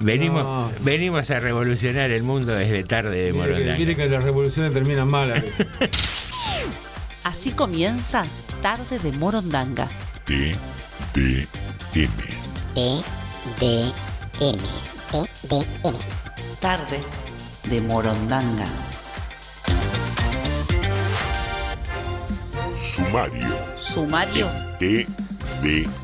Venimos, venimos a revolucionar el mundo desde tarde de Morondanga. Mire que las revoluciones terminan mal a veces. Así comienza Tarde de Morondanga. T, D, M. T, D, M. T, D, M. Tarde de Morondanga. Sumario. Sumario. T, D, M.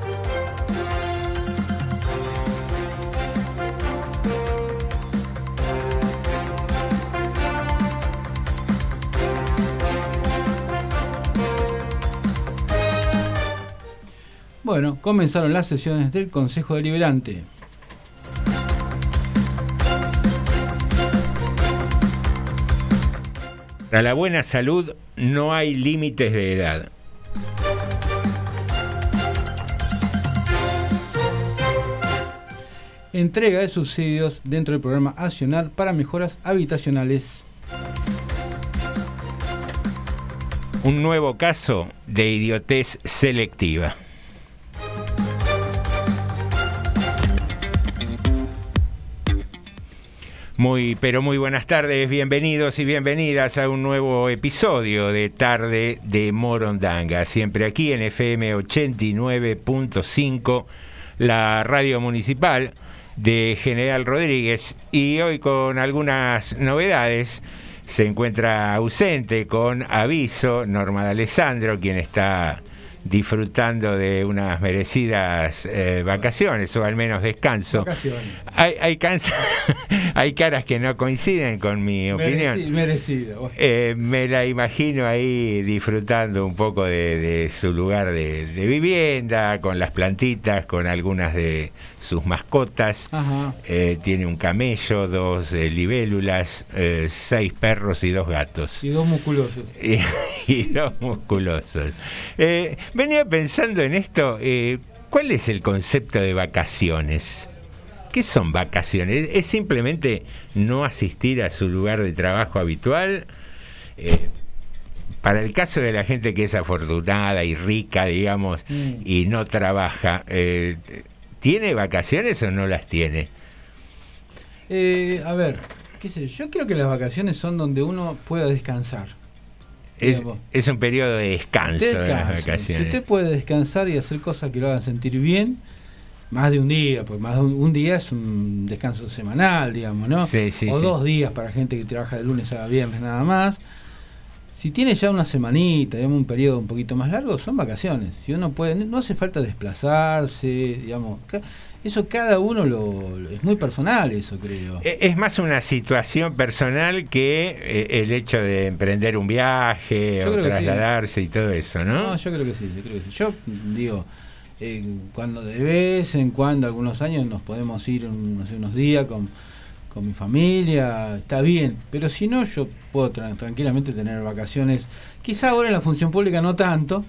Bueno, comenzaron las sesiones del Consejo Deliberante. Para la buena salud no hay límites de edad. Entrega de subsidios dentro del programa Accionar para mejoras habitacionales. Un nuevo caso de idiotez selectiva. Muy, pero muy buenas tardes, bienvenidos y bienvenidas a un nuevo episodio de Tarde de Morondanga, siempre aquí en FM 89.5, la radio municipal de General Rodríguez, y hoy con algunas novedades. Se encuentra ausente con aviso Norma de Alessandro, quien está disfrutando de unas merecidas eh, vacaciones o al menos descanso. Hay, hay, hay, caras que no coinciden con mi opinión. merecido. Eh, me la imagino ahí disfrutando un poco de, su lugar de, vivienda, con las plantitas, con algunas de sus mascotas. Eh, tiene un camello, dos libélulas, seis perros y dos gatos. Y dos musculosos. y, dos musculosos. Venía pensando en esto, eh, ¿cuál es el concepto de vacaciones? ¿Qué son vacaciones? ¿Es simplemente no asistir a su lugar de trabajo habitual? Eh, para el caso de la gente que es afortunada y rica, digamos, mm. y no trabaja, eh, ¿tiene vacaciones o no las tiene? a ver, qué sé yo, creo que las vacaciones son donde uno pueda descansar. Es, es un periodo de descanso, de las Descanso. Si usted puede descansar y hacer cosas que lo hagan sentir bien, más de un día, porque más de un, un día es un descanso semanal, digamos, ¿no? Sí, sí, o sí. dos días para gente que trabaja de lunes a viernes nada más. Si tiene ya una semanita, digamos, un periodo un poquito más largo, son vacaciones. Si uno puede, no hace falta desplazarse, digamos. Eso cada uno lo, lo- es muy personal, eso creo. E- Es más una situación personal que eh, el hecho de emprender un viaje Yo o sí. trasladarse y todo eso, ¿no? No, yo creo que sí, yo creo que sí. Yo digo, eh, cuando de vez en cuando, algunos años, nos podemos ir un- no sé, unos días con, con mi familia, está bien, pero si no, yo puedo tra- tranquilamente tener vacaciones. Quizá ahora en la función pública no tanto,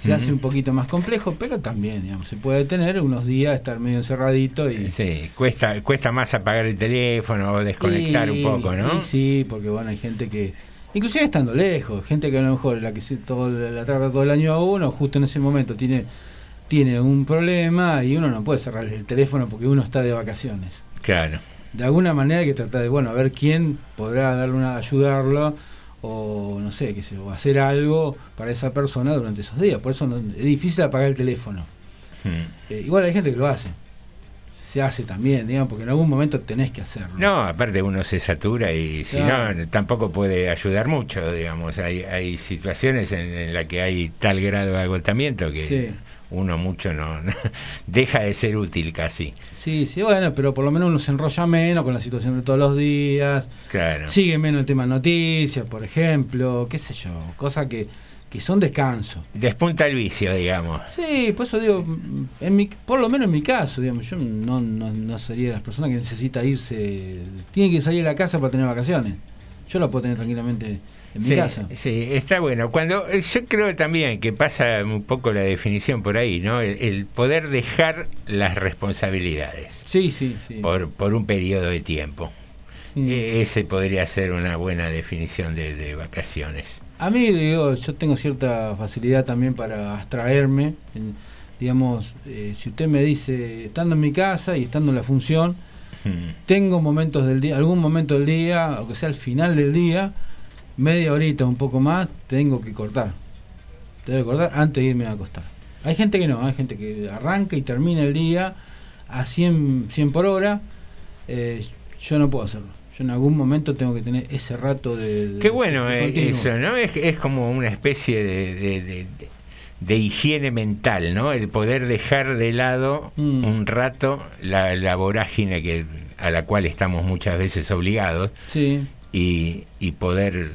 se hace un poquito más complejo, pero también, digamos, se puede tener unos días, estar medio encerradito y... Sí, cuesta, cuesta más apagar el teléfono o desconectar un poco, ¿no? sí, porque bueno, hay gente que, inclusive estando lejos, gente que a lo mejor la que se, todo, la trata todo el año a uno, justo en ese momento tiene, tiene un problema y uno no puede cerrar el teléfono porque uno está de vacaciones. Claro. De alguna manera hay que tratar de, bueno, a ver quién podrá darle una, ayudarlo o no sé, qué sé, o hacer algo para esa persona durante esos días. Por eso no- es difícil apagar el teléfono. Mm. Eh, igual hay gente que lo hace. Se hace también, digamos, porque en algún momento tenés que hacerlo. No, aparte uno se satura y si no, tampoco puede ayudar mucho, digamos. Hay, hay situaciones en, en las que hay tal grado de agotamiento que Sí. Uno mucho no, no- deja de ser útil casi. Sí, sí, bueno, pero por lo menos uno se enrolla menos con la situación de todos los días, Claro. sigue menos el tema de noticias, por ejemplo, qué sé yo, cosas que, que son descanso. Despunta el vicio, digamos. Sí, por eso digo, en mi, por lo menos en mi caso, digamos, yo no, no, no sería de las personas que necesita irse, tiene que salir de la casa para tener vacaciones. Yo la puedo tener tranquilamente en mi sí, casa. sí, está bueno. Cuando eh, yo creo también que pasa un poco la definición por ahí, ¿no? El, el poder dejar las responsabilidades Sí, sí, sí. por, por un periodo de tiempo. Mm. E- Ese podría ser una buena definición de, de vacaciones. A mí, digo, yo tengo cierta facilidad también para abstraerme. En- digamos, eh, si usted me dice, estando en mi casa y estando en la función, Mm. tengo momentos del día, algún momento del día, aunque sea al final del día, media horita, un poco más, tengo que cortar. Tengo que cortar antes de irme a acostar. Hay gente que no, hay gente que arranca y termina el día a 100, 100 por hora. Eh, yo no puedo hacerlo. Yo en algún momento tengo que tener ese rato de... de- Qué bueno de eh, eso, ¿no? Es, es como una especie de, de- de- de- de higiene mental, ¿no? El poder dejar de lado Mm. un rato la, la vorágine que, a la cual estamos muchas veces obligados Sí, y, y poder,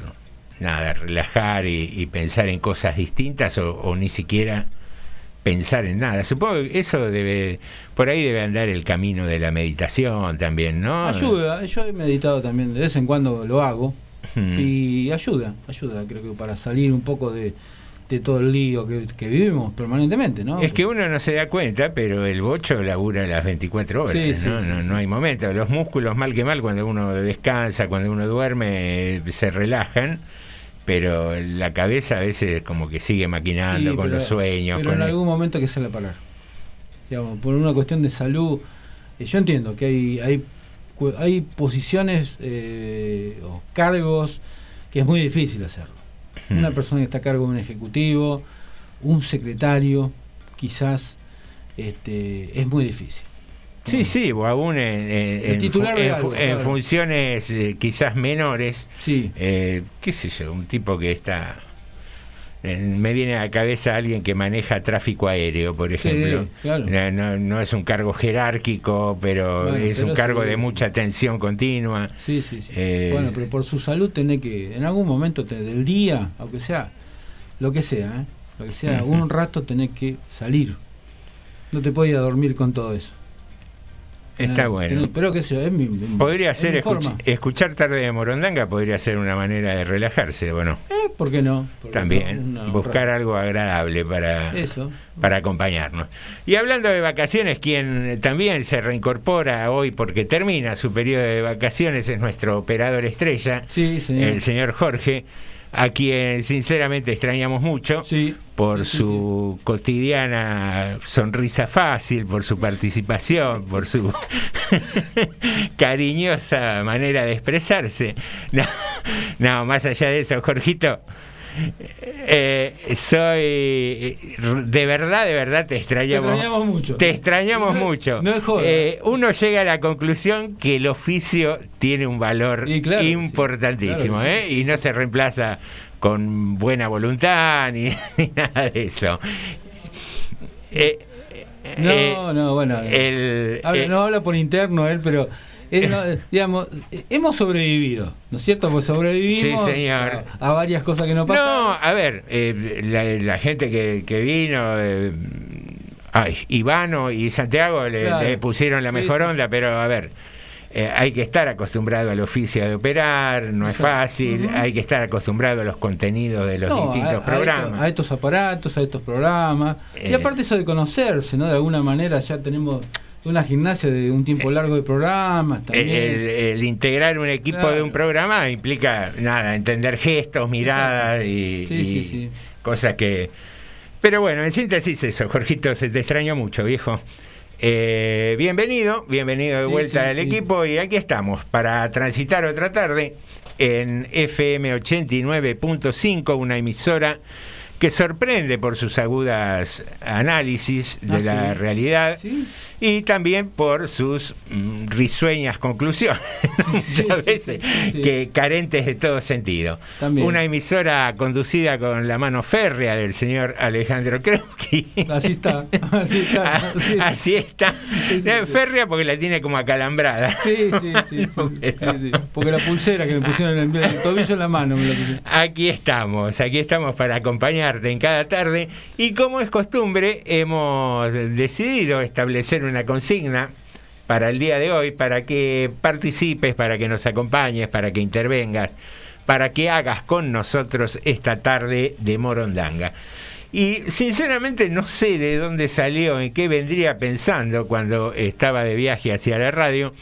nada, relajar y, y pensar en cosas distintas o, o ni siquiera pensar en nada. Supongo que eso debe, por ahí debe andar el camino de la meditación también, ¿no? ayuda. Yo he meditado también, de vez en cuando lo hago. Mm. Y ayuda, ayuda, creo que para salir un poco de, de todo el lío que, que vivimos permanentemente, ¿no? Es que uno no se da cuenta, pero el bocho labura las 24 horas, Sí, sí, ¿no? sí, no, sí. no hay momento. Los músculos, mal que mal, cuando uno descansa, cuando uno duerme, eh, se relajan, pero la cabeza a veces como que sigue maquinando Sí, con pero- los sueños. Pero con en el- algún momento hay que hacerle parar. Digamos, por una cuestión de salud. eh, yo entiendo que hay, hay, hay posiciones eh, o cargos que es muy difícil hacerlo. Una Mm. persona que está a cargo de un ejecutivo, un secretario, quizás este, es muy difícil. Sí, sí, o aún en, en- en titular fu- de en algo, fu- en claro. funciones eh, quizás menores, Sí, eh, qué sé yo, un tipo que está... me viene a la cabeza alguien que maneja tráfico aéreo, por Sí, ejemplo. claro. No, no- no es un cargo jerárquico, pero Bueno, es pero un cargo sí, de sí. mucha tensión continua. sí, sí. sí. Eh, bueno, pero por su salud tenés que, en algún momento del día, aunque sea lo que sea, ¿eh? lo que sea, Ujú. un rato tenés que salir. No te podías dormir con todo eso. Está bueno. tenés- pero qué sé yo, es mi, mi- Podría es ser mi escuch- forma. escuchar tarde de Morondanga, podría ser una manera de relajarse, bueno, Eh, ¿Por qué no? ¿Por qué también no? Buscar algo agradable para, Eso. para acompañarnos. Y hablando de vacaciones, quien también se reincorpora hoy porque termina su periodo de vacaciones es nuestro operador estrella, Sí, señor. el señor Jorge, a quien sinceramente extrañamos mucho Sí. por Sí, sí, su cotidiana sonrisa fácil, por su participación, por su cariñosa manera de expresarse. No, no, más allá de eso, Jorgito, Eh, soy. De verdad, de verdad te extrañamos. Te extrañamos mucho. Te extrañamos No- mucho. no es joda. Eh, uno llega a la conclusión que el oficio tiene un valor Y claro que sí, importantísimo, claro ¿eh? Y no se reemplaza con buena voluntad ni, ni nada de eso. Eh, No, eh, no, bueno. el- habla- eh, no habla por interno él, pero no- digamos, hemos sobrevivido, ¿no es cierto? Pues sobrevivimos Sí, señor. A, a varias cosas que nos pasan. No, a ver, eh, la, la gente que, que vino, eh, ay, Ivano y Santiago le, Claro. le pusieron la mejor sí. onda, pero a ver, eh, hay que estar acostumbrado al oficio de operar, no es fácil, hay que estar acostumbrado a los contenidos de los No, distintos a- a programas. A, estos aparatos, a estos programas. y Eh. aparte eso de conocerse, ¿no? De alguna manera ya tenemos una gimnasia de un tiempo largo de programas también. Eh, El, el integrar un equipo Claro. de un programa implica nada, entender gestos, miradas y, Sí, y sí, sí. cosas que. Pero bueno, en síntesis eso, Jorgito, se te extrañó mucho, viejo. Eh, bienvenido, bienvenido de vuelta al equipo y aquí estamos para transitar otra tarde en FM 89.5, una emisora que sorprende por sus agudas análisis de Ah, la realidad Sí. Y también por sus mm, risueñas conclusiones, Sí, sí, veces sí, que carentes de todo sentido. También. Una emisora conducida con la mano férrea del señor Alejandro Kreuski. Así está, así está. Ah, sí. Así está. Férrea porque la tiene como acalambrada. Sí, sí, sí. Porque la pulsera que me pusieron en el, el tobillo en la mano me la pusieron. Aquí estamos, aquí estamos para acompañarte en cada tarde y como es costumbre hemos decidido establecer una consigna para el día de hoy, para que participes, para que nos acompañes, para que intervengas, para que hagas con nosotros esta tarde de Morondanga. Y sinceramente no sé de dónde salió, en qué vendría pensando cuando estaba de viaje hacia la radio,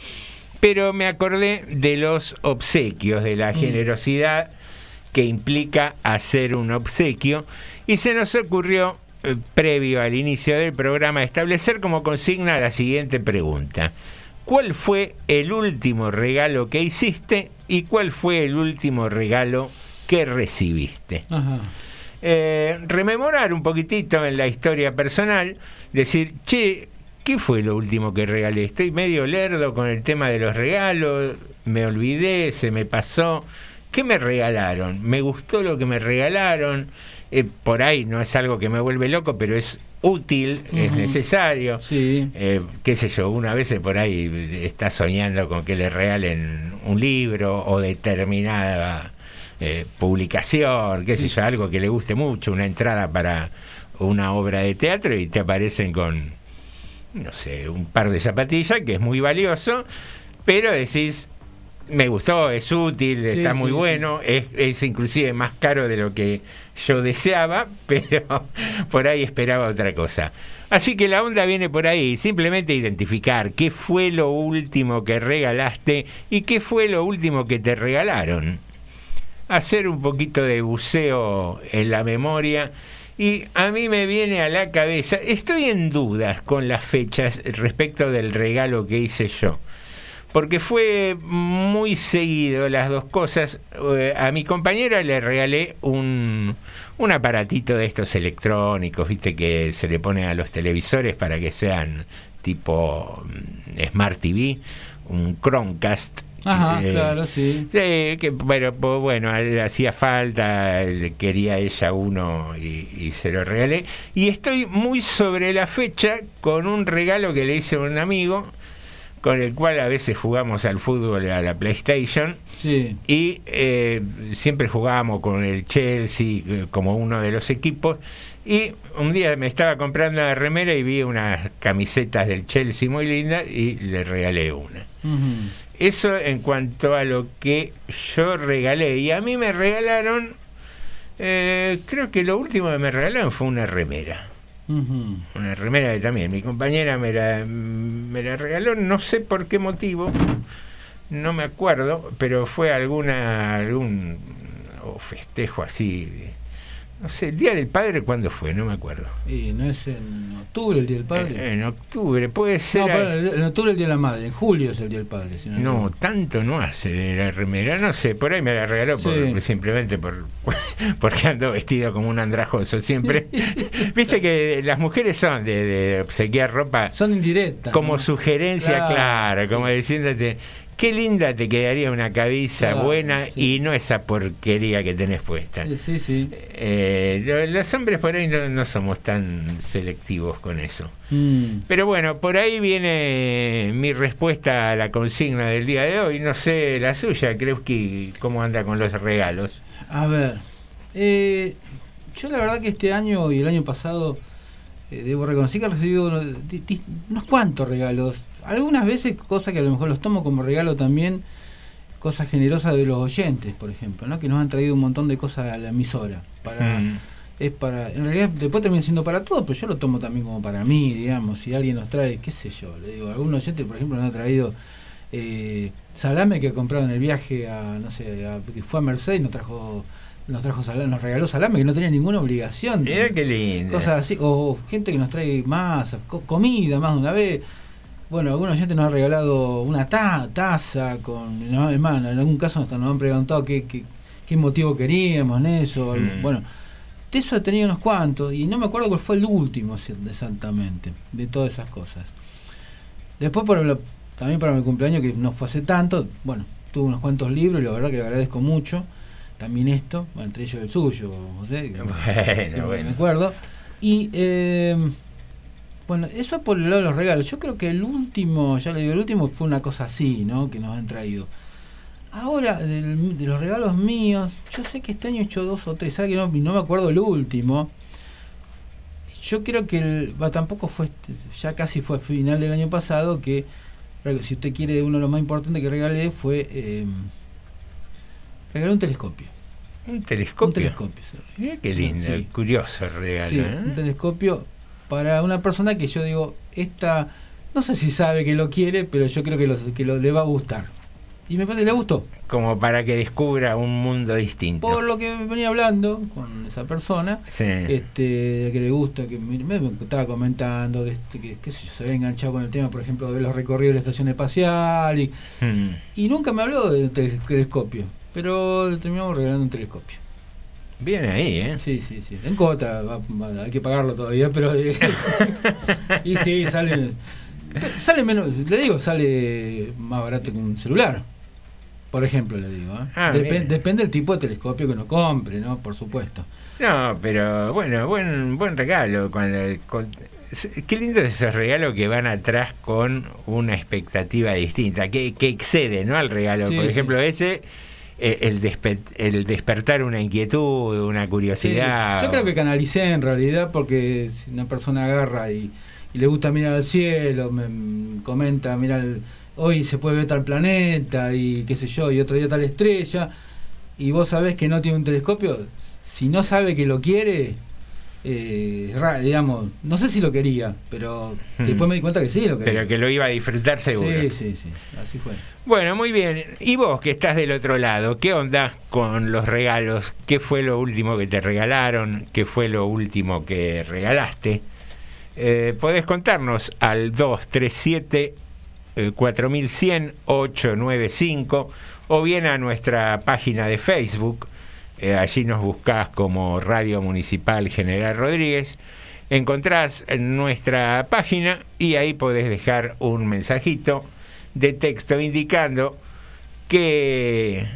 pero me acordé de los obsequios, de la generosidad que implica hacer un obsequio y se nos ocurrió, eh, previo al inicio del programa, establecer como consigna la siguiente pregunta. ¿Cuál fue el último regalo que hiciste y cuál fue el último regalo que recibiste? Ajá. eh, rememorar un poquitito en la historia personal, decir, che, ¿qué fue lo último que regalé? Estoy medio lerdo con el tema de los regalos, me olvidé, se me pasó. ¿Qué me regalaron? ¿Me gustó lo que me regalaron? Eh, por ahí no es algo que me vuelve loco, pero es útil, es necesario. Sí. Eh, qué sé yo, una vez por ahí está soñando con que le regalen un libro o determinada eh, publicación, qué sé yo, algo que le guste mucho, una entrada para una obra de teatro y te aparecen con, no sé, un par de zapatillas que es muy valioso, pero decís, me gustó, es útil, Sí, está muy sí. bueno, es, es inclusive más caro de lo que yo deseaba, pero por ahí esperaba otra cosa. Así que la onda viene por ahí, simplemente identificar qué fue lo último que regalaste y qué fue lo último que te regalaron. Hacer un poquito de buceo en la memoria y a mí me viene a la cabeza, estoy en dudas con las fechas respecto del regalo que hice yo porque fue muy seguido las dos cosas. Eh, A mi compañera le regalé un, un aparatito de estos electrónicos, viste, que se le pone a los televisores para que sean tipo mm, Smart TV, un Chromecast. Ajá, Eh, claro, sí. Sí, que bueno, pues, bueno, le hacía falta, quería ella uno y, y se lo regalé. Y estoy muy sobre la fecha con un regalo que le hice a un amigo, con el cual a veces jugamos al fútbol, a la PlayStation, Sí. y eh, siempre jugábamos con el Chelsea eh, como uno de los equipos. Y un día me estaba comprando una remera y vi unas camisetas del Chelsea muy lindas y le regalé una. Eso en cuanto a lo que yo regalé. Y a mí me regalaron, eh, creo que lo último que me regalaron fue una remera. Una remera que también. Mi compañera me la, me la regaló, no sé por qué motivo, no me acuerdo, pero fue alguna algún festejo así No sé, el Día del Padre, ¿cuándo fue? No me acuerdo. Y no es en octubre el Día del Padre. Eh, en octubre, puede ser. no, a- en octubre el Día de la Madre, en julio es el Día del Padre. si no tanto no hace de la remera, no sé, por ahí me la regaló por- simplemente por porque ando vestido como un andrajoso siempre. Viste que las mujeres son de, de obsequiar ropa Son indirectas. como ¿no? sugerencia Claro. clara, como diciéndote, qué linda te quedaría una cabeza Claro, buena sí. y no esa porquería que tenés puesta. Sí, sí. Eh, lo- los hombres por ahí no, no somos tan selectivos con eso. Mm. Pero bueno, por ahí viene mi respuesta a la consigna del día de hoy. No sé la suya, Kreuski, cómo anda con los regalos. A ver, eh, yo la verdad que este año y el año pasado eh, debo reconocer que he recibido unos, unos cuantos regalos. Algunas veces cosas que a lo mejor los tomo como regalo también, cosas generosas de los oyentes, por ejemplo, ¿no? que nos han traído un montón de cosas a la emisora. Para, Mm. es para, en realidad después termina siendo para todos, pero yo lo tomo también como para mí, digamos, si alguien nos trae, qué sé yo, le digo, algún oyente, por ejemplo, nos ha traído eh, salame que compraron el viaje a, no sé, a- que fue a Mercedes y nos trajo, nos trajo salame, nos regaló salame que no tenía ninguna obligación. Mira qué lindo. Cosas así, o gente que nos trae co- comida más de una vez. Bueno, algunos oyentes nos han regalado una ta- taza con. No, es más, en algún caso nos, nos han preguntado qué, qué, qué motivo queríamos en eso. Mm. Bueno, de eso he tenido unos cuantos y no me acuerdo cuál fue el último exactamente, de todas esas cosas. Después, por también para mi cumpleaños, que no fue hace tanto, bueno, tuve unos cuantos libros y la verdad que le agradezco mucho. También esto, entre ellos el suyo, José. que- Bueno, que bueno. Me acuerdo. Y eh, bueno, eso por el lado de los regalos. Yo creo que el último, ya le digo, el último fue una cosa así, ¿no? Que nos han traído. Ahora, del- de los regalos míos, yo sé que este año he hecho dos o tres, ¿sabe que no, no me acuerdo el último. Yo creo que el, tampoco fue, este- ya casi fue final del año pasado, que si usted quiere, uno de los más importantes que regalé fue, eh, regalé un telescopio. Un telescopio. Un telescopio. Mira qué lindo, Sí. curioso regalo. Sí, ¿eh? un telescopio para una persona que yo digo, esta, no sé si sabe que lo quiere, pero yo creo que, lo- que lo- le va a gustar. Y me parece que le gustó. Como para que descubra un mundo distinto. Por lo que venía hablando con esa persona, Sí. este, que le gusta, que me, me estaba comentando, de este, que yo, se había enganchado con el tema, por ejemplo, de los recorridos de la estación espacial, y, Mm. y nunca me habló del tel- telescopio, pero le terminamos regalando un telescopio. Bien ahí, ¿eh? Sí, sí, sí. En cota, va- va- hay que pagarlo todavía, pero. eh, y sí, sale. Sale menos, le digo, sale más barato que un celular. Por ejemplo, le digo. ¿eh? Ah, depende del tipo de telescopio que uno compre, ¿no? Por supuesto. No, pero bueno, buen buen regalo. Cuando, con- qué lindo esos regalos que van atrás con una expectativa distinta, que, que excede ¿no? al regalo. Sí, Por sí. ejemplo, ese, el, despe- el despertar una inquietud, una Sí, curiosidad. yo creo que canalicé en realidad porque si una persona agarra y, y le gusta mirar al cielo, me mm, comenta, mira, el- hoy se puede ver tal planeta y qué sé yo, y otro día tal estrella, y vos sabés que no tiene un telescopio, si no sabe que lo quiere, eh, digamos, no sé si lo quería, pero Hmm. después me di cuenta que sí lo quería. Pero que lo iba a disfrutar seguro. Sí, sí, sí, así fue. Bueno, muy bien. Y vos que estás del otro lado, ¿qué onda con los regalos? ¿Qué fue lo último que te regalaron? ¿Qué fue lo último que regalaste? Eh, podés contarnos al 237 eh, 4100 895 o bien a nuestra página de Facebook. Eh, allí nos buscás como Radio Municipal General Rodríguez. Encontrás nuestra página y ahí podés dejar un mensajito de texto indicando que,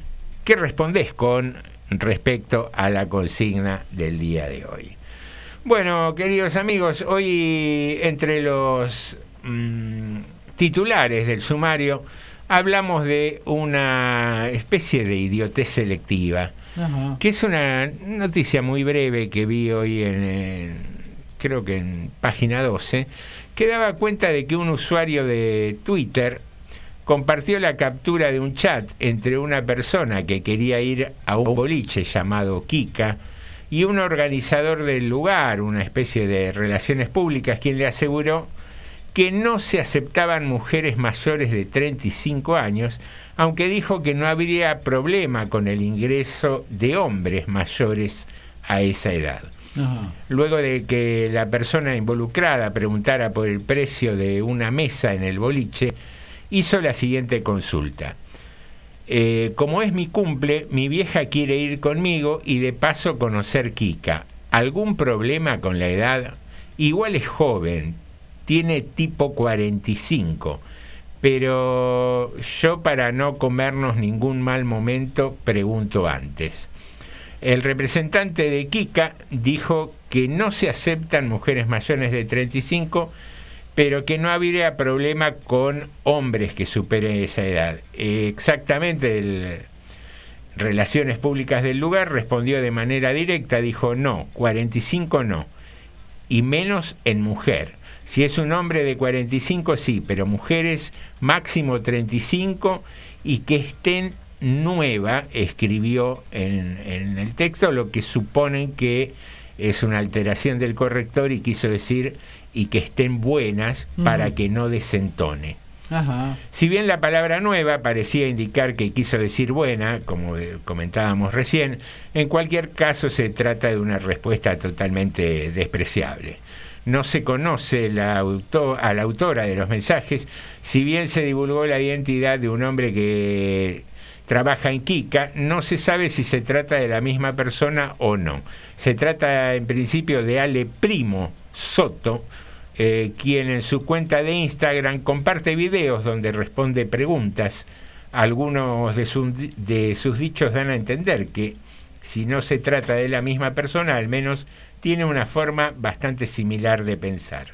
que respondés con respecto a la consigna del día de hoy. Bueno, queridos amigos, hoy entre los mm, titulares del sumario hablamos de una especie de idiotez selectiva, Que es una noticia muy breve que vi hoy en, en- creo que en página 12, que daba cuenta de que un usuario de Twitter compartió la captura de un chat entre una persona que quería ir a un boliche llamado Kika y un organizador del lugar, una especie de relaciones públicas, quien le aseguró que no se aceptaban mujeres mayores de 35 años, aunque dijo que no habría problema con el ingreso de hombres mayores a esa edad. Ajá. Luego de que la persona involucrada preguntara por el precio de una mesa en el boliche, hizo la siguiente consulta. Eh, como es mi cumple, mi vieja quiere ir conmigo y de paso conocer Kika. ¿Algún problema con la edad? Igual es joven, tiene tipo 45, pero yo para no comernos ningún mal momento pregunto antes. El representante de Kika dijo que no se aceptan mujeres mayores de 35, pero que no habría problema con hombres que superen esa edad. Exactamente, el Relaciones Públicas del lugar respondió de manera directa, dijo no, 45 no, y menos en mujer. Si es un hombre de 45, sí, pero mujeres máximo 35 y que estén nueva, escribió en, en el texto, lo que suponen que es una alteración del corrector y quiso decir y que estén buenas para que no desentone. Ajá. Si bien la palabra nueva parecía indicar que quiso decir buena, como eh, comentábamos recién, en cualquier caso se trata de una respuesta totalmente despreciable. No se conoce la auto- a la autora de los mensajes, si bien se divulgó la identidad de un hombre que trabaja en Kika, no se sabe si se trata de la misma persona o no. Se trata en principio de Ale Primo Soto, eh, quien en su cuenta de Instagram comparte videos donde responde preguntas. Algunos de, su- de sus dichos dan a entender que si no se trata de la misma persona, al menos tiene una forma bastante similar de pensar.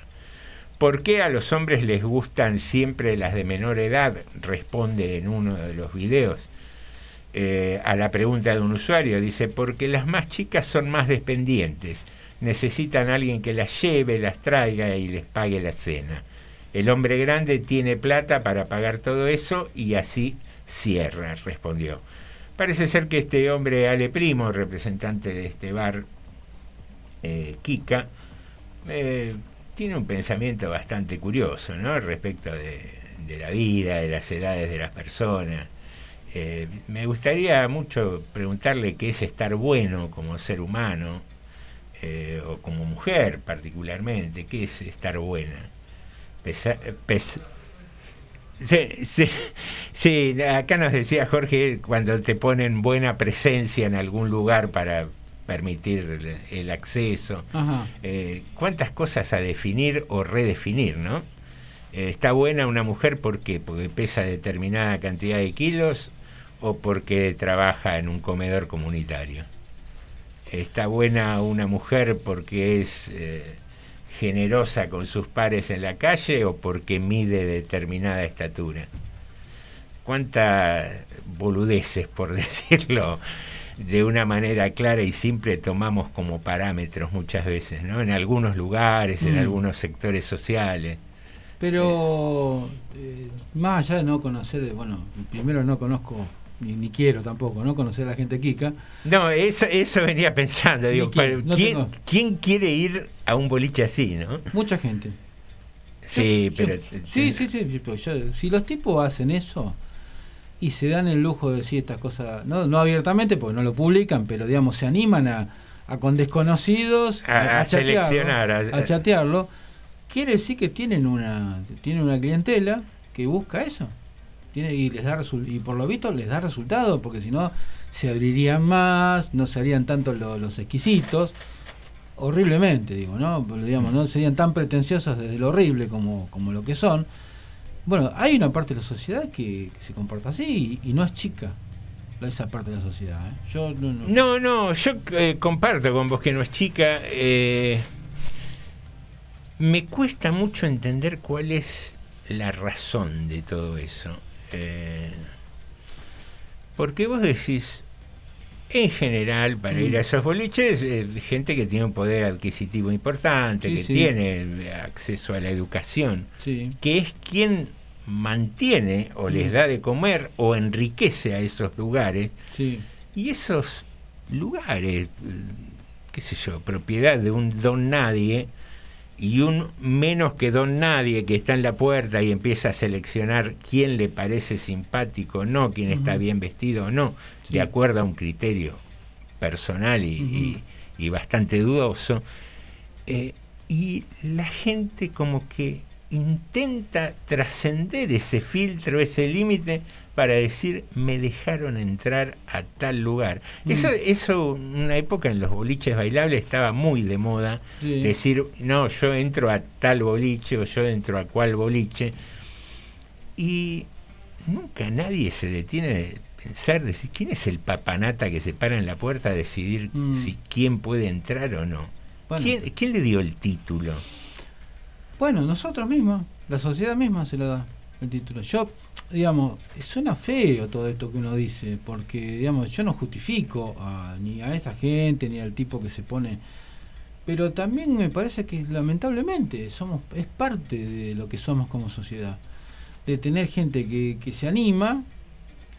¿Por qué a los hombres les gustan siempre las de menor edad? Responde en uno de los videos. Eh, a la pregunta de un usuario, dice, porque las más chicas son más dependientes, necesitan a alguien que las lleve, las traiga y les pague la cena. El hombre grande tiene plata para pagar todo eso y así cierra, respondió. Parece ser que este hombre, Ale Primo, representante de este bar, eh, Kika, eh, tiene un pensamiento bastante curioso, ¿no? Respecto de, la vida, de las edades de las personas. Eh, me gustaría mucho preguntarle qué es estar bueno como ser humano, o como mujer particularmente, qué es estar buena. Sí, sí, sí, acá nos decía Jorge cuando te ponen buena presencia en algún lugar para permitir el, el acceso. Eh, ¿Cuántas cosas a definir o redefinir, no? Eh, ¿Está buena una mujer porque, porque pesa determinada cantidad de kilos o porque trabaja en un comedor comunitario? ¿Está buena una mujer porque es eh, generosa con sus pares en la calle o porque mide determinada estatura? ¿Cuántas boludeces, por decirlo de una manera clara y simple, tomamos como parámetros muchas veces, ¿no? En algunos lugares, en Mm. algunos sectores sociales. Pero eh, más allá de no conocer, bueno, primero no conozco, ni, ni quiero tampoco, no conocer a la gente Kika. No, eso, eso venía pensando, digo, quiero, pero no ¿quién, quién quiere ir a un boliche así, no? Mucha gente. Sí, Yo- pero... yo- sí, sí, sí, sí, pero yo- si los tipos hacen eso y se dan el lujo de decir estas cosas, no, no abiertamente porque no lo publican, pero digamos se animan a, a con desconocidos A- a chatearlo, a- chatearlo, quiere decir que tienen una tienen una clientela que busca eso. Tiene, y les da y por lo visto les da resultado porque si no se abrirían más, no serían tanto lo- los exquisitos horriblemente, digo, ¿no? Digamos, no serían tan pretenciosos desde lo horrible como, como lo que son. Bueno, hay una parte de la sociedad que, se comporta así y, y no es chica esa parte de la sociedad. ¿eh? Yo no, no- No, no, yo eh, comparto con vos que no es chica. eh, me cuesta mucho entender cuál es la razón de todo eso. Eh, porque vos decís, en general, para Mm. ir a esos boliches, eh, gente que tiene un poder adquisitivo importante, Sí, que sí. tiene acceso a la educación, Sí. que es quien mantiene o les Mm. da de comer o enriquece a esos lugares. Y esos lugares, eh, qué sé yo, propiedad de un don nadie y un menos que don nadie que está en la puerta y empieza a seleccionar quién le parece simpático o no, quién está bien vestido o no, Sí. de acuerdo a un criterio personal y- y bastante dudoso. Eh, y la gente como que intenta trascender ese filtro, ese límite, para decir me dejaron entrar a tal lugar. Mm. Eso, eso, una época en los boliches bailables estaba muy de moda, Sí. decir no, yo entro a tal boliche o yo entro a cual boliche. Y nunca nadie se detiene de pensar, decir, ¿quién es el papanata que se para en la puerta a decidir Mm. si quién puede entrar o no? Bueno. ¿Quién, quién le dio el título? Bueno, nosotros mismos, la sociedad misma se lo da el título. Yo, digamos, suena feo todo esto que uno dice, porque, digamos, yo no justifico a- ni a esa gente, ni al tipo que se pone... Pero también me parece que lamentablemente somos es parte de lo que somos como sociedad. De tener gente que, que se anima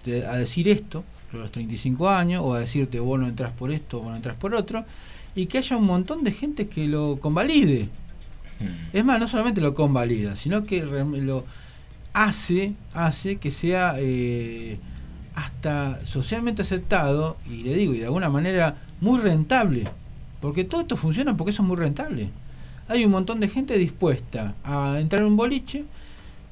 de- a decir esto, a los 35 años, o a decirte vos no entras por esto, vos no entras por otro, y que haya un montón de gente que lo convalide. Es más, no solamente lo convalida, sino que lo hace, hace que sea eh, hasta socialmente aceptado, y le digo, y de alguna manera muy rentable. Porque todo esto funciona porque eso es muy rentable. Hay un montón de gente dispuesta a entrar en un boliche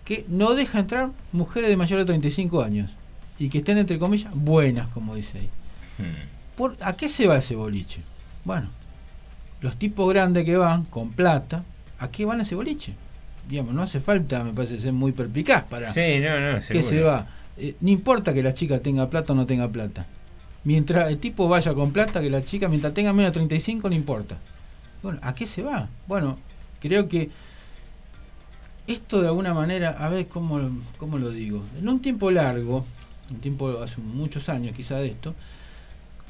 que no deja entrar mujeres de mayor de 35 años. Y que estén, entre comillas, buenas, como dice ahí. ¿Por, ¿A qué se va ese boliche? Bueno, los tipos grandes que van, con plata, ¿a qué van a ese boliche? Digamos, no hace falta, me parece, ser muy perpicaz para Sí, no, no, que se va. Eh, no importa que la chica tenga plata o no tenga plata. Mientras el tipo vaya con plata, que la chica, mientras tenga menos de 35, no importa. Bueno, ¿a qué se va? Bueno, creo que esto de alguna manera, a ver cómo, cómo lo digo. En un tiempo largo, un tiempo hace muchos años quizá de esto,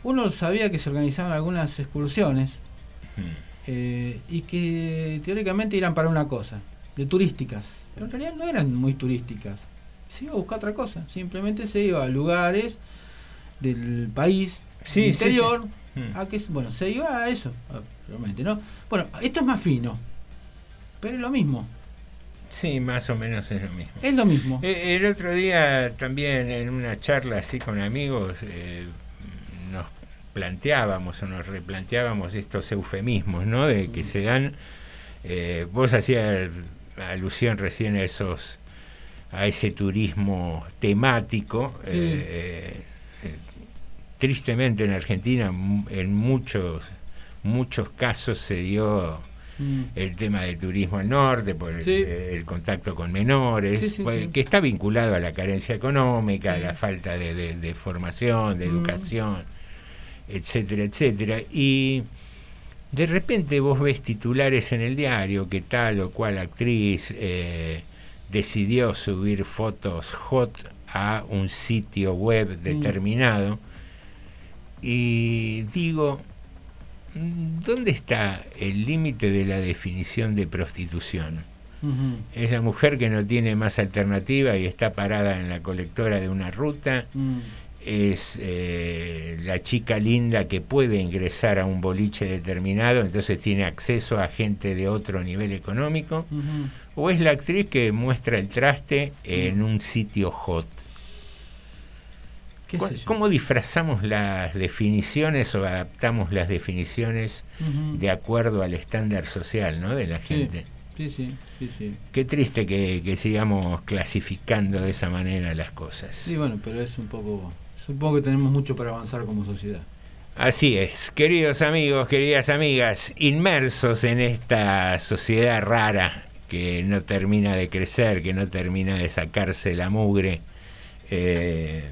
uno sabía que se organizaban algunas excursiones eh, y que teóricamente eran para una cosa, de turísticas. Pero en realidad no eran muy turísticas. Se iba a buscar otra cosa. Simplemente se iba a lugares del país Sí, interior. sí. Mm. A que, bueno, se iba a eso, realmente, ¿no? Bueno, esto es más fino, pero es lo mismo. Sí, más o menos es lo mismo. Es lo mismo. Eh, El otro día también en una charla así con amigos eh, nos planteábamos o nos replanteábamos estos eufemismos, ¿no? De que se dan, eh, vos hacías alusión recién a esos, a ese turismo temático. Sí. eh, eh, tristemente en Argentina m- en muchos muchos casos se dio Mm. el tema del turismo al norte, por el, Sí. el contacto con menores, Sí, pues, que está vinculado a la carencia económica, a la falta de, de- de formación, de Mm. educación, etcétera, etcétera. Y de repente vos ves titulares en el diario que tal o cual actriz eh, decidió subir fotos hot a un sitio web determinado y digo, mm, ¿dónde está el límite de la definición de prostitución? Es la mujer que no tiene más alternativa y está parada en la colectora de una ruta. Mm. Es eh, la chica linda que puede ingresar a un boliche determinado, entonces tiene acceso a gente de otro nivel económico. O es la actriz que muestra el traste en un sitio hot. ¿Qué ¿Cu- sé yo? ¿Cómo disfrazamos las definiciones o adaptamos las definiciones de acuerdo al estándar social ¿no? de la Sí, gente? sí, sí, sí, sí. Qué triste que, que sigamos clasificando de esa manera las cosas. Sí, bueno, pero es un poco... Supongo que tenemos mucho para avanzar como sociedad. Así es, queridos amigos, queridas amigas, inmersos en esta sociedad rara que no termina de crecer, que no termina de sacarse la mugre. eh,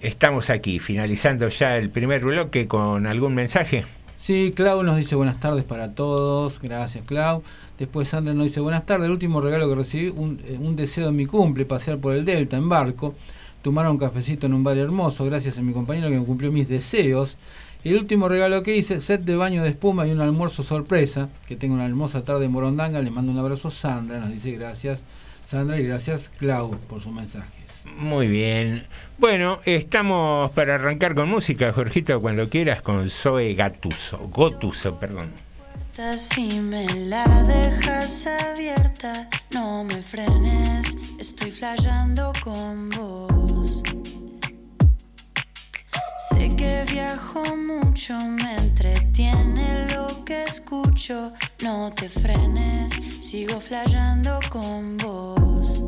estamos aquí, finalizando ya el primer bloque con algún mensaje. Sí, Clau nos dice buenas tardes para todos. Gracias, Clau. Después Sandra nos dice buenas tardes. El último regalo que recibí, un, eh, un deseo de mi cumple, pasear por el Delta en barco, tomar un cafecito en un bar hermoso, gracias a mi compañero que me cumplió mis deseos. Y el último regalo que hice, set de baño de espuma y un almuerzo sorpresa. Que tenga una hermosa tarde en Morondanga. Le mando un abrazo Sandra. Nos dice gracias Sandra y gracias Clau por sus mensajes. Muy bien. Bueno, estamos para arrancar con música, Jorgito, cuando quieras, con Zoe Gatuso. Gotuso, perdón. Si me la dejas abierta, no me frenes, estoy flasheando con vos. Sé que viajo mucho, me entretiene lo que escucho. No te frenes, sigo flayando con vos.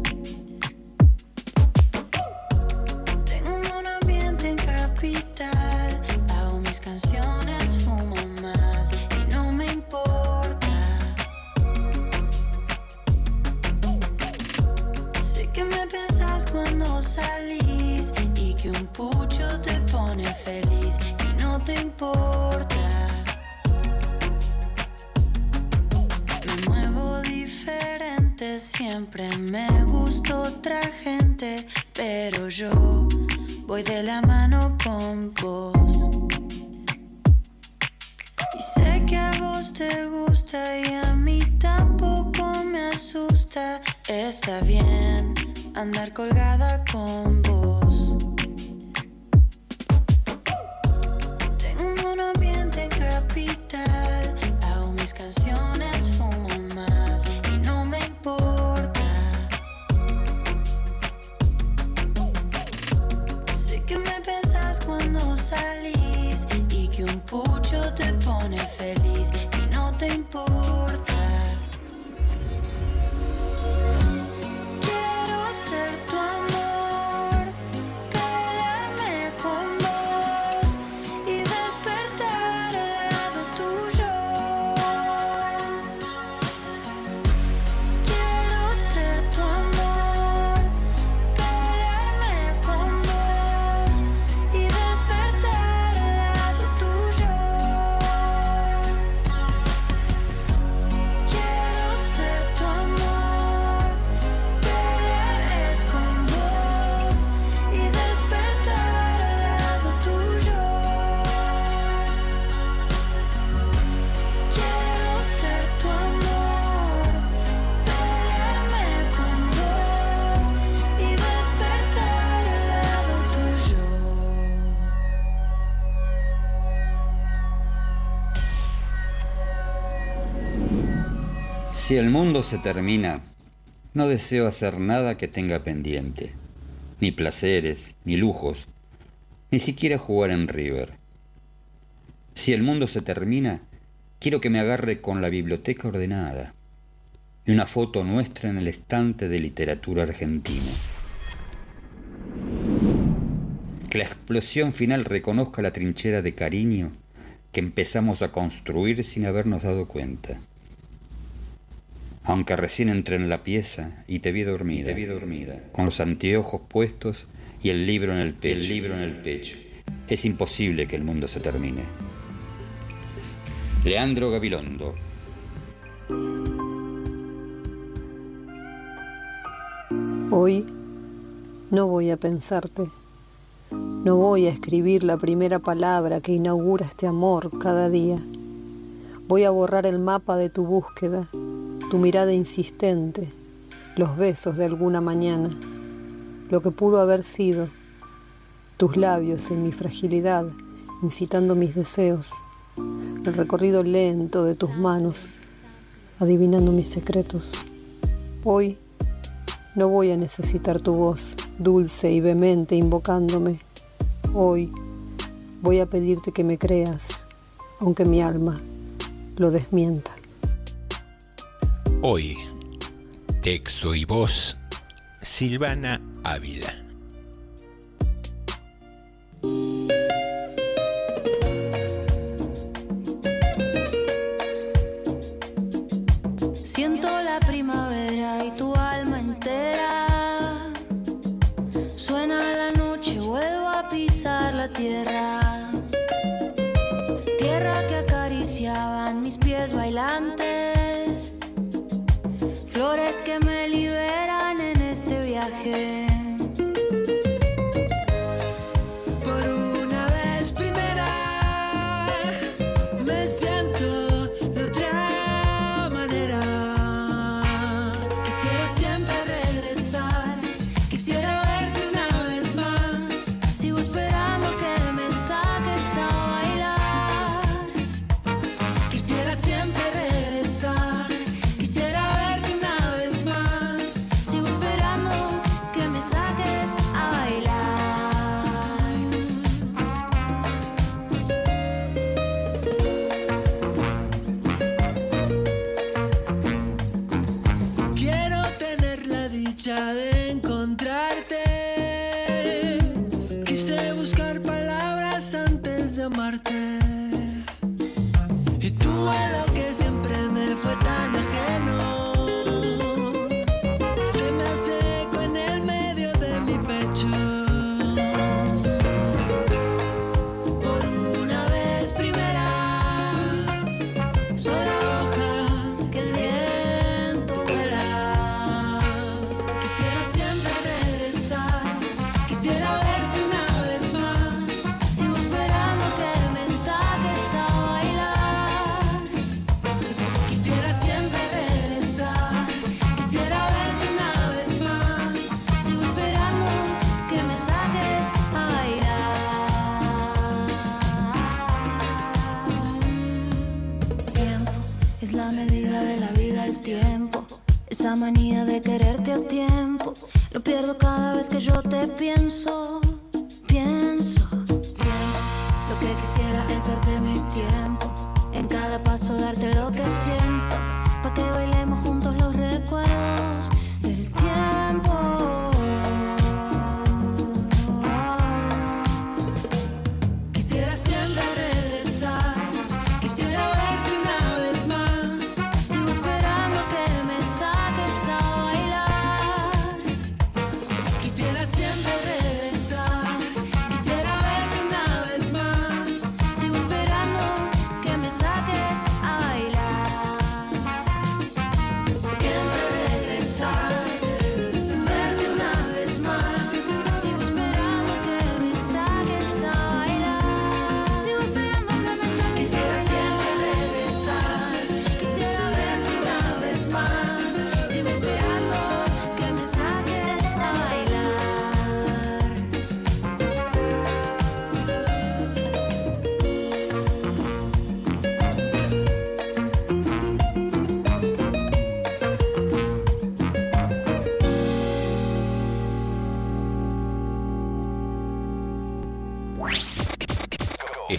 Tengo un ambiente en capital. Hago mis canciones, y que un pucho te pone feliz y no te importa. Me muevo diferente, siempre me gusta otra gente, pero yo voy de la mano con vos. Y sé que a vos te gusta y a mí tampoco me asusta. Está bien andar colgada con vos. Tengo un buen ambiente en capital. Hago mis canciones, Si el mundo se termina, no deseo hacer nada que tenga pendiente, ni placeres, ni lujos, ni siquiera jugar en River. Si el mundo se termina, quiero que me agarre con la biblioteca ordenada y una foto nuestra en el estante de literatura argentina. Que la explosión final reconozca la trinchera de cariño que empezamos a construir sin habernos dado cuenta aunque recién entré en la pieza y te vi dormida, te vi dormida, con los anteojos puestos y el libro en el pecho. El libro en el pecho. Es imposible que el mundo se termine. Leandro Gabilondo. Hoy no voy a pensarte. No voy a escribir la primera palabra que inaugura este amor cada día. Voy a borrar el mapa de tu búsqueda, tu mirada insistente, los besos de alguna mañana, lo que pudo haber sido, tus labios en mi fragilidad, incitando mis deseos, el recorrido lento de tus manos, adivinando mis secretos. Hoy no voy a necesitar tu voz, dulce y vehemente, invocándome. Hoy voy a pedirte que me creas, aunque mi alma lo desmienta. Hoy, texto y voz, Silvana Ávila. Siento la primavera y tu alma entera. Suena la noche, vuelvo a pisar la tierra. Tierra que acariciaban mis pies bailantes. Me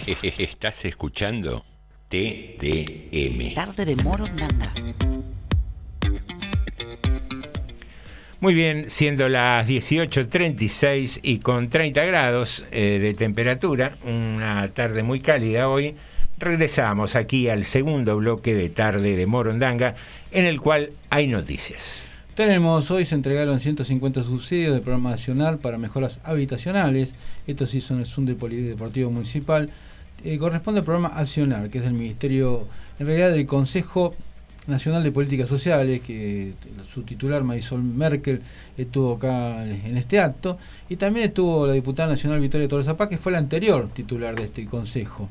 Estás escuchando TDM. Tarde de Morondanga. Muy bien, siendo las 18.36 y con 30 grados eh, de temperatura, una tarde muy cálida hoy, regresamos aquí al segundo bloque de tarde de Morondanga, en el cual hay noticias. Tenemos, hoy se entregaron 150 subsidios del Programa Nacional para Mejoras Habitacionales. Esto sí son, es un de Polideportivo Municipal. Eh, corresponde al programa Accionar, que es del Ministerio, en realidad del Consejo Nacional de Políticas Sociales, que su titular Marisol Merkel estuvo acá en este acto, y también estuvo la diputada nacional Victoria Torres Zapá, que fue la anterior titular de este consejo.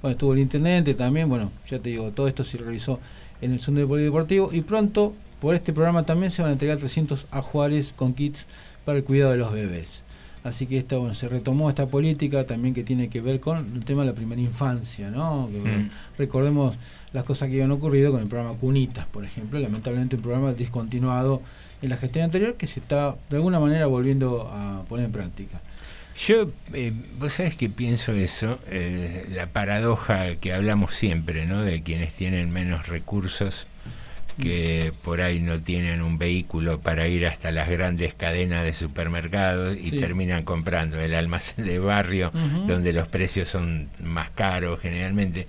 Bueno, estuvo el intendente también, bueno, ya te digo, todo esto se realizó en el de Polideportivo, y pronto por este programa también se van a entregar 300 ajuares con kits para el cuidado de los bebés. Así que esta, bueno, se retomó esta política también que tiene que ver con el tema de la primera infancia, ¿no? Que, Mm. Recordemos las cosas que habían ocurrido con el programa Cunitas, por ejemplo, lamentablemente un programa discontinuado en la gestión anterior que se está de alguna manera volviendo a poner en práctica. Yo, eh, vos sabés que pienso eso, eh, la paradoja que hablamos siempre, ¿no? De quienes tienen menos recursos, que por ahí no tienen un vehículo para ir hasta las grandes cadenas de supermercados y Sí. terminan comprando el almacén de barrio, donde los precios son más caros generalmente.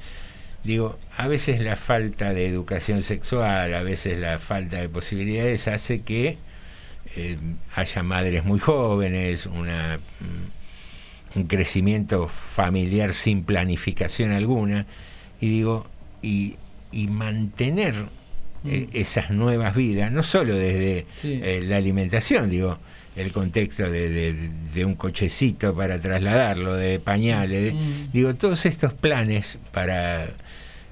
Digo, a veces la falta de educación sexual, a veces la falta de posibilidades hace que eh, haya madres muy jóvenes, una, mm, un crecimiento familiar sin planificación alguna, y digo, y, y mantener eh, esas nuevas vidas, no solo desde Sí. eh, la alimentación, digo, el contexto de, de- de un cochecito para trasladarlo, de pañales, de- Mm. digo, todos estos planes para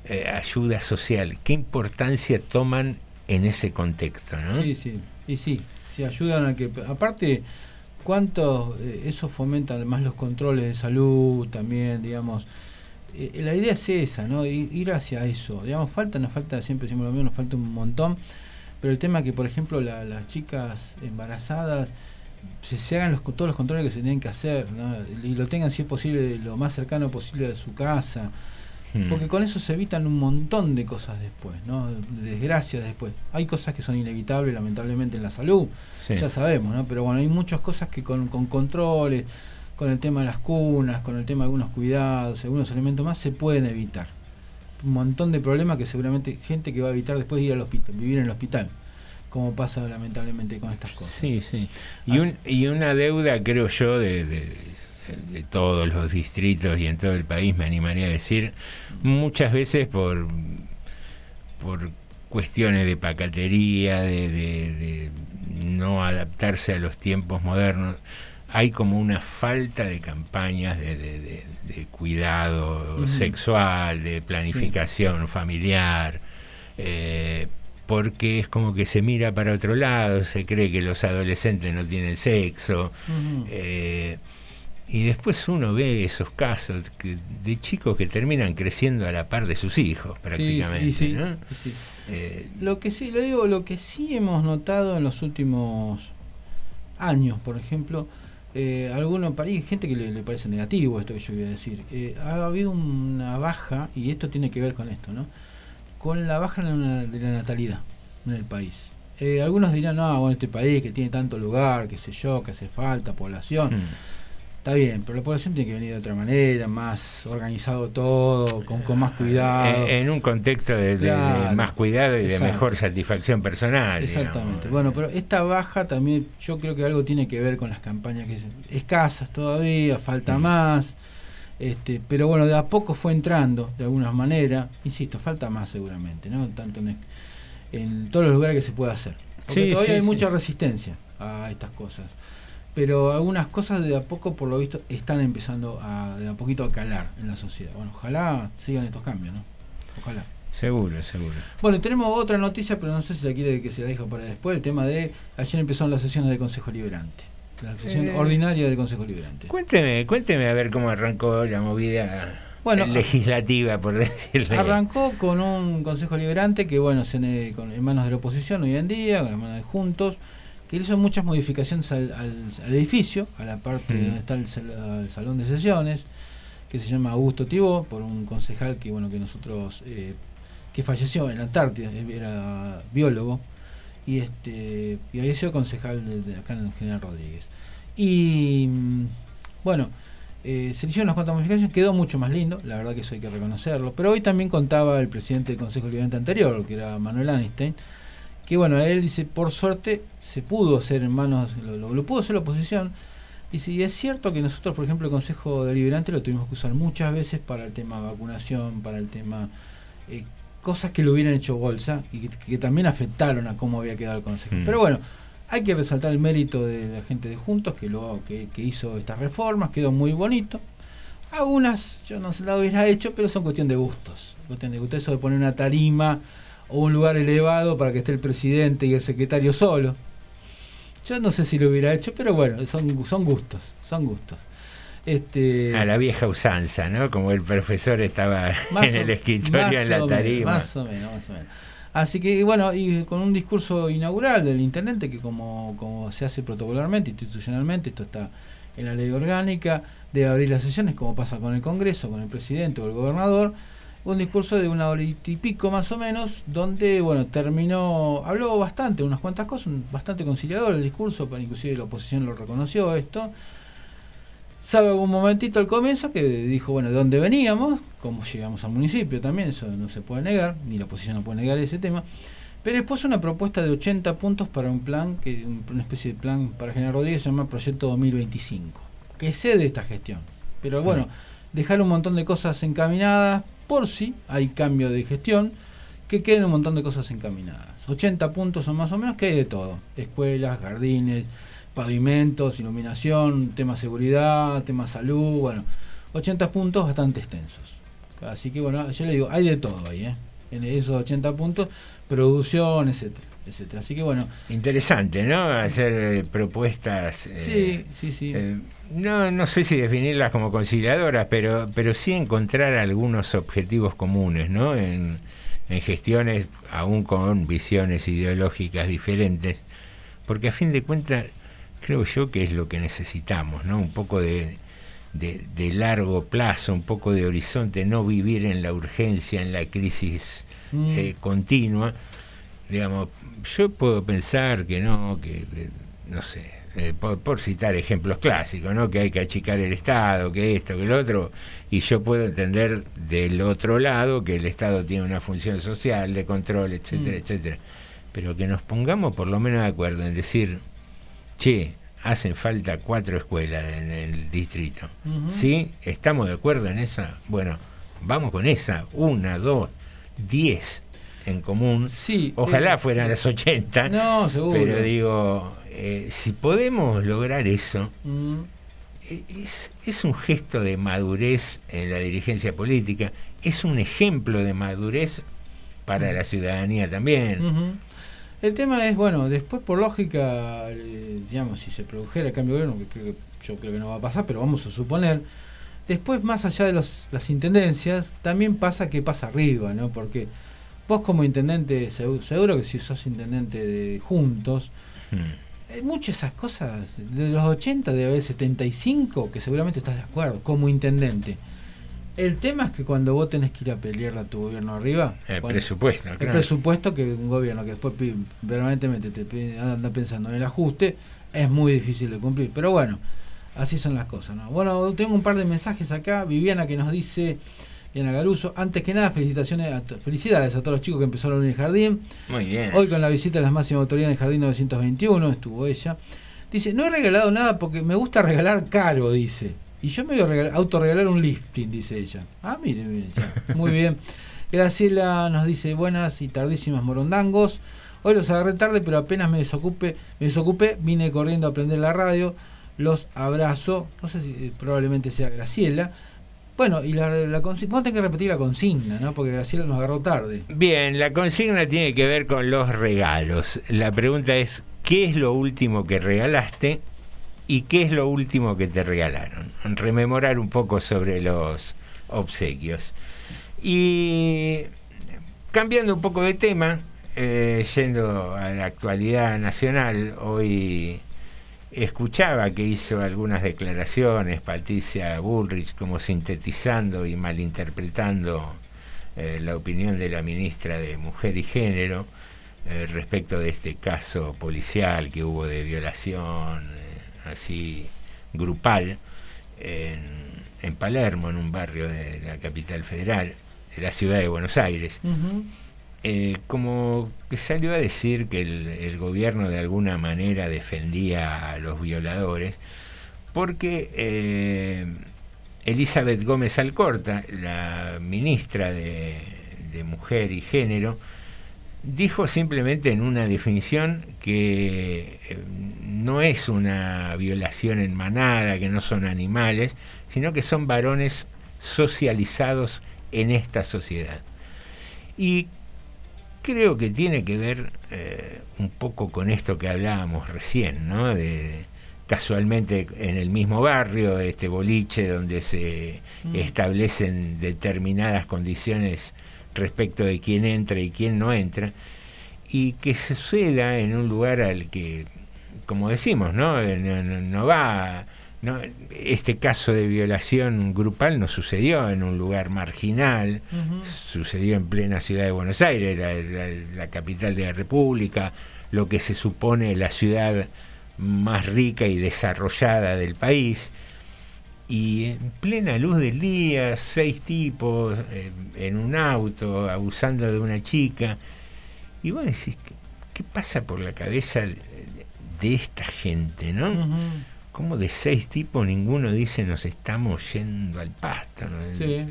eh, ayuda social, ¿qué importancia toman en ese contexto? ¿no? Sí, sí, y sí, sí ayudan a que, aparte, cuánto eh, eso fomenta además los controles de salud también, digamos. Eh, la idea es esa, ¿no? Ir, hacia eso. Digamos, falta, nos falta, siempre decimos lo mismo, nos falta un montón. Pero el tema que, por ejemplo, la- las chicas embarazadas se, se hagan los, todos los controles que se tienen que hacer, ¿no? Y lo tengan, si es posible, lo más cercano posible de su casa. Mm. Porque con eso se evitan un montón de cosas después, ¿no? De desgracias después. Hay cosas que son inevitables, lamentablemente, en la salud, Sí. ya sabemos, ¿no? Pero bueno, hay muchas cosas que con, con controles, con el tema de las cunas, con el tema de algunos cuidados, algunos elementos más, se pueden evitar. Un montón de problemas que seguramente gente que va a evitar después de ir al hospital, vivir en el hospital, como pasa lamentablemente con estas cosas. Sí, sí. Y, un- y una deuda, creo yo, de, de- de todos los distritos y en todo el país, me animaría a decir, muchas veces por, por cuestiones de pacatería, de, de- de no adaptarse a los tiempos modernos, hay como una falta de campañas de, de- de- de cuidado sexual, de planificación familiar, eh, porque es como que se mira para otro lado, se cree que los adolescentes no tienen sexo, eh, y después uno ve esos casos que- de chicos que terminan creciendo a la par de sus hijos, prácticamente. Sí, sí, ¿no? sí. Eh, Lo que sí, le digo, lo que sí hemos notado en los últimos años, por ejemplo, eh, algunos, hay gente que le, parece negativo esto que yo voy a decir. Eh, ha habido una baja, y esto tiene que ver con esto, ¿no? Con la baja de la natalidad en el país. Eh, algunos dirán, no, bueno, este país que tiene tanto lugar, qué sé yo, que hace falta, población. Mm. Está bien, pero la población tiene que venir de otra manera, más organizado todo, con, con más cuidado. en, en un contexto de, de- de Claro, más cuidado y de mejor satisfacción personal. Exactamente. Bueno, pero esta baja también yo creo que algo tiene que ver con las campañas que es escasas todavía, falta más. Este, pero bueno, de a poco fue entrando de alguna manera. Insisto, falta más seguramente, ¿no? Tanto en, en todos los lugares que se pueda hacer. Porque Sí, todavía sí, hay mucha resistencia a estas cosas. Pero algunas cosas de a poco, por lo visto, están empezando a, de a poquito a calar en la sociedad. Bueno, ojalá sigan estos cambios, ¿no? Ojalá. Seguro, seguro. Bueno, tenemos otra noticia, pero no sé si la quiere que se la dejo para después. El tema de ayer empezaron las sesiones del Consejo Liberante. La sesión Eh. ordinaria del Consejo Liberante. Cuénteme, cuénteme a ver cómo arrancó la movida Bueno, legislativa, por decirle. Arrancó con un Consejo Liberante que, bueno, se ne- con, en manos de la oposición hoy en día, con las manos de Juntos, que hizo muchas modificaciones al, al- al edificio, a la parte Mm. donde está el, sal- el salón de sesiones, que se llama Augusto Tibó, por un concejal que, bueno, que nosotros, eh, que falleció en la Antártida, eh, era biólogo, y este y había sido concejal de, de acá en General Rodríguez. Y mm, bueno, eh, se le hicieron unas cuantas modificaciones, quedó mucho más lindo, la verdad que eso hay que reconocerlo. Pero hoy también contaba el presidente del Consejo Liberante anterior, que era Manuel Einstein, que bueno, él dice, por suerte se pudo hacer en manos, lo, lo- lo pudo hacer la oposición. Dice, y es cierto que nosotros, por ejemplo, el Consejo Deliberante lo tuvimos que usar muchas veces para el tema vacunación, para el tema eh, cosas que lo hubieran hecho bolsa y que, que también afectaron a cómo había quedado el Consejo. Mm. Pero bueno, hay que resaltar el mérito de la gente de Juntos que, lo, que, que hizo estas reformas, quedó muy bonito. Algunas yo no se las hubiera hecho, pero son cuestión de gustos. Cuestión de gustos, eso de poner una tarima o un lugar elevado para que esté el presidente y el secretario solo. Yo no sé si lo hubiera hecho, pero bueno, son, son gustos, son gustos. Este, A la vieja usanza, ¿no? Como el profesor estaba en o- el escritorio en la menos, tarima. más o menos, más o menos. Así que bueno, y con un discurso inaugural del intendente que como, como se hace protocolarmente, institucionalmente, esto está en la ley orgánica, de abrir las sesiones como pasa con el Congreso, con el presidente o el gobernador, un discurso de una hora y pico más o menos, donde bueno, terminó, habló bastante, unas cuantas cosas, bastante conciliador el discurso, pero inclusive la oposición lo reconoció esto. Salvo un momentito al comienzo que dijo, bueno, de dónde veníamos, cómo llegamos al municipio también, eso no se puede negar, ni la oposición no puede negar ese tema. Pero después una propuesta de 80 puntos para un plan, que un- una especie de plan para General Rodríguez, se llama Proyecto 2025, que cede esta gestión. Pero bueno, dejar un montón de cosas encaminadas, por si hay cambio de gestión, que queden un montón de cosas encaminadas. 80 puntos son más o menos que hay de todo. Escuelas, jardines, pavimentos, iluminación, tema seguridad, tema salud, bueno, 80 puntos bastante extensos. Así que bueno, yo le digo, hay de todo ahí, ¿eh? En esos 80 puntos, producción, etcétera, etcétera. Así que bueno, Interesante, ¿no? Hacer eh, propuestas. eh, Sí, sí, sí. eh, no, no sé si definirlas como conciliadoras, pero, pero sí encontrar algunos objetivos comunes, ¿no? En, en gestiones, aún con visiones ideológicas diferentes, porque a fin de cuentas creo yo que es lo que necesitamos, ¿no? Un poco de, de, de largo plazo, un poco de horizonte, no vivir en la urgencia, en la crisis Mm. eh, continua, digamos, yo puedo pensar que no, que no sé, eh, por, por citar ejemplos clásicos, ¿no? que hay que achicar el Estado, que esto, que lo otro, y yo puedo entender del otro lado que el Estado tiene una función social, de control, etcétera, Mm. etcétera. Pero que nos pongamos por lo menos de acuerdo en decir, che, hacen falta cuatro escuelas en el distrito. ¿Sí? ¿Estamos de acuerdo en esa? Bueno, vamos con esa, una, dos, diez en común. Sí, Ojalá eh, fueran las 80. No, seguro. Pero digo, eh, si podemos lograr eso, Mm. e- es, es un gesto de madurez en la dirigencia política, es un ejemplo de madurez para la ciudadanía también. El tema es, bueno, después por lógica, eh, digamos, si se produjera el cambio de gobierno, que creo que yo creo que no va a pasar, pero vamos a suponer, después más allá de los, las intendencias, también pasa que pasa arriba, ¿no? Porque vos como intendente, segu- seguro que si sos intendente de Juntos, Mm. hay muchas de esas cosas, de los 80 debe haber 75, que seguramente estás de acuerdo, como intendente. El tema es que cuando vos tenés que ir a pelearle a tu gobierno arriba, El cuando- presupuesto, el claro. presupuesto que un gobierno que después permanentemente te pide- anda pensando en el ajuste, es muy difícil de cumplir. Pero bueno, así son las cosas. ¿no? Bueno, tengo un par de mensajes acá. Viviana que nos dice, Viviana Garuso, antes que nada, felicitaciones a felicidades a todos los chicos que empezaron en el jardín. Muy bien. Hoy con la visita de las máximas autoridades en el Jardín 921 estuvo ella. Dice, no he regalado nada porque me gusta regalar caro, dice. Y yo me voy a regal- autorregalar un lifting, dice ella. Ah, mire, mire, ya. Muy bien. Graciela nos dice, buenas y tardísimas morondangos. Hoy los agarré tarde, pero apenas me desocupe, me desocupé, vine corriendo a prender la radio. Los abrazo. No sé si eh, probablemente sea Graciela. Bueno, y la, consigna, vos tenés que repetir la consigna, ¿no? Porque Graciela nos agarró tarde. Bien, la consigna tiene que ver con los regalos. La pregunta es, ¿qué es lo último que regalaste y qué es lo último que te regalaron? Rememorar un poco sobre los obsequios. Y cambiando un poco de tema, eh, yendo a la actualidad nacional, hoy escuchaba que hizo algunas declaraciones Patricia Bullrich como sintetizando y malinterpretando eh, la opinión de la ministra de Mujer y Género eh, respecto de este caso policial que hubo de violación eh, así grupal en, en Palermo, en un barrio de la capital federal, de la ciudad de Buenos Aires. Eh, como que salió a decir que el, gobierno de alguna manera defendía a los violadores, porque eh, Elizabeth Gómez Alcorta, la ministra de, de Mujer y Género, dijo simplemente en una definición que eh, no es una violación en manada, que no son animales, sino que son varones socializados en esta sociedad. Y creo que tiene que ver eh, un poco con esto que hablábamos recién, ¿no? De, casualmente en el mismo barrio, este boliche donde se Mm. establecen determinadas condiciones respecto de quién entra y quién no entra, y que se suceda en un lugar al que, como decimos, no, Eh, no, no- no va, no, este caso de violación grupal no sucedió en un lugar marginal, sucedió en plena ciudad de Buenos Aires, la, la- la capital de la República, lo que se supone la ciudad más rica y desarrollada del país. Y en plena luz del día, seis tipos eh, en un auto abusando de una chica. Y vos decís, ¿qué, qué pasa por la cabeza de, de esta gente, no? Como de seis tipos ninguno dice nos estamos yendo al pasto? ¿no? Sí.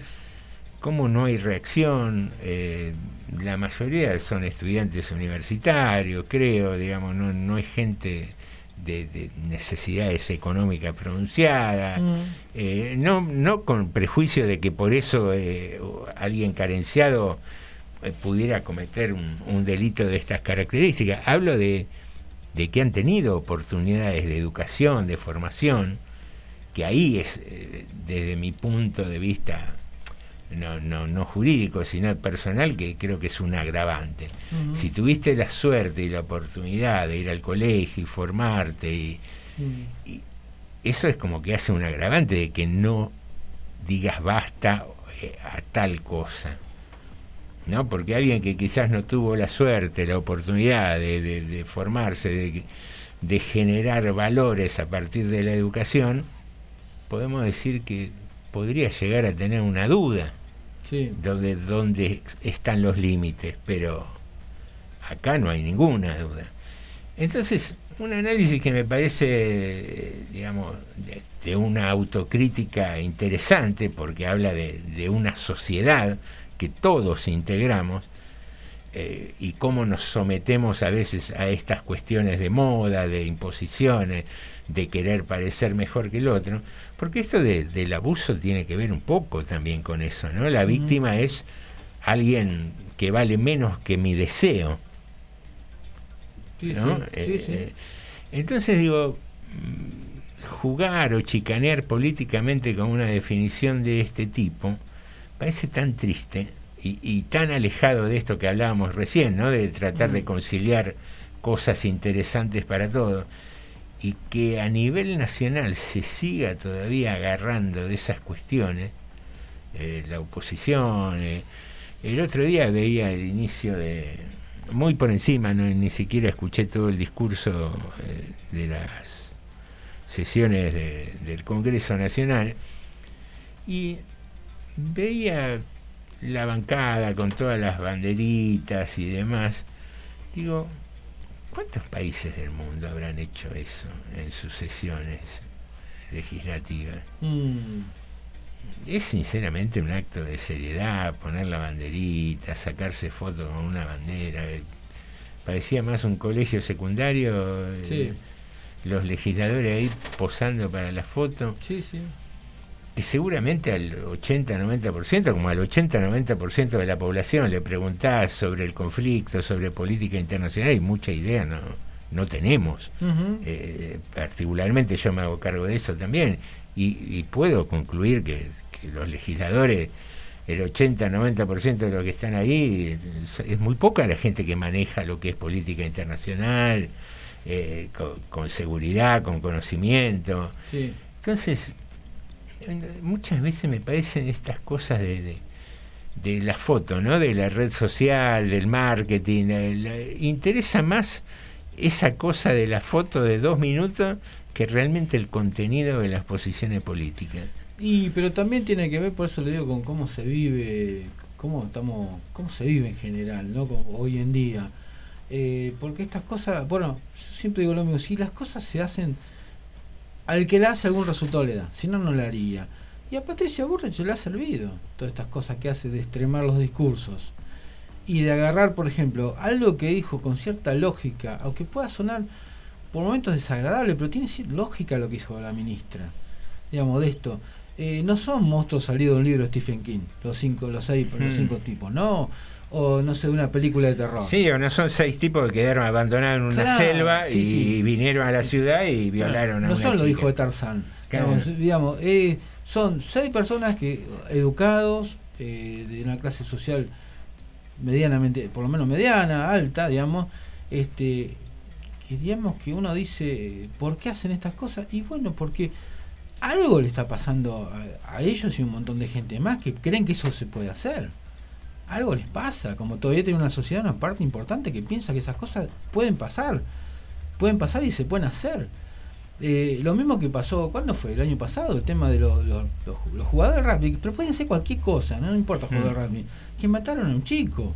cómo no hay reacción. Eh, la mayoría son estudiantes universitarios, creo, digamos, no, no hay gente de, de necesidades económicas pronunciadas, Mm. eh, no, no con prejuicio de que por eso eh, alguien carenciado eh, pudiera cometer un, un delito de estas características. Hablo de, de que han tenido oportunidades de educación, de formación, que ahí es, eh, desde mi punto de vista, no, no, no jurídico, sino personal, que creo que es un agravante. Si tuviste la suerte y la oportunidad de ir al colegio y formarte y, Mm. eso es como que hace un agravante de que no digas basta eh, a tal cosa. ¿No? Porque alguien que quizás no tuvo la suerte, la oportunidad de, de- de formarse, de, de generar valores a partir de la educación, podemos decir que podría llegar a tener una duda Sí. de dónde están los límites, pero acá no hay ninguna duda. Entonces, un análisis que me parece, digamos, de, de una autocrítica interesante, porque habla de, de una sociedad que todos integramos, eh, y cómo nos sometemos a veces a estas cuestiones de moda, de imposiciones, de querer parecer mejor que el otro, porque esto de- del abuso tiene que ver un poco también con eso, ¿no? La víctima es alguien que vale menos que mi deseo. Sí, ¿no? sí, Eh, sí, eh, entonces digo, jugar o chicanear políticamente con una definición de este tipo parece tan triste y, y tan alejado de esto que hablábamos recién, ¿no? de tratar de conciliar cosas interesantes para todos y que a nivel nacional se siga todavía agarrando de esas cuestiones, eh, la oposición. eh, el otro día veía el inicio de, muy por encima, no, ni siquiera escuché todo el discurso eh, de las sesiones de- del Congreso Nacional y veía la bancada con todas las banderitas y demás. Digo, ¿cuántos países del mundo habrán hecho eso en sus sesiones legislativas? Mm. Es sinceramente un acto de seriedad, poner la banderita, sacarse fotos con una bandera. Parecía más un colegio secundario, eh, los legisladores ahí posando para la foto, Sí, sí. Que seguramente al 80-90%, como al 80-90% de la población le preguntás sobre el conflicto, sobre política internacional y mucha idea no, no tenemos. Eh, particularmente yo me hago cargo de eso también y, y puedo concluir que, que los legisladores, el 80-90% de los que están ahí, es, es muy poca la gente que maneja lo que es política internacional, eh, con, con seguridad, con conocimiento. Sí. Entonces, muchas veces me parecen estas cosas de, de, de la foto, ¿no? De la red social, del marketing. interesa más esa cosa de la foto de dos minutos que realmente el contenido de las posiciones políticas. Y pero también tiene que ver, por eso le digo, con cómo se vive, cómo estamos, cómo se vive en general, ¿no? Como hoy en día. Eh, porque estas cosas, bueno, yo siempre digo lo mismo, si las cosas se hacen, al que la hace algún resultado le da, si no, no la haría. Y a Patricia Burrich le ha servido todas estas cosas que hace de extremar los discursos y de agarrar, por ejemplo, algo que dijo con cierta lógica, aunque pueda sonar por momentos desagradable, pero tiene lógica lo que hizo la ministra. Digamos, de esto. Eh, no son monstruos salidos de un libro de Stephen King, los cinco, los seis, los Hmm. cinco tipos, no, o no sé, una película de terror. Sí, o no son seis tipos que quedaron abandonados en una Claro, selva sí, y sí. vinieron a la ciudad y violaron a no una son los hijos de Tarzán. Claro. Digamos, digamos, eh, son seis personas que educados, eh, de una clase social medianamente, por lo menos mediana, alta, digamos, este que digamos que uno dice, ¿por qué hacen estas cosas? Y bueno, porque algo le está pasando a, a ellos y un montón de gente más que creen que eso se puede hacer. Algo les pasa, como todavía tiene una sociedad, una parte importante que piensa que esas cosas pueden pasar, pueden pasar y se pueden hacer. Eh, lo mismo que pasó, ¿cuándo fue? El año pasado, el tema de los, los- los- los jugadores de rugby, pero pueden ser cualquier cosa, no, No importa jugador de Mm. rugby, que mataron a un chico.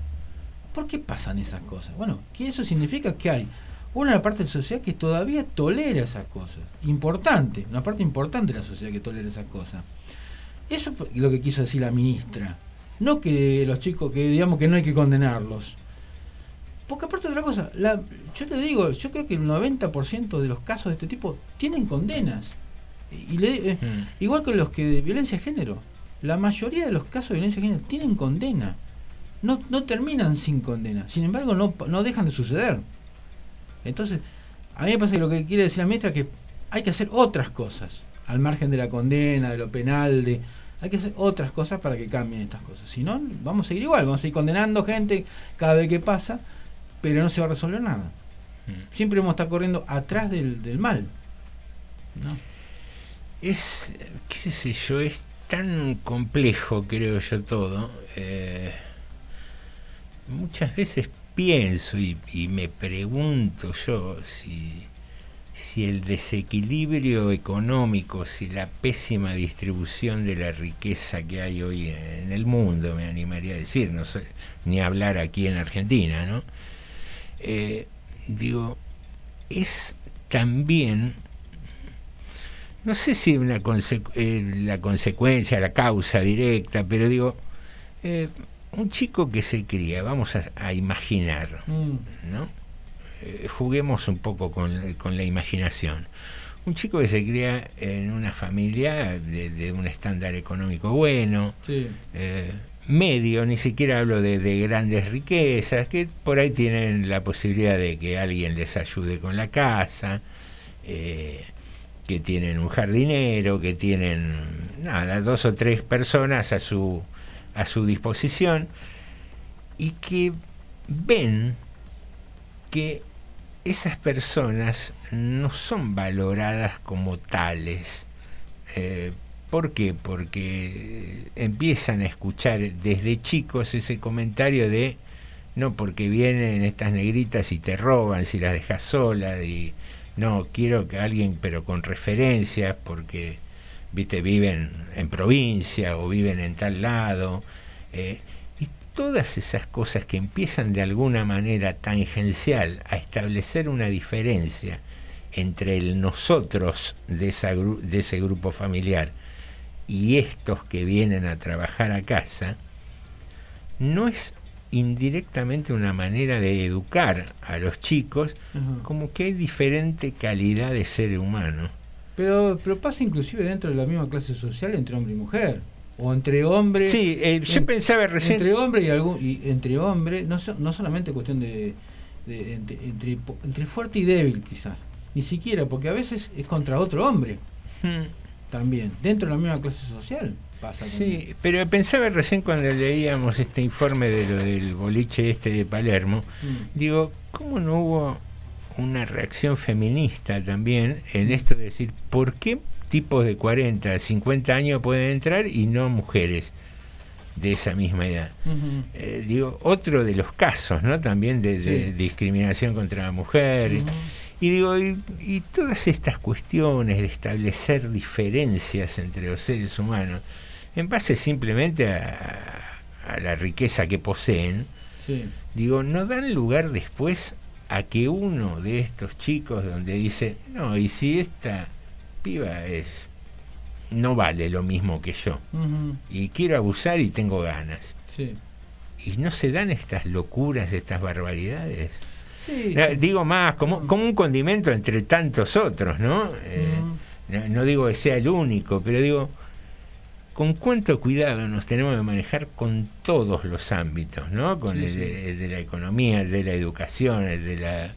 ¿Por qué pasan esas cosas? Bueno, que eso significa que hay una parte de la sociedad que todavía tolera esas cosas. Importante, una parte importante de la sociedad que tolera esas cosas. Eso es lo que quiso decir la ministra. No que los chicos, que digamos que no hay que condenarlos. Porque aparte de otra cosa, la, yo te digo, yo creo que el 90% de los casos de este tipo tienen condenas. Y le- eh, Mm. Igual que los que de violencia de género. La mayoría de los casos de violencia de género tienen condena. No, no terminan sin condena. Sin embargo, no, no dejan de suceder. Entonces, a mí me pasa que lo que quiere decir la ministra es que hay que hacer otras cosas. Al margen de la condena, de lo penal, de hay que hacer otras cosas para que cambien estas cosas. Si no, vamos a seguir igual. Vamos a seguir condenando gente cada vez que pasa, pero no se va a resolver nada. Mm. Siempre vamos a estar corriendo atrás del, del mal. ¿no? es, qué sé yo, es tan complejo, creo yo, todo. Eh, muchas veces pienso y, me pregunto yo si, si el desequilibrio económico, si la pésima distribución de la riqueza que hay hoy en el mundo, me animaría a decir, no sé, ni hablar aquí en Argentina, ¿no? Eh, digo, es también, no sé si una conse- eh, la consecuencia, la causa directa, pero digo, eh, un chico que se cría, vamos a, a imaginar, Mm. ¿no? Eh, juguemos un poco con, con la imaginación. Un chico que se cría en una familia de, de un estándar económico bueno, Sí. eh, medio, ni siquiera hablo de, de grandes riquezas, que por ahí tienen la posibilidad de que alguien les ayude con la casa, eh, que tienen un jardinero, que tienen nada, dos o tres personas a su, a su disposición y que ven que esas personas no son valoradas como tales. Eh, ¿Por qué? Porque empiezan a escuchar desde chicos ese comentario de no porque vienen estas negritas y te roban si las dejas sola y no quiero que alguien pero con referencias porque viste viven en provincia o viven en tal lado eh, y todas esas cosas que empiezan de alguna manera tangencial a establecer una diferencia entre el nosotros de, esa gru- de ese grupo familiar y estos que vienen a trabajar a casa, no es indirectamente una manera de educar a los chicos, como que hay diferente calidad de ser humano. Pero, pero pasa inclusive dentro de la misma clase social entre hombre y mujer. O entre hombre. Sí, eh, yo pensaba recién- Entre hombre y algún. Y entre hombre, no, so- no solamente cuestión de. de- entre, entre, fuerte y débil, quizás. Ni siquiera, porque a veces es contra otro hombre. Hmm. También. Dentro de la misma clase social pasa. también. Sí, pero pensaba recién cuando leíamos este informe de lo del boliche este de Palermo, Mm. digo, ¿cómo no hubo una reacción feminista también en esto de decir, ¿por qué tipos de 40, 50 años pueden entrar y no mujeres de esa misma edad? Eh, digo, otro de los casos, ¿no? También de, discriminación contra la mujer. Y digo, y, y todas estas cuestiones de establecer diferencias entre los seres humanos, en base simplemente a, a la riqueza que poseen, Sí. digo, no dan lugar después a que uno de estos chicos donde dice, no, y si esta piba es no vale lo mismo que yo, y quiero abusar y tengo ganas. Sí. Y no se dan estas locuras, estas barbaridades. Sí. Digo más, como, como un condimento entre tantos otros, ¿no? Eh, no, no digo que sea el único, pero digo, con cuánto cuidado nos tenemos que manejar con todos los ámbitos, ¿no? Con Sí, el, sí. De, de la economía, el de la educación, el de la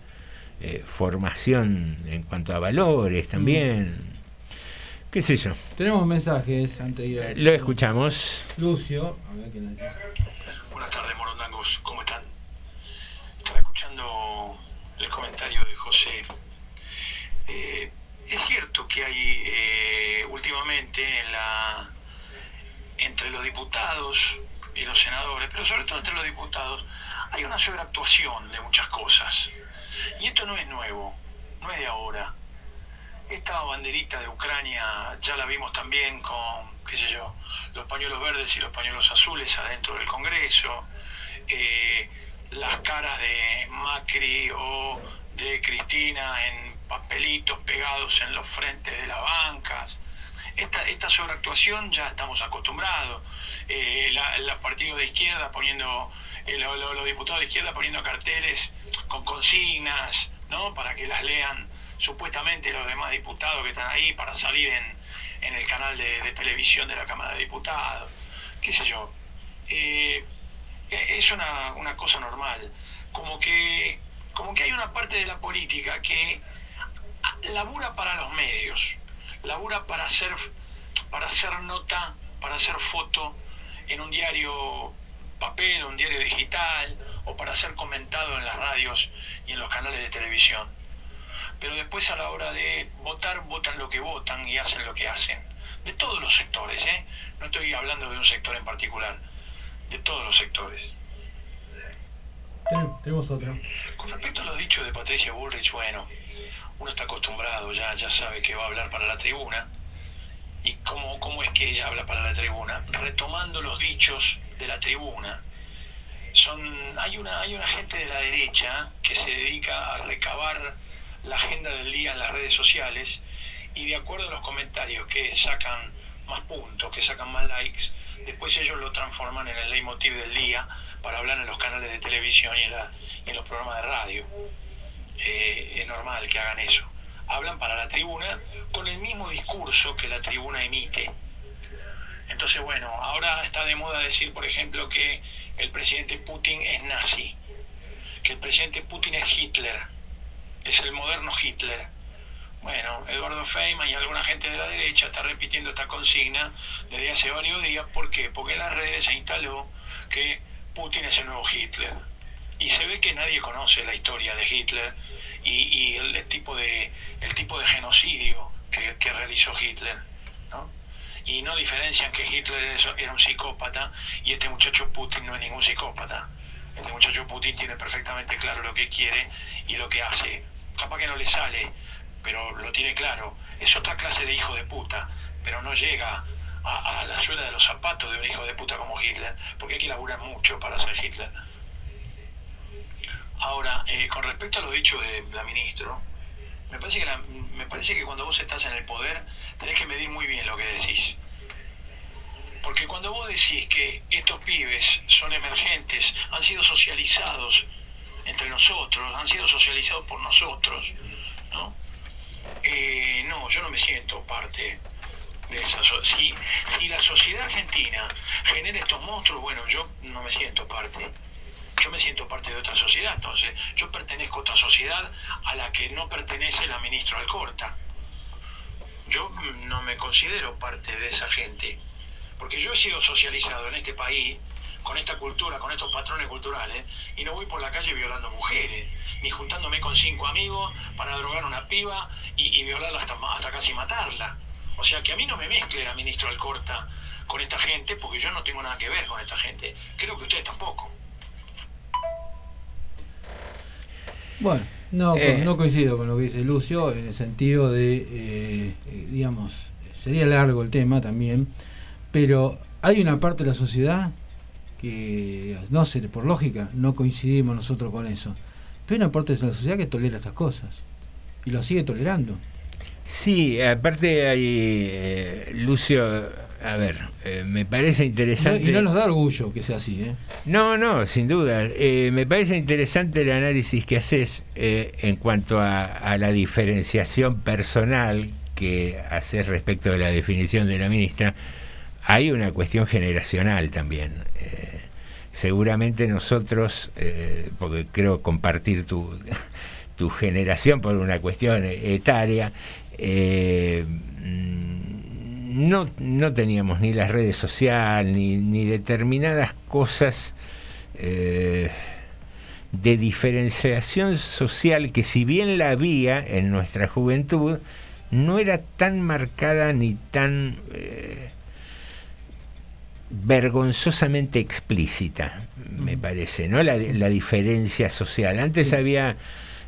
eh, formación en cuanto a valores también. ¿Qué sé yo? Tenemos mensajes antes de ir a... Lo escuchamos. Lucio, a ver quién dice. Buenas tardes, morondangos. ¿Cómo están? Estaba escuchando el comentario de José. Eh, es cierto que hay eh, últimamente en la entre los diputados y los senadores, pero sobre todo entre los diputados, hay una sobreactuación de muchas cosas. Y esto no es nuevo, no es de ahora. Esta banderita de Ucrania ya la vimos también con, qué sé yo, los pañuelos verdes y los pañuelos azules adentro del Congreso, eh, las caras de Macri o de Cristina en papelitos pegados en los frentes de las bancas. Esta, esta sobreactuación ya estamos acostumbrados. Eh, los partidos de izquierda poniendo, eh, lo- lo- los diputados de izquierda poniendo carteles con consignas, ¿no? Para que las lean supuestamente los demás diputados que están ahí para salir en, en el canal de, de televisión de la Cámara de Diputados. ¿Qué sé yo? Eh, eh, es una, una cosa normal. Como que, como que hay una parte de la política que labura para los medios, labura para hacer, para hacer nota, para hacer foto en un diario papel, un diario digital, o para ser comentado en las radios y en los canales de televisión. Pero después a la hora de votar, votan lo que votan y hacen lo que hacen. De todos los sectores, ¿eh? No estoy hablando de un sector en particular, de todos los sectores. Ten- tenemos otra. Con respecto a los dichos de Patricia Bullrich, bueno, uno está acostumbrado, ya, ya sabe que va a hablar para la tribuna. ¿Y cómo, cómo es que ella habla para la tribuna? Retomando los dichos de la tribuna. Son, hay, una, hay una gente de la derecha que se dedica a recabar la agenda del día en las redes sociales y de acuerdo a los comentarios que sacan más puntos, que sacan más likes, después ellos lo transforman en el leitmotiv del día para hablar en los canales de televisión y en, la- y en los programas de radio. Eh, es normal que hagan eso. Hablan para la tribuna con el mismo discurso que la tribuna emite. Entonces, bueno, ahora está de moda decir, por ejemplo, que el presidente Putin es nazi, que el presidente Putin es Hitler, es el moderno Hitler. Bueno, Eduardo Feynman y alguna gente de la derecha está repitiendo esta consigna desde hace varios días. ¿Por qué? Porque en las redes se instaló que Putin es el nuevo Hitler. Y se ve que nadie conoce la historia de Hitler y, el, tipo de, el tipo de genocidio que, realizó Hitler. ¿no? Y no diferencian que Hitler era un psicópata y este muchacho Putin no es ningún psicópata. Este muchacho Putin tiene perfectamente claro lo que quiere y lo que hace. Capaz que no le sale, pero lo tiene claro. Es otra clase de hijo de puta, pero no llega a, a la suela de los zapatos de un hijo de puta como Hitler, porque hay que laburar mucho para ser Hitler. Ahora, eh, con respecto a lo dicho de la ministro, me parece, que me parece que cuando vos estás en el poder tenés que medir muy bien lo que decís. Porque cuando vos decís que estos pibes son emergentes, han sido socializados entre nosotros, han sido socializados por nosotros, ¿no? Eh, no, yo no me siento parte de esa so- si, si la sociedad argentina genera estos monstruos, bueno, yo no me siento parte. Yo me siento parte de otra sociedad, entonces yo pertenezco a otra sociedad a la que no pertenece la ministra Alcorta. Yo no me considero parte de esa gente, porque yo he sido socializado en este país con esta cultura, con estos patrones culturales, y no voy por la calle violando mujeres, ni juntándome con cinco amigos para drogar una piba y, violarla hasta, hasta casi matarla. O sea, que a mí no me mezcle la ministra Alcorta con esta gente, porque yo no tengo nada que ver con esta gente. Creo que ustedes tampoco. Bueno, no, Eh. no coincido con lo que dice Lucio en el sentido de, eh, eh, digamos, sería largo el tema también, pero hay una parte de la sociedad que, no sé, por lógica, no coincidimos nosotros con eso, pero hay una parte de la sociedad que tolera estas cosas y lo sigue tolerando. Sí, aparte hay, eh, Lucio, a ver, eh, me parece No- interesante... y no nos da orgullo que sea así, ¿eh? No, no, sin duda. Eh, me parece interesante el análisis que haces eh, en cuanto a, a la diferenciación personal que haces respecto de la definición de la ministra. Hay una cuestión generacional también. Seguramente nosotros, porque creo compartir tu, tu generación por una cuestión etaria, eh, no, no teníamos ni las redes sociales ni, ni determinadas cosas eh, de diferenciación social que si bien la había en nuestra juventud, no era tan marcada ni tan eh, vergonzosamente explícita, me parece, ¿no? La, la diferencia social. Antes había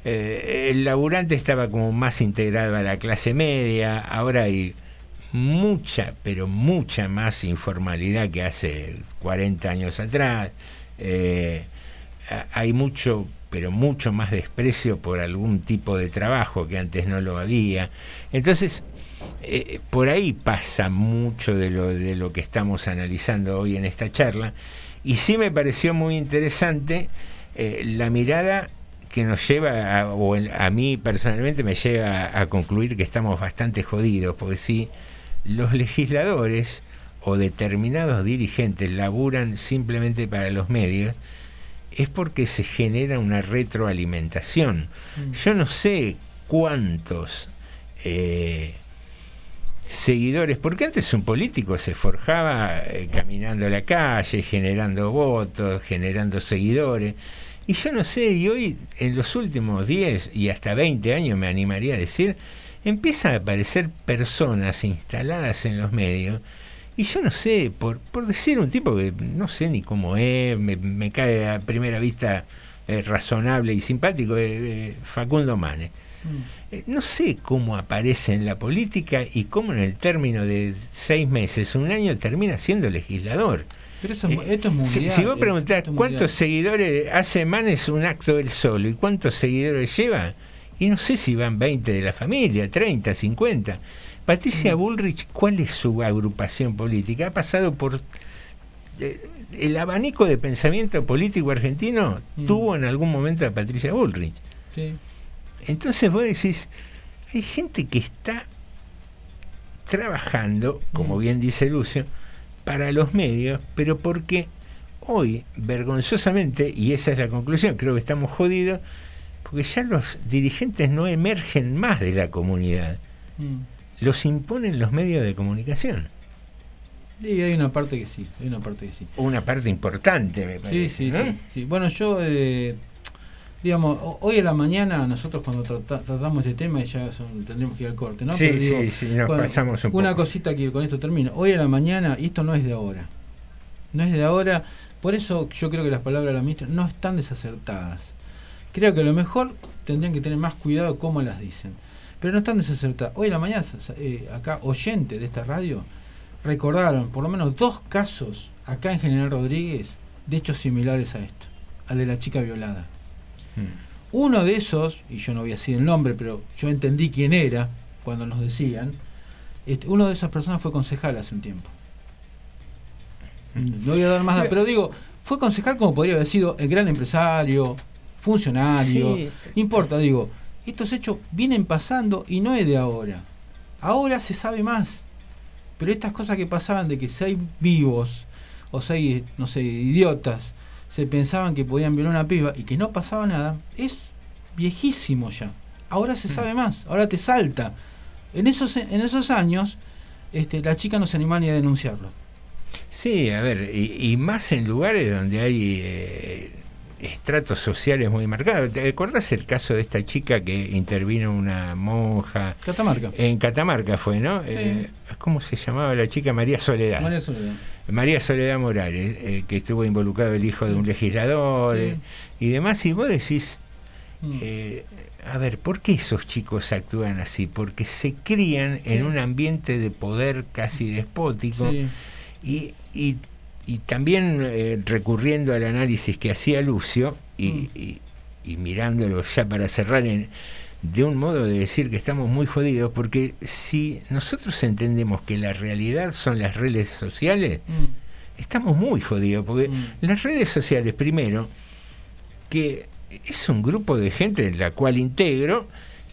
eh, el laburante estaba como más integrado a la clase media, ahora hay mucha, pero mucha más informalidad que hace 40 años atrás. Eh, hay mucho, pero mucho más desprecio por algún tipo de trabajo que antes no lo había. Entonces, eh, por ahí pasa mucho de lo, de lo que estamos analizando hoy en esta charla. Y sí me pareció muy interesante eh, la mirada que nos lleva, a, o a mí personalmente me lleva a, concluir que estamos bastante jodidos, porque si los legisladores o determinados dirigentes laburan simplemente para los medios, es porque se genera una retroalimentación. Yo no sé cuántos eh, seguidores, porque antes un político se forjaba eh, caminando la calle, generando votos, generando seguidores. Y yo no sé, y hoy en los últimos 10 y hasta 20 años me animaría a decir, empiezan a aparecer personas instaladas en los medios. Y yo no sé, por, por decir un tipo que no sé ni cómo es, me, me cae a primera vista eh, razonable y simpático, eh, eh, Facundo Manes. Eh, no sé cómo aparece en la política y cómo en el término de seis meses, un año, termina siendo legislador. Pero eso, esto es Si, mundial. si vos eh, preguntás cuántos mundial. seguidores hace Manes un acto él solo y cuántos seguidores lleva, y no sé si van 20 de la familia, 30, 50. Patricia Mm. Bullrich, ¿cuál es su agrupación política? Ha pasado por eh, el abanico de pensamiento político argentino, Mm. tuvo en algún momento a Patricia Bullrich. Sí. Entonces vos decís, hay gente que está trabajando, como bien dice Lucio, para los medios, pero porque hoy, vergonzosamente, y esa es la conclusión, creo que estamos jodidos, porque ya los dirigentes no emergen más de la comunidad, Mm. los imponen los medios de comunicación. Sí, hay una parte que sí, hay una parte que sí. Una parte importante, me parece. sí, ¿no? sí, sí. Bueno, yo, eh, digamos, ho- hoy en la mañana nosotros cuando trata- tratamos este tema, y ya son- tendremos que ir al corte, ¿no? Sí, Pero digo, sí, sí, nos pasamos un Una poco. cosita que con esto termino. Hoy en la mañana, y esto no es de ahora, no es de ahora, por eso yo creo que las palabras de la ministra no están desacertadas. Creo que a lo mejor tendrían que tener más cuidado cómo las dicen. Pero no están desacertadas. Hoy en la mañana, eh, acá, oyente de esta radio, recordaron por lo menos dos casos acá en General Rodríguez de hechos similares a esto, al de la chica violada. Mm. Uno de esos, y yo no voy a decir el nombre, pero yo entendí quién era cuando nos decían, este, uno de esas personas fue concejal hace un tiempo. No voy a dar más, pero digo, fue concejal como podría haber sido el gran empresario, funcionario, Sí. no importa, digo, estos hechos vienen pasando y no es de ahora. Ahora se sabe más. Pero estas cosas que pasaban de que seis vivos o seis, no sé, idiotas se pensaban que podían violar una piba y que no pasaba nada, es viejísimo ya. Ahora se sabe más, ahora te salta. En esos, en esos años, este, la chica no se animaba ni a denunciarlo. Sí, a ver, y, y más en lugares donde hay eh, estratos sociales muy marcados. ¿Te acordás el caso de esta chica que intervino una monja? Catamarca. En Catamarca fue, ¿no? Eh, ¿Cómo se llamaba la chica? María Soledad. María Soledad. María Soledad Morales, eh, que estuvo involucrado el hijo de un legislador Sí. eh, y demás, y vos decís, a ver, ¿por qué esos chicos actúan así? Porque se crían en un ambiente de poder casi despótico y, y también eh, recurriendo al análisis que hacía Lucio y, Mm. y- y mirándolo ya para cerrar en, de un modo de decir que estamos muy jodidos, porque si nosotros entendemos que la realidad son las redes sociales, Mm. estamos muy jodidos, porque las redes sociales, primero, que es un grupo de gente en la cual integro,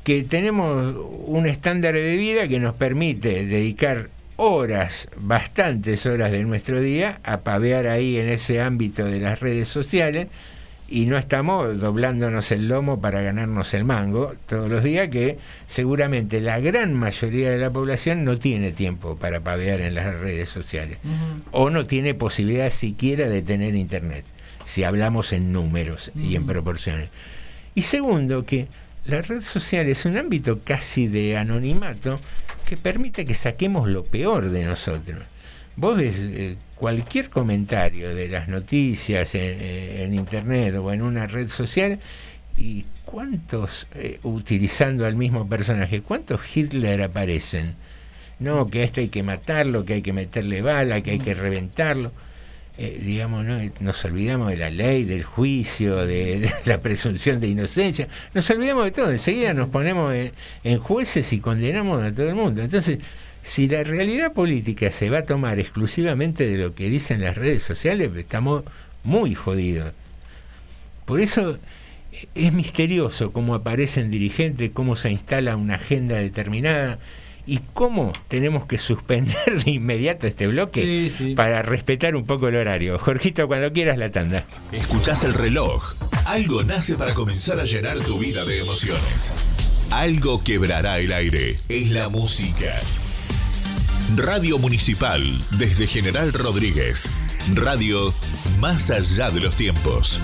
que tenemos un estándar de vida que nos permite dedicar horas, bastantes horas de nuestro día, a pavear ahí en ese ámbito de las redes sociales, y no estamos doblándonos el lomo para ganarnos el mango todos los días, que seguramente la gran mayoría de la población no tiene tiempo para pavear en las redes sociales o no tiene posibilidad siquiera de tener internet, si hablamos en números y en proporciones. Y segundo, que la red social es un ámbito casi de anonimato que permite que saquemos lo peor de nosotros. Vos ves eh, cualquier comentario de las noticias en, eh, en internet o en una red social y cuántos, eh, utilizando al mismo personaje, cuántos Hitler aparecen. No, que a este hay que matarlo, que hay que meterle bala, que hay que reventarlo. Eh, digamos, ¿no? nos olvidamos de la ley, del juicio, de, de la presunción de inocencia. Nos olvidamos de todo. Enseguida nos ponemos en, en jueces y condenamos a todo el mundo. Entonces, si la realidad política se va a tomar exclusivamente de lo que dicen las redes sociales, estamos muy jodidos. Por eso eh, es misterioso cómo aparecen dirigentes, cómo se instala una agenda determinada y cómo tenemos que suspender de inmediato este bloque para respetar un poco el horario. Jorgito, cuando quieras la tanda. Escuchás el reloj. Algo nace para comenzar a llenar tu vida de emociones. Algo quebrará el aire. Es la música. Radio Municipal desde General Rodríguez. Radio más allá de los tiempos.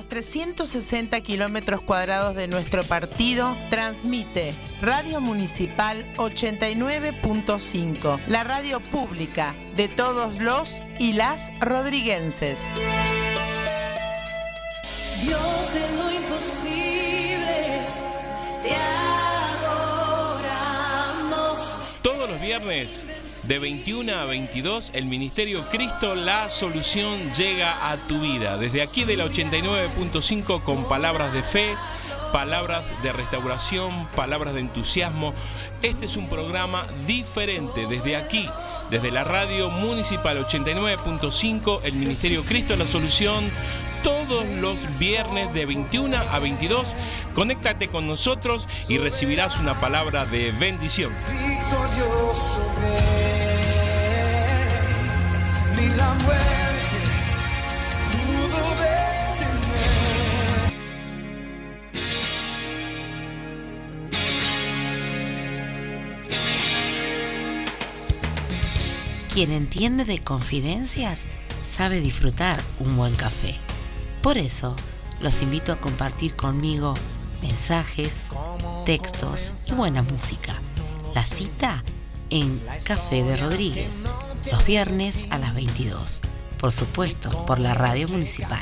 Los 360 kilómetros cuadrados de nuestro partido, transmite Radio Municipal 89.5, la radio pública de todos los y las rodriguenses. Dios de lo imposible, te adoramos. Todos los viernes de 21 a 22 el Ministerio Cristo La Solución llega a tu vida. Desde aquí de la 89.5 con palabras de fe, palabras de restauración, palabras de entusiasmo. Este es un programa diferente desde aquí. Desde la radio municipal 89.5, el Ministerio Cristo La Solución, todos los viernes de 21 a 22. Conéctate con nosotros y recibirás una palabra de bendición. victorioso rey, ni la muerte pudo detener. Quien entiende de confidencias sabe disfrutar un buen café. Por eso, los invito a compartir conmigo mensajes, textos y buena música. La cita en Café de Rodríguez, los viernes a las 22. Por supuesto, por la radio municipal.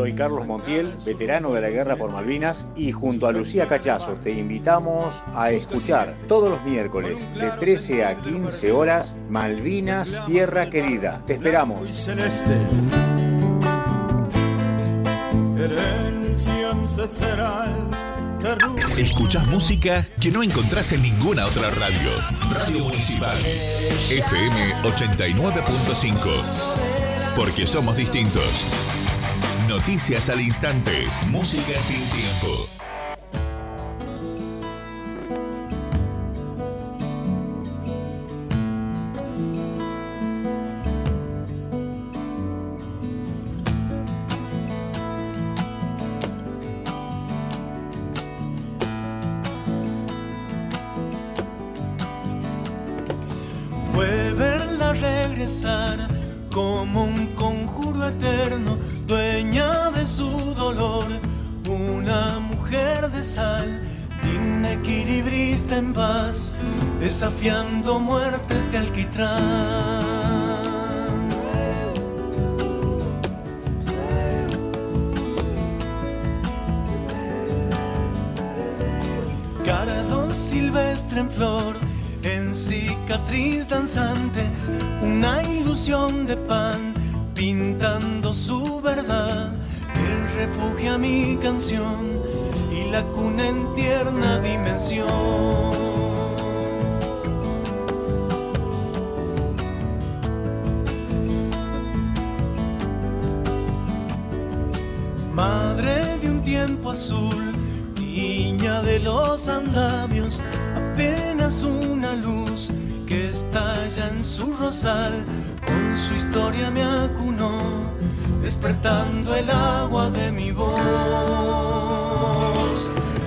Soy Carlos Montiel, veterano de la Guerra por Malvinas, y junto a Lucía Cachazo te invitamos a escuchar todos los miércoles de 13 a 15 horas Malvinas Tierra Querida. Te esperamos. Escuchás música que no encontrás en ninguna otra radio. Radio Municipal. FM 89.5. Porque somos distintos. Noticias al instante. Música sin tiempo. Fue verla regresar como un eterno, dueña de su dolor, una mujer de sal, inequilibrista en paz, desafiando muertes de alquitrán. Cardo silvestre en flor, en cicatriz danzante, una ilusión de pan, pintando su verdad, que refugia mi canción y la cuna en tierna dimensión. Madre de un tiempo azul, niña de los andamios, apenas una luz que estalla en su rosal, con su historia me acunó, despertando el agua de mi voz.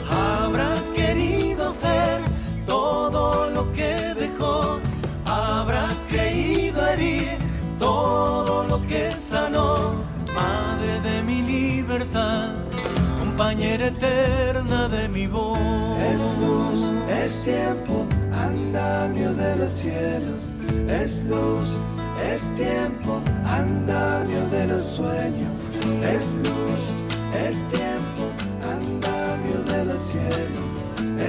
Habrá querido ser todo lo que dejó, habrá creído herir todo lo que sanó, madre de mi libertad compañera eterna de mi voz. Es luz, es tiempo, andamio de los cielos. Es luz, es tiempo, andamio de los sueños. Es luz, es tiempo, andamio de los cielos.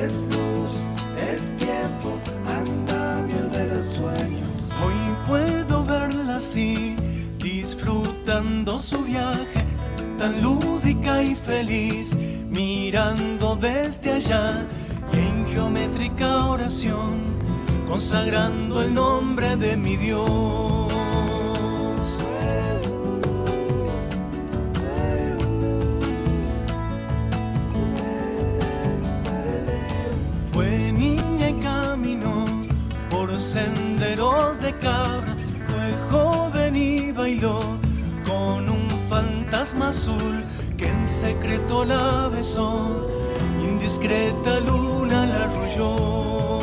Es luz, es tiempo, andamio de los sueños. Hoy puedo verla así, disfrutando su viaje, tan lúdica y feliz, mirando desde allá y en geométrica oración, consagrando el nombre de mi Dios. Cabra, fue joven y bailó con un fantasma azul que en secreto la besó. discreta luna la arrulló.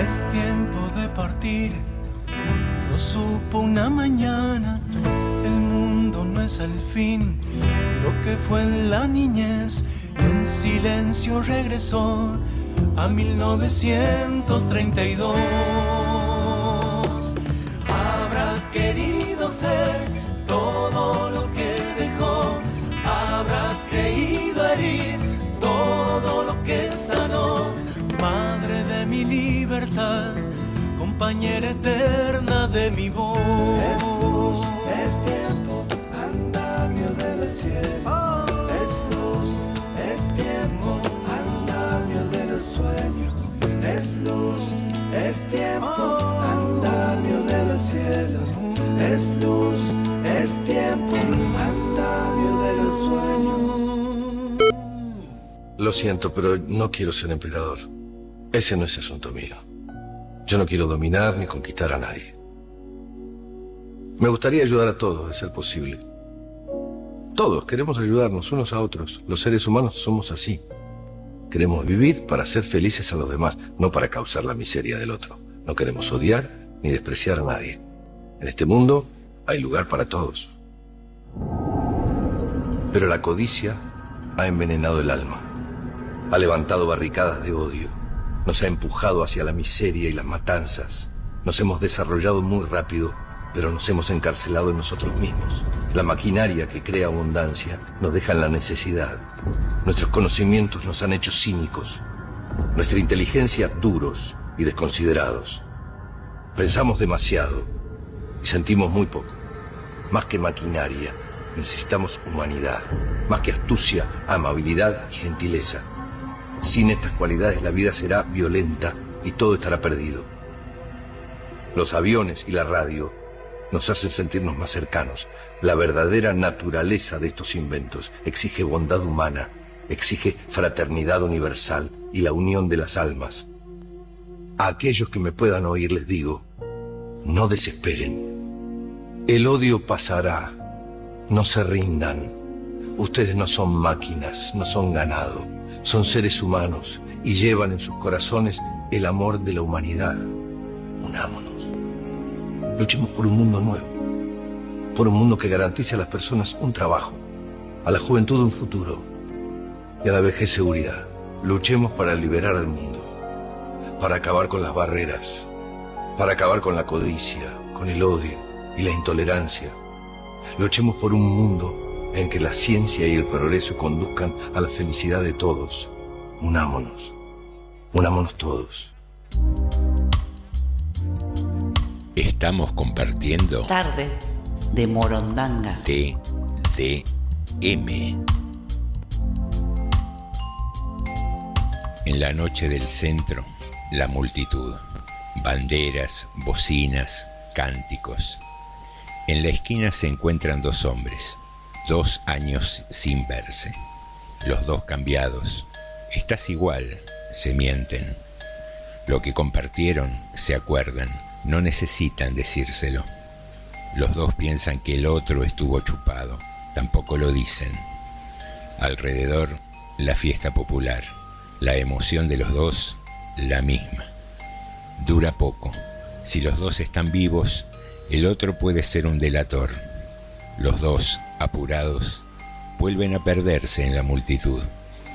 Es tiempo de partir, lo supo una mañana. El mundo no es al fin que fue en la niñez. En silencio regresó a 1932. Habrá querido ser todo lo que dejó. Habrá creído herir todo lo que sanó. Madre de mi libertad, compañera eterna de mi voz. Lo siento, pero no quiero ser emperador. Ese no es asunto mío. Yo no quiero dominar ni conquistar a nadie. Me gustaría ayudar a todos, de ser posible. Todos queremos ayudarnos unos a otros. Los seres humanos somos así. Queremos vivir para ser felices a los demás, no para causar la miseria del otro. No queremos odiar ni despreciar a nadie. En este mundo hay lugar para todos. Pero la codicia ha envenenado el alma, ha levantado barricadas de odio, nos ha empujado hacia la miseria y las matanzas, nos hemos desarrollado muy rápido, pero nos hemos encarcelado en nosotros mismos. La maquinaria que crea abundancia nos deja en la necesidad. Nuestros conocimientos nos han hecho cínicos, nuestra inteligencia duros y desconsiderados. Pensamos demasiado y sentimos muy poco. Más que maquinaria, necesitamos humanidad. Más que astucia, amabilidad y gentileza. Sin estas cualidades la vida será violenta y todo estará perdido. Los aviones y la radio nos hacen sentirnos más cercanos. La verdadera naturaleza de estos inventos exige bondad humana, exige fraternidad universal y la unión de las almas. A aquellos que me puedan oír les digo, no desesperen. El odio pasará, no se rindan. Ustedes no son máquinas, no son ganado, son seres humanos y llevan en sus corazones el amor de la humanidad. Unámonos. Luchemos por un mundo nuevo, por un mundo que garantice a las personas un trabajo, a la juventud un futuro y a la vejez seguridad. Luchemos para liberar al mundo, para acabar con las barreras, para acabar con la codicia, con el odio y la intolerancia. Luchemos por un mundo en que la ciencia y el progreso conduzcan a la felicidad de todos. Unámonos, unámonos todos. Estamos compartiendo Tarde de Morondanga. TDM. En la noche del centro, la multitud. Banderas, bocinas, cánticos. En la esquina se encuentran dos hombres, dos años sin verse. Los dos cambiados. Estás igual, se mienten. Lo que compartieron, se acuerdan, no necesitan decírselo. Los dos piensan que el otro estuvo chupado, tampoco lo dicen. Alrededor, la fiesta popular, la emoción de los dos, la misma. Dura poco. Si los dos están vivos, el otro puede ser un delator. Los dos, apurados, vuelven a perderse en la multitud.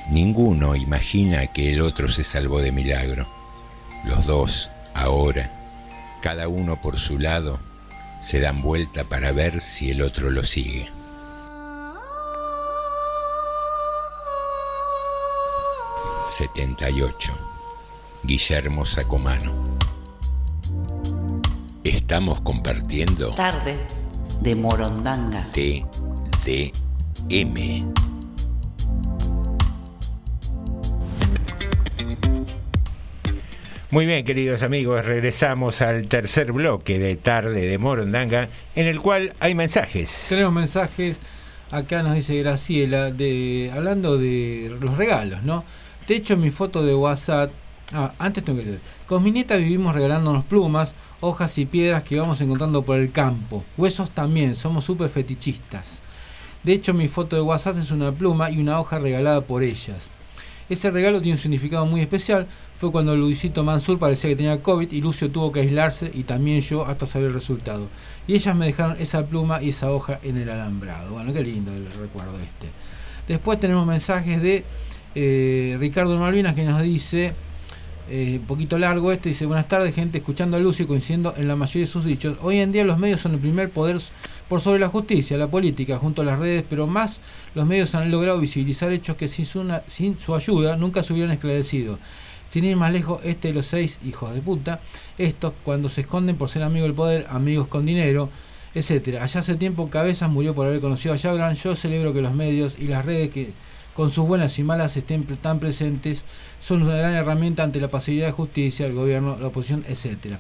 Ninguno imagina que el otro se salvó de milagro. Los dos, ahora, cada uno por su lado, se dan vuelta para ver si el otro lo sigue. ...78... Guillermo Sacomano. Estamos compartiendo Tarde de Morondanga. TDM. Muy bien, queridos amigos, regresamos al tercer bloque de Tarde de Morondanga, en el cual hay mensajes. Tenemos mensajes, acá nos dice Graciela, de hablando de los regalos, ¿no? De hecho, mi foto de WhatsApp Ah, antes tengo que leer. Con mi nieta vivimos regalándonos plumas, hojas y piedras que vamos encontrando por el campo. Huesos también, somos súper fetichistas. De hecho, mi foto de WhatsApp es una pluma y una hoja regalada por ellas. Ese regalo tiene un significado muy especial. Fue cuando Luisito Mansur parecía que tenía COVID y Lucio tuvo que aislarse y también yo hasta saber el resultado. Y ellas me dejaron esa pluma y esa hoja en el alambrado. Bueno, qué lindo el recuerdo este. Después tenemos mensajes de eh, Ricardo Malvinas que nos dice, eh, un poquito largo este, dice, buenas tardes gente, escuchando a Lucio coincidiendo en la mayoría de sus dichos. Hoy en día los medios son el primer poder por sobre la justicia, la política, junto a las redes, pero más los medios han logrado visibilizar hechos que sin su, una- sin su ayuda nunca se hubieran esclarecido. Sin ir más lejos, este de los seis hijos de puta, estos cuando se esconden por ser amigos del poder, amigos con dinero, etcétera. Allá hace tiempo Cabezas murió por haber conocido a Jabran. Yo celebro que los medios y las redes que con sus buenas y malas estén tan presentes son una gran herramienta ante la pasividad de justicia, el gobierno, la oposición, etcétera.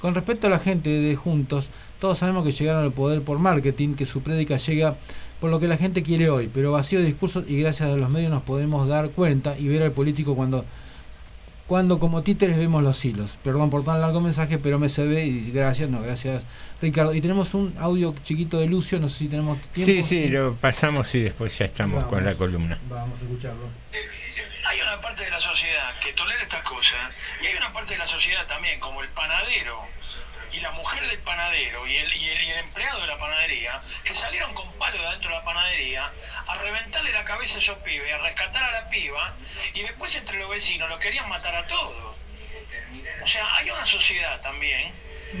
Con respecto a la gente de Juntos, todos sabemos que llegaron al poder por marketing, que su prédica llega por lo que la gente quiere hoy, pero vacío de discursos y gracias a los medios nos podemos dar cuenta y ver al político cuando cuando como títeres vemos los hilos. Perdón por tan largo mensaje, pero me se ve y gracias, no, gracias Ricardo. Y tenemos un audio chiquito de Lucio, no sé si tenemos tiempo. Sí, sí, lo pasamos y después ya estamos con la columna. Vamos a escucharlo. Hay una parte de la sociedad que tolera estas cosas y hay una parte de la sociedad también, como el panadero y la mujer del panadero y el, y el, empleado de la panadería, que salieron con palo de adentro de la panadería a reventarle la cabeza a esos pibes, a rescatar a la piba y después entre los vecinos lo querían matar a todos. O sea, hay una sociedad también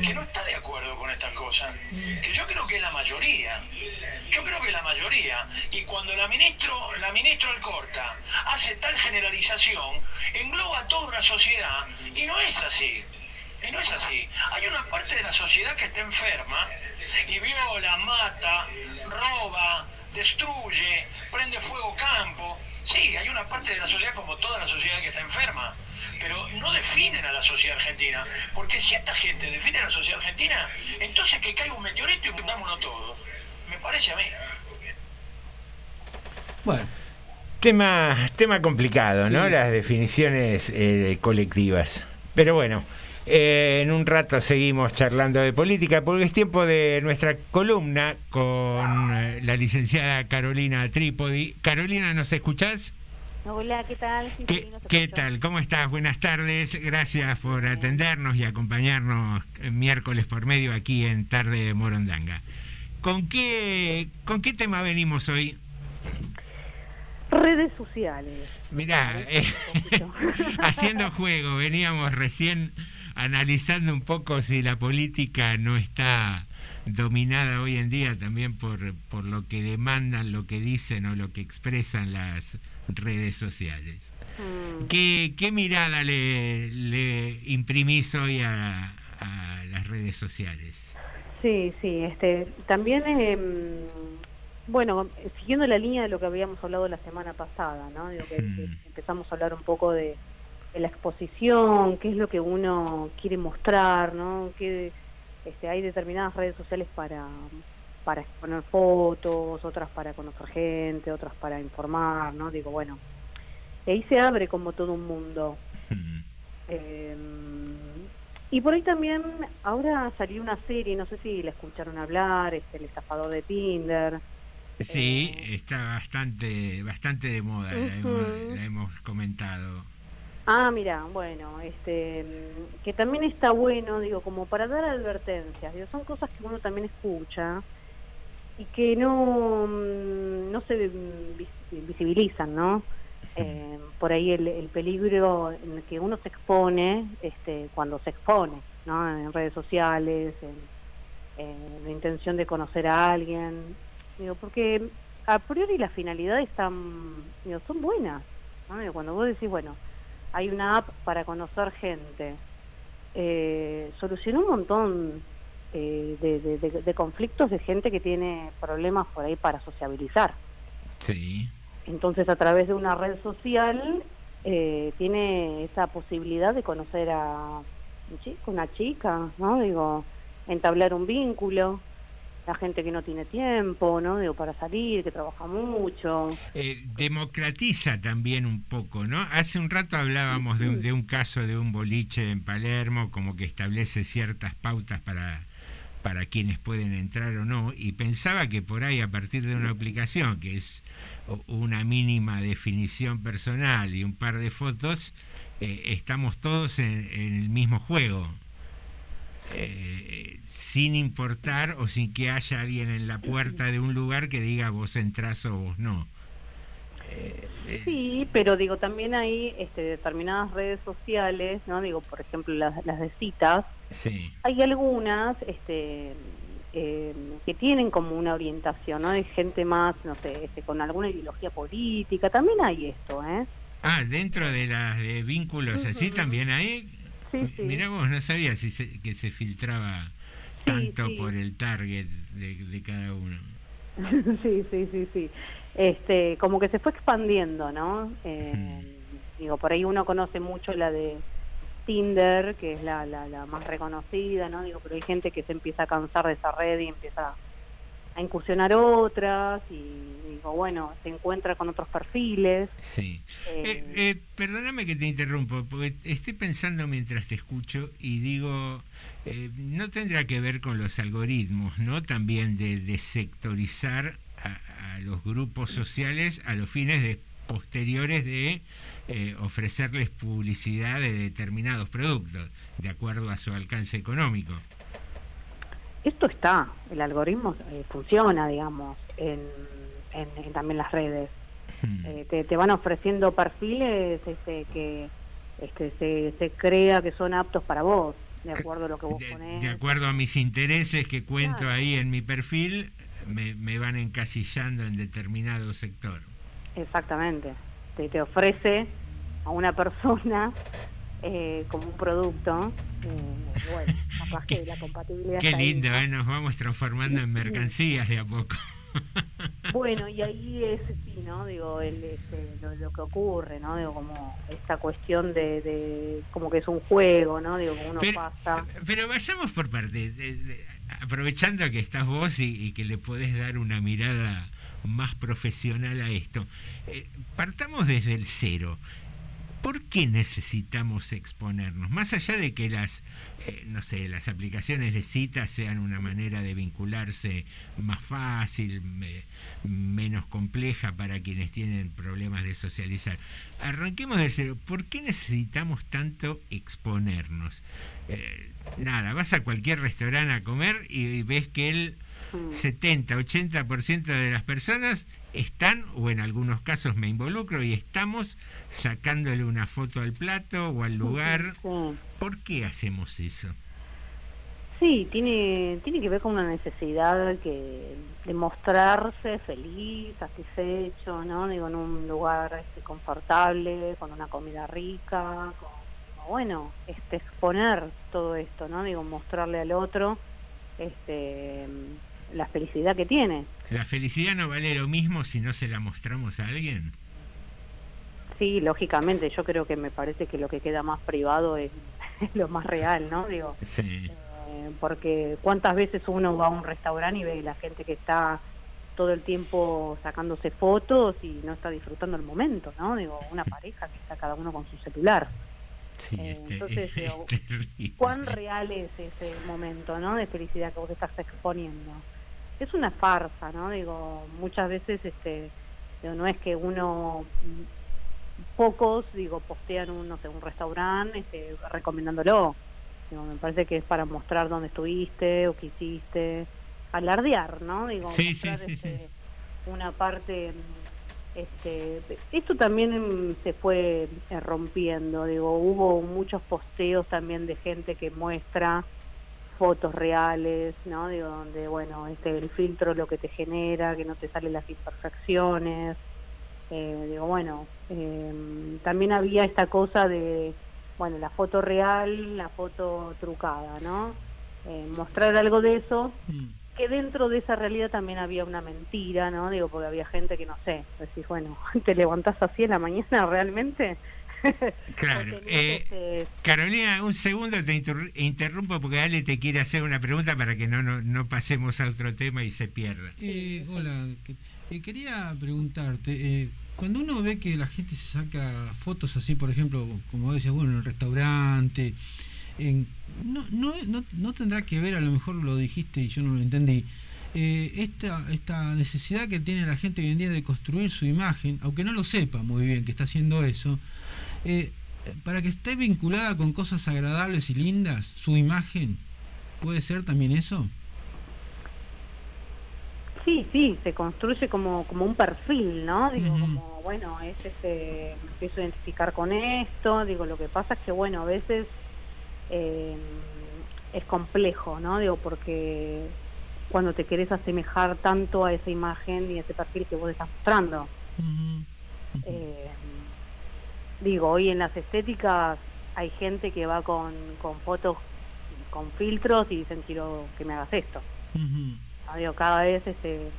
que no está de acuerdo con estas cosas, que yo creo que es la mayoría. Yo creo que es la mayoría. Y cuando la ministro, la ministra Alcorta hace tal generalización, engloba toda una sociedad y no es así. Y no es así. Hay una parte de la sociedad que está enferma y viola, mata, roba, destruye, prende fuego campo. Sí, hay una parte de la sociedad como toda la sociedad que está enferma. Pero no definen a la sociedad argentina. Porque si esta gente define a la sociedad argentina, entonces que caiga un meteorito y hundámonos todos. Me parece a mí. Bueno. Tema, tema complicado, ¿no? Las definiciones eh, colectivas. Pero bueno, eh, en un rato seguimos charlando de política porque es tiempo de nuestra columna con eh, la licenciada Carolina Trípodi. Carolina, ¿nos escuchás? Hola, ¿qué tal? Sí, ¿Qué, tal? ¿Cómo estás? Buenas tardes. Gracias por atendernos y acompañarnos eh, miércoles por medio aquí en Tarde de Morondanga. ¿Con qué, ¿Con qué tema venimos hoy? Redes sociales. Mirá, eh, haciendo juego, veníamos recién analizando un poco si la política no está dominada hoy en día también por, por lo que demandan, lo que dicen o lo que expresan las redes sociales. Mm. ¿Qué, qué mirada le, le imprimís hoy a, a las redes sociales? Sí, sí, este, también, em, bueno, siguiendo la línea de lo que habíamos hablado la semana pasada, ¿no? Digo que, que empezamos a hablar un poco de, de la exposición, qué es lo que uno quiere mostrar, ¿no? Que este, hay determinadas redes sociales para para exponer fotos, otras para conocer gente, otras para informar, ¿no? Digo, bueno, y ahí se abre como todo un mundo. Eh, y por ahí también, ahora salió una serie, no sé si la escucharon hablar, este, El estafador de Tinder. Sí, está bastante, bastante de moda, la, hemos, la hemos comentado. Ah, mira, bueno, este, que también está bueno, digo, como para dar advertencias, digo, son cosas que uno también escucha y que no, mm, no se vis- visibilizan, ¿no? Eh, por ahí el, el peligro en el que uno se expone este, cuando se expone, ¿no? En redes sociales, en, en la intención de conocer a alguien, digo, porque a priori las finalidades están, digo, son buenas, ¿no? Digo, cuando vos decís, bueno, hay una app para conocer gente, eh, solucionó un montón eh, de, de- de- de conflictos de gente que tiene problemas por ahí para sociabilizar. Sí. Entonces, a través de una red social, eh, tiene esa posibilidad de conocer a un chico, una chica, ¿no? Digo, entablar un vínculo. la gente que no tiene tiempo, ¿no? Digo, para salir, que trabaja mucho. Eh, democratiza también un poco, ¿no? Hace un rato hablábamos de un, de un caso de un boliche en Palermo, como que establece ciertas pautas para, para quienes pueden entrar o no, y pensaba que por ahí, a partir de una aplicación que es una mínima definición personal y un par de fotos, eh, estamos todos en, en el mismo juego. Eh, sin importar o sin que haya alguien en la puerta de un lugar que diga vos entrás o vos no. Sí, pero digo, también hay este, determinadas redes sociales, ¿no? Digo, por ejemplo, las, las de citas. Sí. Hay algunas este, eh, que tienen como una orientación, ¿no? Hay gente más, no sé, este, con alguna ideología política. También hay esto, ¿eh? Ah, dentro de las de vínculos así también hay. Sí, sí. Mira vos, no sabía si se- que se filtraba tanto por el target de, de cada uno. sí, sí, sí, sí. Este, como que se fue expandiendo, ¿no? Eh, Digo, por ahí uno conoce mucho la de Tinder, que es la, la, la más reconocida, ¿no? Digo, pero hay gente que se empieza a cansar de esa red y empieza a incursionar otras y digo, bueno, se encuentra con otros perfiles. Sí. Eh, Eh, eh, perdóname que te interrumpo, porque estoy pensando mientras te escucho y digo, eh, no tendrá que ver con los algoritmos, ¿no? También de, de sectorizar a, a los grupos sociales a los fines de posteriores de eh, ofrecerles publicidad de determinados productos, de acuerdo a su alcance económico. Esto está, el algoritmo eh, funciona, digamos, en, en- en también las redes. Eh, te, te van ofreciendo perfiles este, que este, se, se crea que son aptos para vos, de acuerdo a lo que vos ponés. De acuerdo a mis intereses que cuento ahí en mi perfil, me, me van encasillando en determinado sector. Exactamente. Te, te ofrece a una persona eh, como un producto. eh, bueno, capaz que la compatibilidad Qué ahí, lindo. ¿eh? nos vamos transformando en mercancías de a poco. Bueno, y ahí es, sí, ¿no? Digo, el, este, lo, lo que ocurre, ¿no? Digo, como esta cuestión de, de como que es un juego, ¿no? Digo, uno Pero- pasa. Pero vayamos por partes, aprovechando que estás vos y, que le podés dar una mirada más profesional a esto. eh, partamos desde el cero. ¿Por qué necesitamos exponernos? Más allá de que las, eh, no sé, las aplicaciones de citas sean una manera de vincularse más fácil, me- menos compleja para quienes tienen problemas de socializar. Arranquemos de cero. ¿Por qué necesitamos tanto exponernos? Eh, nada, vas a cualquier restaurante a comer y, y ves que el 70, 80% de las personas están, o en algunos casos me involucro, y estamos sacándole una foto al plato o al lugar. ¿Por qué hacemos eso? Sí, tiene, tiene que ver con una necesidad que, de mostrarse feliz, satisfecho, ¿no? Digo, en un lugar este, confortable, con una comida rica, con, bueno, este, exponer todo esto, ¿no? Digo, mostrarle al otro este, la felicidad que tiene. ¿La felicidad no vale lo mismo si no se la mostramos a alguien? Sí, lógicamente, yo creo que me parece que lo que queda más privado es, es lo más real, ¿no? Digo, Sí. eh, porque cuántas veces uno va a un restaurante y ve la gente que está todo el tiempo sacándose fotos y no está disfrutando el momento, ¿no? Digo, una pareja que está cada uno con su celular. Sí, Eh, este- entonces, digo, ¿cuán real es ese momento, ¿no? De felicidad que vos estás exponiendo. Es una farsa, ¿no? Digo, muchas veces, este, digo, no es que uno, pocos, digo, postean un, no sé, un restaurante, este, recomendándolo. Digo, me parece que es para mostrar dónde estuviste o qué hiciste, alardear, ¿no? Digo, Sí, sí, mostrar, sí, este, una parte este esto también se fue eh, rompiendo digo hubo muchos posteos también de gente que muestra fotos reales no digo donde bueno este el filtro lo que te genera que no te salen las imperfecciones. Eh, digo bueno eh, también había esta cosa de bueno la foto real la foto trucada no Eh, mostrar algo de eso que dentro de esa realidad también había una mentira, ¿no? Digo, porque había gente que no sé, decís, bueno, te levantás así en la mañana realmente, Claro. Eh, Carolina, un segundo te interru- interrumpo porque Ale te quiere hacer una pregunta para que no, no, no pasemos a otro tema y se pierda. Eh, hola, que- eh, quería preguntarte, eh, cuando uno ve que la gente se saca fotos así, por ejemplo, como decías, bueno, en el restaurante, en- no, no, no, no tendrá que ver, a lo mejor lo dijiste y yo no lo entendí, eh, esta, esta necesidad que tiene la gente hoy en día de construir su imagen, aunque no lo sepa muy bien que está haciendo eso, eh, para que esté vinculada con cosas agradables y lindas, su imagen, ¿puede ser también eso? Sí, sí, se construye como, como un perfil, ¿no? Digo, como, bueno, es este, me empiezo a identificar con esto, digo, lo que pasa es que, bueno, a veces eh, es complejo, ¿no? Digo, porque cuando te querés asemejar tanto a esa imagen y a ese perfil que vos estás mostrando. Eh, digo, hoy en las estéticas hay gente que va con, con fotos con filtros y dicen quiero que me hagas esto. Ah, digo, cada vez este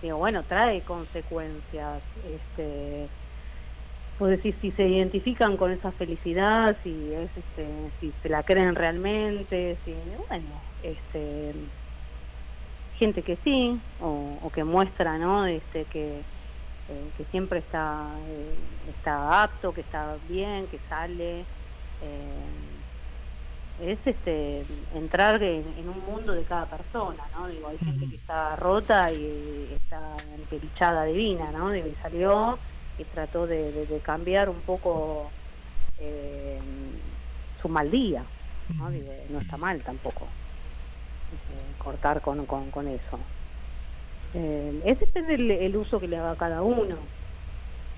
digo bueno trae consecuencias este pues decir si se identifican con esa felicidad si es este si se la creen realmente si bueno este gente que sí o, o que muestra no este que eh, que siempre está eh, está apto que está bien que sale eh, es este entrar en, en un mundo de cada persona, ¿no? Digo, hay gente que está rota y está emperichada divina, ¿no? Digo, y salió y trató de, de- de cambiar un poco su mal día, ¿no? Digo, no está mal tampoco cortar con, con, con eso. Eh, es el, el uso que le haga cada uno,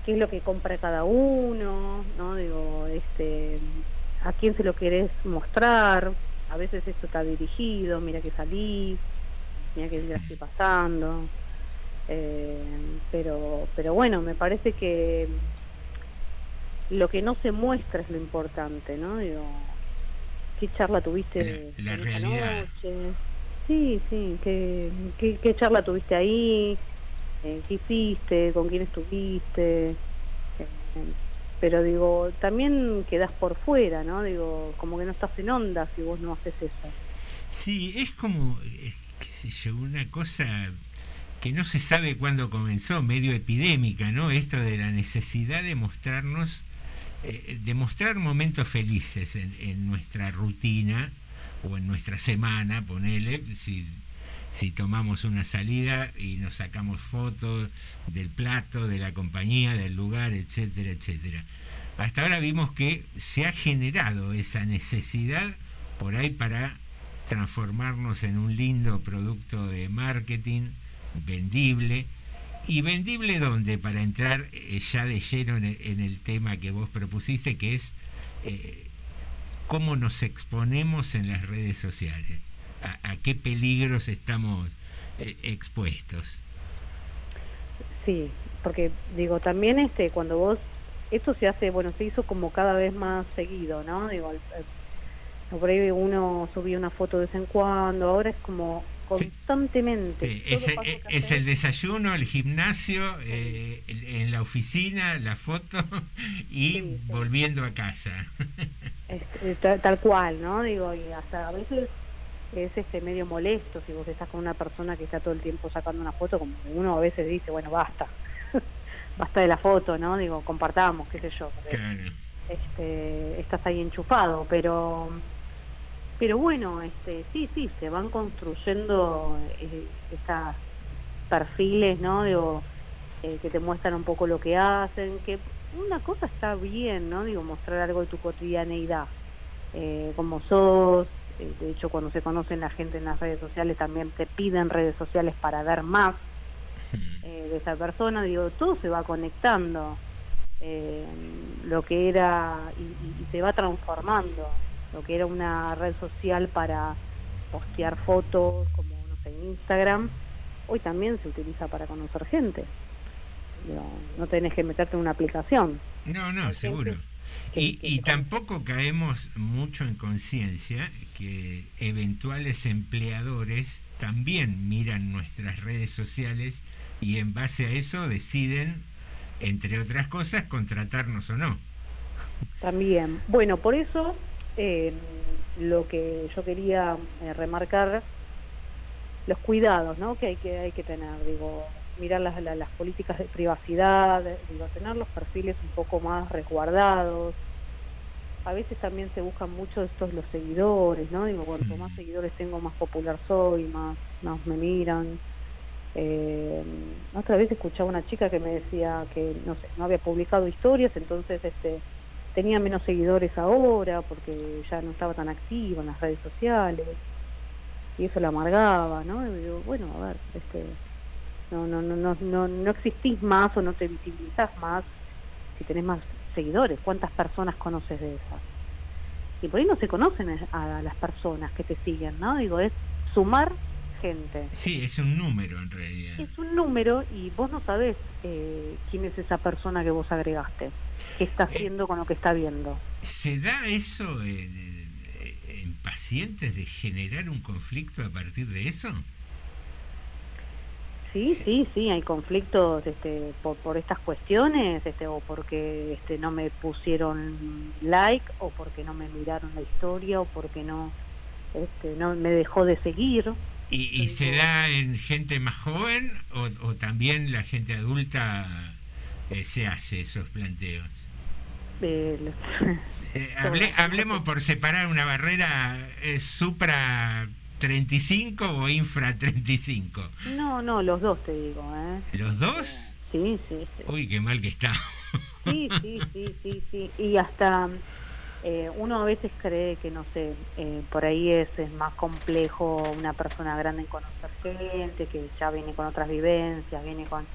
qué es lo que compra cada uno, ¿no? Digo, este a quién se lo querés mostrar, a veces esto está dirigido, mira que salís, mira que la estoy pasando, eh, pero, pero bueno, me parece que lo que no se muestra es lo importante, ¿no? Digo, ¿qué charla tuviste La realidad. noche? Sí, sí, ¿qué, qué, qué charla tuviste ahí? Eh, ¿Qué hiciste? ¿Con quién estuviste? Eh, pero digo, también quedás por fuera, ¿no? Digo, como que no estás en onda si vos no haces eso. Sí, es como, eh, qué sé yo, una cosa que no se sabe cuándo comenzó, medio epidémica, ¿no? Esto de la necesidad de mostrarnos, eh, de mostrar momentos felices en, en nuestra rutina o en nuestra semana, ponele, si, tomamos una salida y nos sacamos fotos del plato, de la compañía, del lugar, etcétera, etcétera. Hasta ahora vimos que se ha generado esa necesidad por ahí para transformarnos en un lindo producto de marketing vendible. ¿Y vendible dónde? Para entrar eh, ya de lleno en el, en el tema que vos propusiste, que es eh, cómo nos exponemos en las redes sociales, a, qué peligros estamos eh, expuestos. Sí, porque digo, también este cuando vos esto se hace, bueno, se hizo como cada vez más seguido, ¿no? Digo, al- al- por ahí uno subía una foto de vez en cuando, ahora es como constantemente. Sí, es, eh, es el desayuno, el gimnasio, eh, el- en la oficina, la foto y volviendo a casa. Tal, tal cual, ¿no? Digo, y hasta a veces es este medio molesto si vos estás con una persona que está todo el tiempo sacando una foto, como uno a veces dice, bueno, basta, basta de la foto, ¿no? Digo, compartamos, qué sé yo. porque, Este, estás ahí enchufado, pero pero bueno, este, sí, sí, se van construyendo eh, estas perfiles, ¿no? Digo, eh, que te muestran un poco lo que hacen, que una cosa está bien, ¿no? Digo, mostrar algo de tu cotidianeidad, eh, como sos, de hecho cuando se conocen la gente en las redes sociales también te piden redes sociales para ver más eh, de esa persona, digo, todo se va conectando, lo que era, y, y- y se va transformando, lo que era una red social para postear fotos, como no sé, Instagram, hoy también se utiliza para conocer gente. Digo, no tenés que meterte en una aplicación. No, no, seguro. Y, y tampoco caemos mucho en conciencia que eventuales empleadores también miran nuestras redes sociales y en base a eso deciden, entre otras cosas, contratarnos o no. También. Bueno, por eso eh, lo que yo quería eh, remarcar, los cuidados ¿no? que, hay que hay que tener, digo, mirar las, la- las políticas de privacidad, digo, tener los perfiles un poco más resguardados. A veces también se buscan mucho estos los seguidores, ¿no? Digo, cuanto más seguidores tengo, más popular soy, más, más me miran. Eh, otra vez escuchaba una chica que me decía que no sé, no había publicado historias, entonces este tenía menos seguidores ahora porque ya no estaba tan activa en las redes sociales y eso la amargaba, ¿no? Y digo, bueno, a ver, este no no no no no, no existís más o no te visibilizás más si tenés más seguidores, ¿cuántas personas conoces de esas? Y por ahí no se conocen a, a las personas que te siguen, ¿no? Digo, es sumar gente. Sí, es un número en realidad. Es un número y vos no sabés eh, quién es esa persona que vos agregaste, qué está haciendo con lo que está viendo. ¿Se da eso en, en pacientes de generar un conflicto a partir de eso? Sí, sí, sí, hay conflictos este, por, por estas cuestiones, este, o porque este, no me pusieron like, o porque no me miraron la historia, o porque no, este, no me dejó de seguir. ¿Y, y se da en gente más joven o, o también la gente adulta eh, se hace esos planteos? Eh, los- hable- hablemos por separar una barrera supra 35 o infra 35. no, no, los dos te digo, ¿eh? ¿Los dos? Sí, sí, sí. Uy, qué mal que está. Sí, sí, sí, sí, sí. Y hasta eh, uno a veces cree que, no sé, eh, por ahí es, es más complejo una persona grande en conocer gente, que ya viene con otras vivencias, viene con...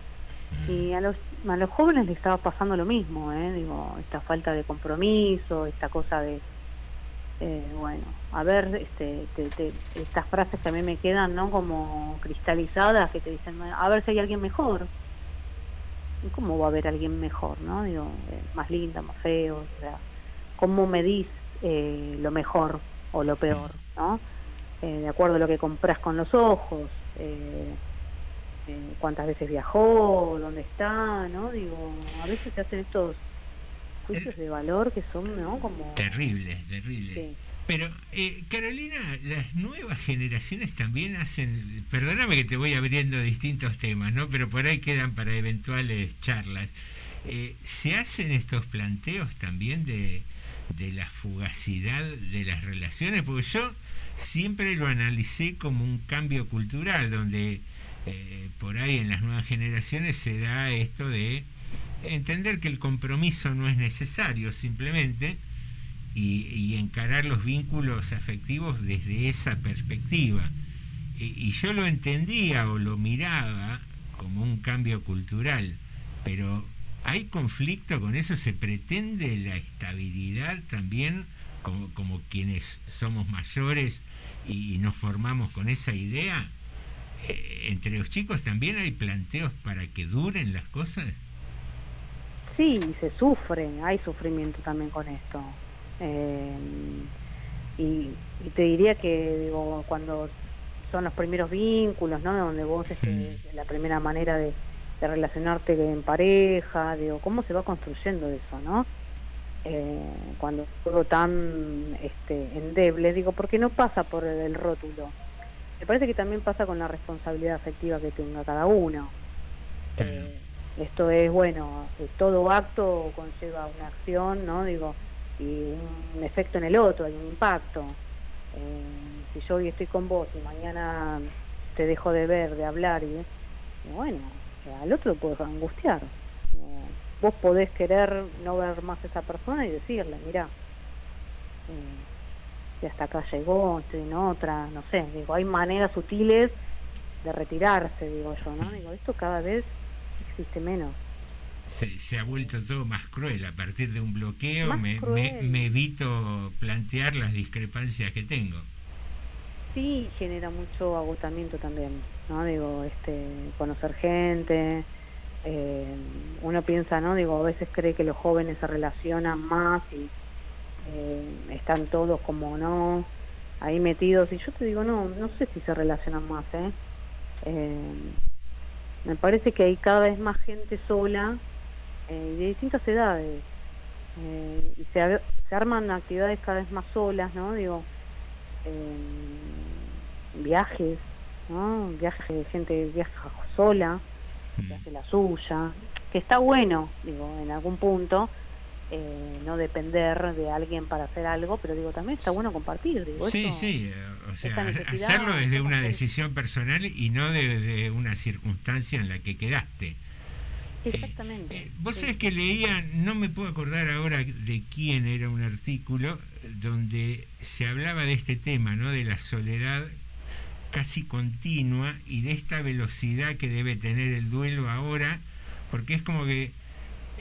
Y a los, a los jóvenes les estaba pasando lo mismo, ¿eh? Digo, esta falta de compromiso, esta cosa de... eh, bueno, a ver, este, te- te- estas frases que a mí me quedan, ¿no? Como cristalizadas, que te dicen, a ver si hay alguien mejor. ¿Y ¿Cómo va a haber alguien mejor, no? Digo, eh, más linda, más feo, o sea, ¿cómo medís eh, lo mejor o lo peor, no? De acuerdo a lo que compras con los ojos, eh, eh, cuántas veces viajó, dónde está, ¿no? Digo, a veces se hacen estos juicios de valor que son, ¿no? Como... Terrible, terrible. Sí. Pero, eh, Carolina, las nuevas generaciones también hacen, perdóname que te voy abriendo distintos temas, ¿no? Pero por ahí quedan para eventuales charlas. Eh, ¿Se hacen estos planteos también de, de la fugacidad de las relaciones? Porque yo siempre lo analicé como un cambio cultural, donde eh, por ahí en las nuevas generaciones se da esto de entender que el compromiso no es necesario simplemente y, encarar los vínculos afectivos desde esa perspectiva. Y, yo lo entendía o lo miraba como un cambio cultural, pero ¿hay conflicto con eso? ¿Se pretende la estabilidad también como, como quienes somos mayores y nos formamos con esa idea? Eh, ¿Entre los chicos también hay planteos para que duren las cosas? Sí, se sufre, hay sufrimiento también con esto. Eh, y, y te diría que digo, cuando son los primeros vínculos, ¿no? Donde vos, este, la primera manera de, de relacionarte en pareja, digo, cómo se va construyendo eso, ¿no? Eh, cuando es todo tan este, endeble, digo, porque no pasa por el rótulo. Me parece que también pasa con la responsabilidad afectiva que tenga cada uno. Eh, esto es, bueno, eh, todo acto conlleva una acción, ¿no? Digo, y un efecto en el otro, hay un impacto. Eh, si yo hoy estoy con vos y mañana te dejo de ver, de hablar, y, y bueno, al otro lo puedes angustiar. Eh, vos podés querer no ver más a esa persona y decirle, mira, eh, hasta acá llegó, estoy en otra, no sé, digo, hay maneras sutiles de retirarse, digo yo, ¿no? Digo, esto cada vez existe menos. Se, se ha vuelto todo más cruel. A partir de un bloqueo me, me, me evito plantear las discrepancias que tengo. Sí, genera mucho agotamiento también, ¿no? Digo, este, conocer gente, eh, uno piensa, ¿no? Digo, a veces cree que los jóvenes se relacionan más y eh, están todos como, ¿no? Ahí metidos, y yo te digo, no, no sé si se relacionan más, ¿eh? Eh, me parece que hay cada vez más gente sola eh, de distintas edades. Y se, se arman actividades cada vez más solas, ¿no? Digo, viajes, ¿no? Viajes de gente viaja sola, que hace la suya, que está bueno, digo, en algún punto, eh, no depender de alguien para hacer algo, pero digo, también está bueno compartir, digo, Sí, eso- sí, eh, o sea, hacerlo desde una decisión personal y no desde una circunstancia en la que quedaste. Exactamente. Vos sí. sabés que leía, no me puedo acordar ahora de quién era un artículo donde se hablaba de este tema, ¿no? De la soledad casi continua y de esta velocidad que debe tener el duelo ahora, porque es como que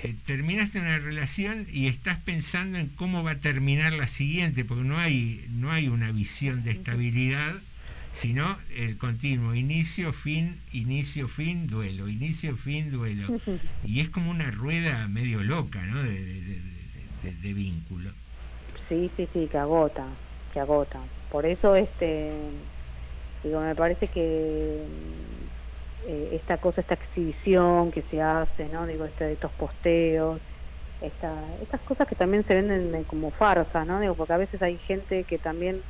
eh, terminaste una relación y estás pensando en cómo va a terminar la siguiente, porque no hay, no hay una visión de estabilidad, sino el continuo, inicio, fin, inicio, fin, duelo, inicio, fin, duelo. Y es como una rueda medio loca, ¿no? De, de- de- de- de vínculo. Sí, sí, sí, que agota, que agota. Por eso, este, digo, me parece que eh, esta cosa, esta exhibición que se hace, ¿no? Digo, este, estos posteos, esta, estas cosas que también se venden eh, como farsa, ¿no? Digo, porque a veces hay gente que también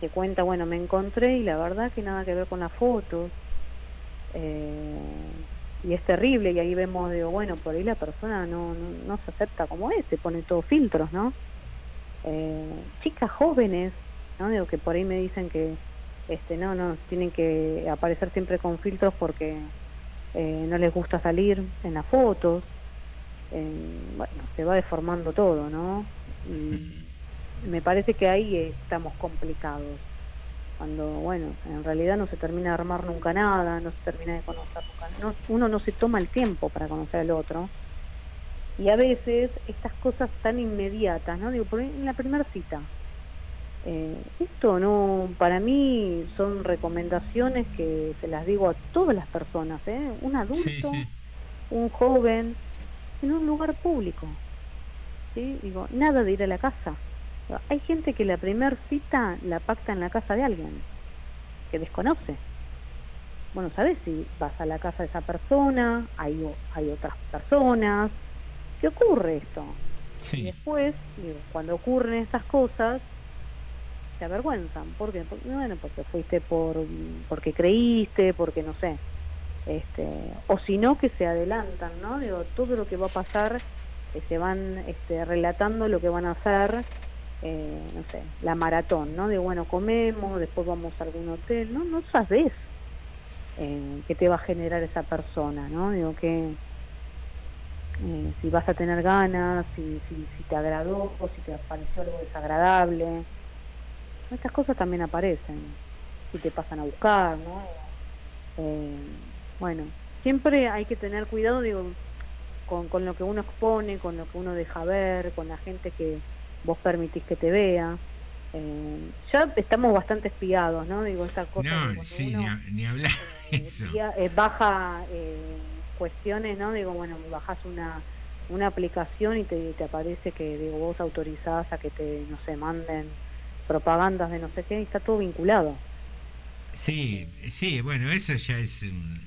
te cuenta, bueno, me encontré y la verdad que nada que ver con las fotos. Eh, y es terrible y ahí vemos, digo, bueno, por ahí la persona no, no, no se acepta como es, se pone todos filtros, ¿no? eh, chicas jóvenes, ¿no? Digo que por ahí me dicen que este no, no, tienen que aparecer siempre con filtros porque eh, no les gusta salir en las fotos. Eh, bueno, se va deformando todo, ¿no? Y me parece que ahí estamos complicados. Cuando, bueno, en realidad no se termina de armar nunca nada, no se termina de conocer nunca. No, uno no se toma el tiempo para conocer al otro. Y a veces estas cosas tan inmediatas, ¿no? Digo, por en la primera cita. Eh, esto no, para mí son recomendaciones que se las digo a todas las personas, ¿eh? Un adulto, un joven, en un lugar público. ¿sí? Digo, nada de ir a la casa. Hay gente que la primera cita la pacta en la casa de alguien que desconoce. Bueno, ¿sabes si vas a la casa de esa persona? Hay, hay otras personas. ¿Qué ocurre esto? Y después, digo, cuando ocurren estas cosas, te avergüenzan. Porque, bueno, porque fuiste por, porque creíste, porque no sé. Este, o si no, que se adelantan, ¿no? Digo, todo lo que va a pasar, eh, se van este, relatando lo que van a hacer, eh, no sé, la maratón, ¿no? De bueno, comemos, después vamos a algún hotel, ¿no? No sabes eh, qué te va a generar esa persona, ¿no? Digo que eh, si vas a tener ganas, si, si, si te agradó, o si te pareció algo desagradable. Estas cosas también aparecen, si te pasan a buscar, ¿no? Eh, bueno, siempre hay que tener cuidado, digo, con, con lo que uno expone, con lo que uno deja ver, con la gente que vos permitís que te vea. Eh, ya estamos bastante espiados, ¿no? Digo, esta cosa No, sí, uno- ni, a- ni hablar de eso. eh, baja eh, cuestiones, ¿no? Digo, bueno, bajas una, una aplicación y te, te aparece que digo, vos autorizás a que te, no sé, manden propagandas de no sé qué y está todo vinculado. Sí, sí, bueno, eso ya es un-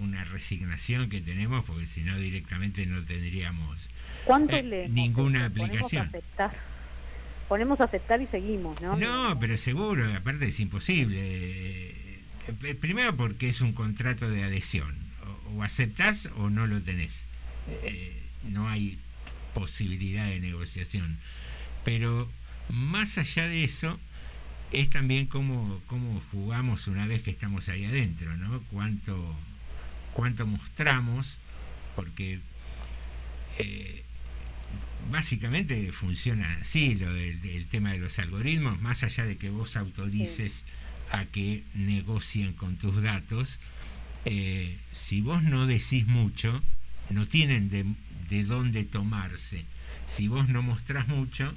una resignación que tenemos porque si no directamente no tendríamos ¿Cuánto eh, leemos ninguna aplicación. aceptar. Ponemos a aceptar y seguimos, ¿no? No, pero seguro, aparte es imposible. Eh, Primero porque es un contrato de adhesión. O, o aceptás o no lo tenés. Eh, no hay posibilidad de negociación. Pero más allá de eso, es también cómo, cómo jugamos una vez que estamos ahí adentro, ¿no? Cuánto, cuánto mostramos, porque eh, básicamente funciona así lo del, del tema de los algoritmos, más allá de que vos autorices a que negocien con tus datos, eh, si vos no decís mucho, no tienen de, de dónde tomarse. Si vos no mostrás mucho,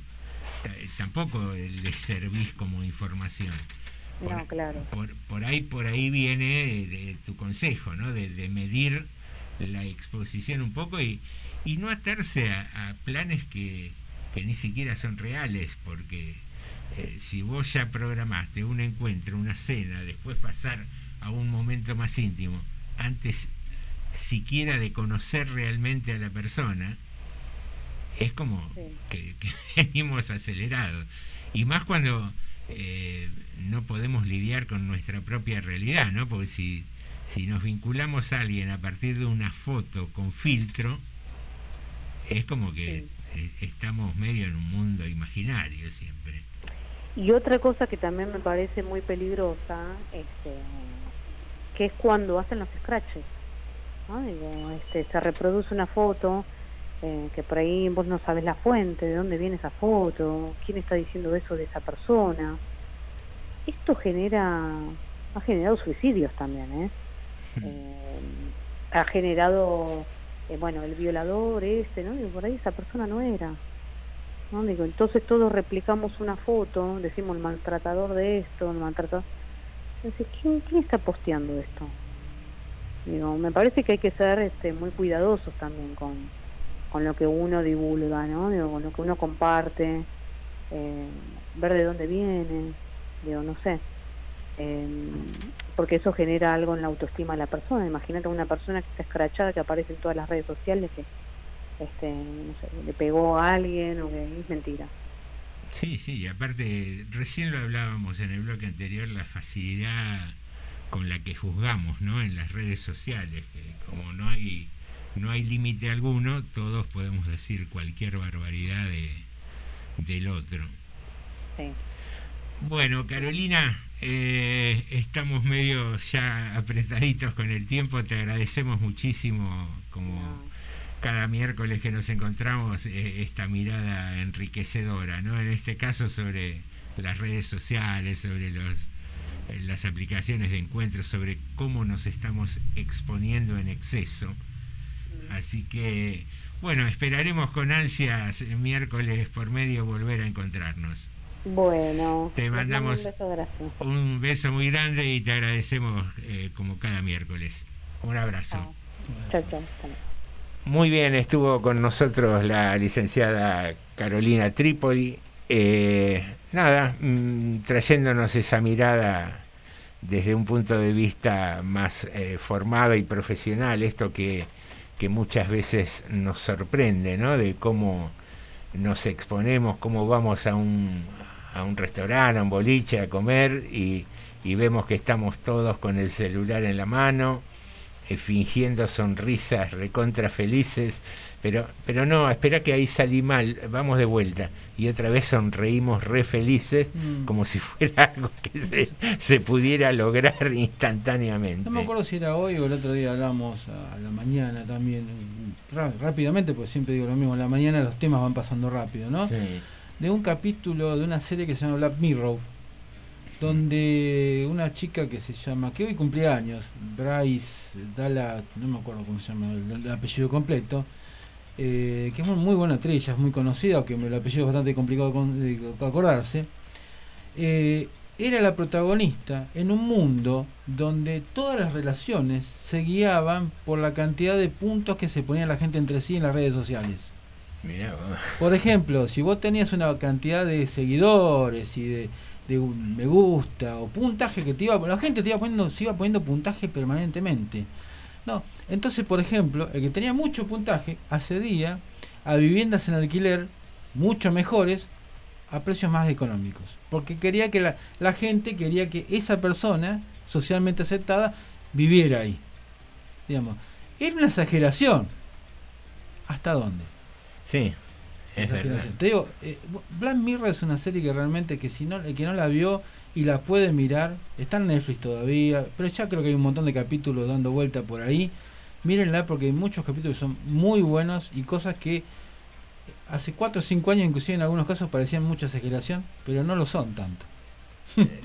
tampoco les servís como información. No, claro. Por, por ahí por ahí viene de tu consejo, ¿no? De, de medir la exposición un poco y, y no atarse a, a planes que, que ni siquiera son reales, porque eh, si vos ya programaste un encuentro, una cena, después pasar a un momento más íntimo, antes siquiera de conocer realmente a la persona, es como que, que venimos acelerados. Y más cuando eh, no podemos lidiar con nuestra propia realidad, ¿no? Porque si, si nos vinculamos a alguien a partir de una foto con filtro, es como que eh, estamos medio en un mundo imaginario siempre. Y otra cosa que también me parece muy peligrosa, este, que es cuando hacen los scratches. ¿no? Digo, este, se reproduce una foto eh, que por ahí vos no sabes la fuente, de dónde viene esa foto, quién está diciendo eso de esa persona. Esto genera, ha generado suicidios también, ¿eh? Eh, ha generado, eh, bueno, el violador este, ¿no? Digo, por ahí esa persona no era. ¿no? Digo, entonces todos replicamos una foto, decimos el maltratador de esto, el maltratador... Entonces, ¿quién, quién está posteando esto? Digo, me parece que hay que ser este, muy cuidadosos también con, con lo que uno divulga, ¿no? Digo, con lo que uno comparte, eh, ver de dónde viene, digo, no sé. Eh, porque eso genera algo en la autoestima de la persona. Imagínate una persona que está escrachada, que aparece en todas las redes sociales, que este, no sé, le pegó a alguien o que es mentira. Sí, sí, y aparte, recién lo hablábamos en el bloque anterior, la facilidad con la que juzgamos, ¿no? En las redes sociales, que como no hay no hay límite alguno, todos podemos decir cualquier barbaridad de, del otro. Sí. Bueno, Carolina, eh, estamos medio ya apretaditos con el tiempo, te agradecemos muchísimo como cada miércoles que nos encontramos eh, esta mirada enriquecedora, ¿no? En este caso sobre las redes sociales, sobre los las aplicaciones de encuentro, sobre cómo nos estamos exponiendo en exceso. Así que, bueno, esperaremos con ansias el miércoles por medio volver a encontrarnos. Bueno, Te mandamos un beso gracias. un beso muy grande y te agradecemos eh, como cada miércoles. Un abrazo. Chao, chao. Muy bien, estuvo con nosotros la licenciada Carolina Trípoli. Eh, nada, mm, trayéndonos esa mirada desde un punto de vista más eh, formado y profesional, esto que, que muchas veces nos sorprende, ¿no? De cómo nos exponemos, cómo vamos a un, a un restaurante, a un boliche a comer y, y vemos que estamos todos con el celular en la mano, eh, fingiendo sonrisas recontra felices, pero, pero no, espera que ahí salí mal, vamos de vuelta. Y otra vez sonreímos re felices, Mm. como si fuera algo que se, se pudiera lograr instantáneamente. No me acuerdo si era hoy o el otro día hablamos a la mañana también, rápidamente, porque siempre digo lo mismo, a la mañana los temas van pasando rápido, ¿no? Sí. De un capítulo de una serie que se llama Black Mirror, donde una chica que se llama, que hoy cumplía años, Bryce Dalla, no me acuerdo cómo se llama el, el apellido completo, eh, que es muy, muy buena actriz, es muy conocida, aunque el apellido es bastante complicado con- de acordarse. Eh, era la protagonista en un mundo donde todas las relaciones se guiaban por la cantidad de puntos que se ponía la gente entre sí en las redes sociales. Mirá. Por ejemplo, si vos tenías una cantidad de seguidores y de, de un me gusta o puntaje que te iba, la gente te iba poniendo, se iba poniendo puntaje permanentemente. No, entonces, por ejemplo, el que tenía mucho puntaje accedía a viviendas en alquiler mucho mejores a precios más económicos, porque quería que la, la gente quería que esa persona socialmente aceptada viviera ahí. Digamos, era una exageración. ¿Hasta dónde? Sí, es verdad. Te digo, eh, Black Mirror es una serie que realmente que si no, el que no la vio y la puede mirar, está en Netflix todavía, pero ya creo que hay un montón de capítulos dando vuelta por ahí. Mírenla porque hay muchos capítulos que son muy buenos y cosas que hace 4 o 5 años inclusive en algunos casos parecían mucha exageración, pero no lo son tanto.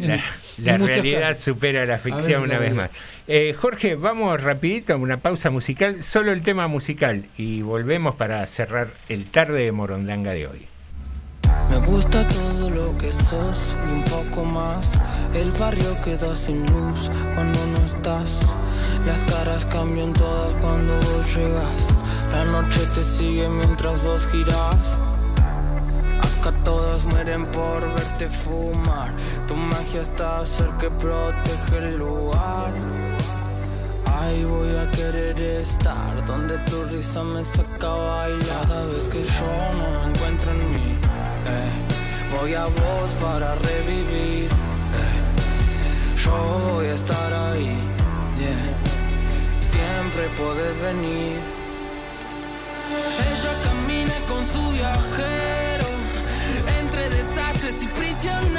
La, realidad casos. supera la ficción una vez más. Eh, Jorge, vamos rapidito a una pausa musical, solo el tema musical, y volvemos para cerrar el tarde de Morondanga de hoy. Me gusta todo lo que sos y un poco más. El barrio queda sin luz cuando no estás. Las caras cambian todas cuando vos llegas. La noche te sigue mientras vos girás. Acá todos mueren por verte fumar. Tu magia está cerca que protege el lugar. Ahí voy a querer estar donde tu risa me saca a bailar. Cada vez que yo no me encuentro en mí, eh, voy a vos para revivir. eh. Yo voy a estar ahí, yeah. siempre podés venir. Ella camina con su viajero entre desastres y prisioneros.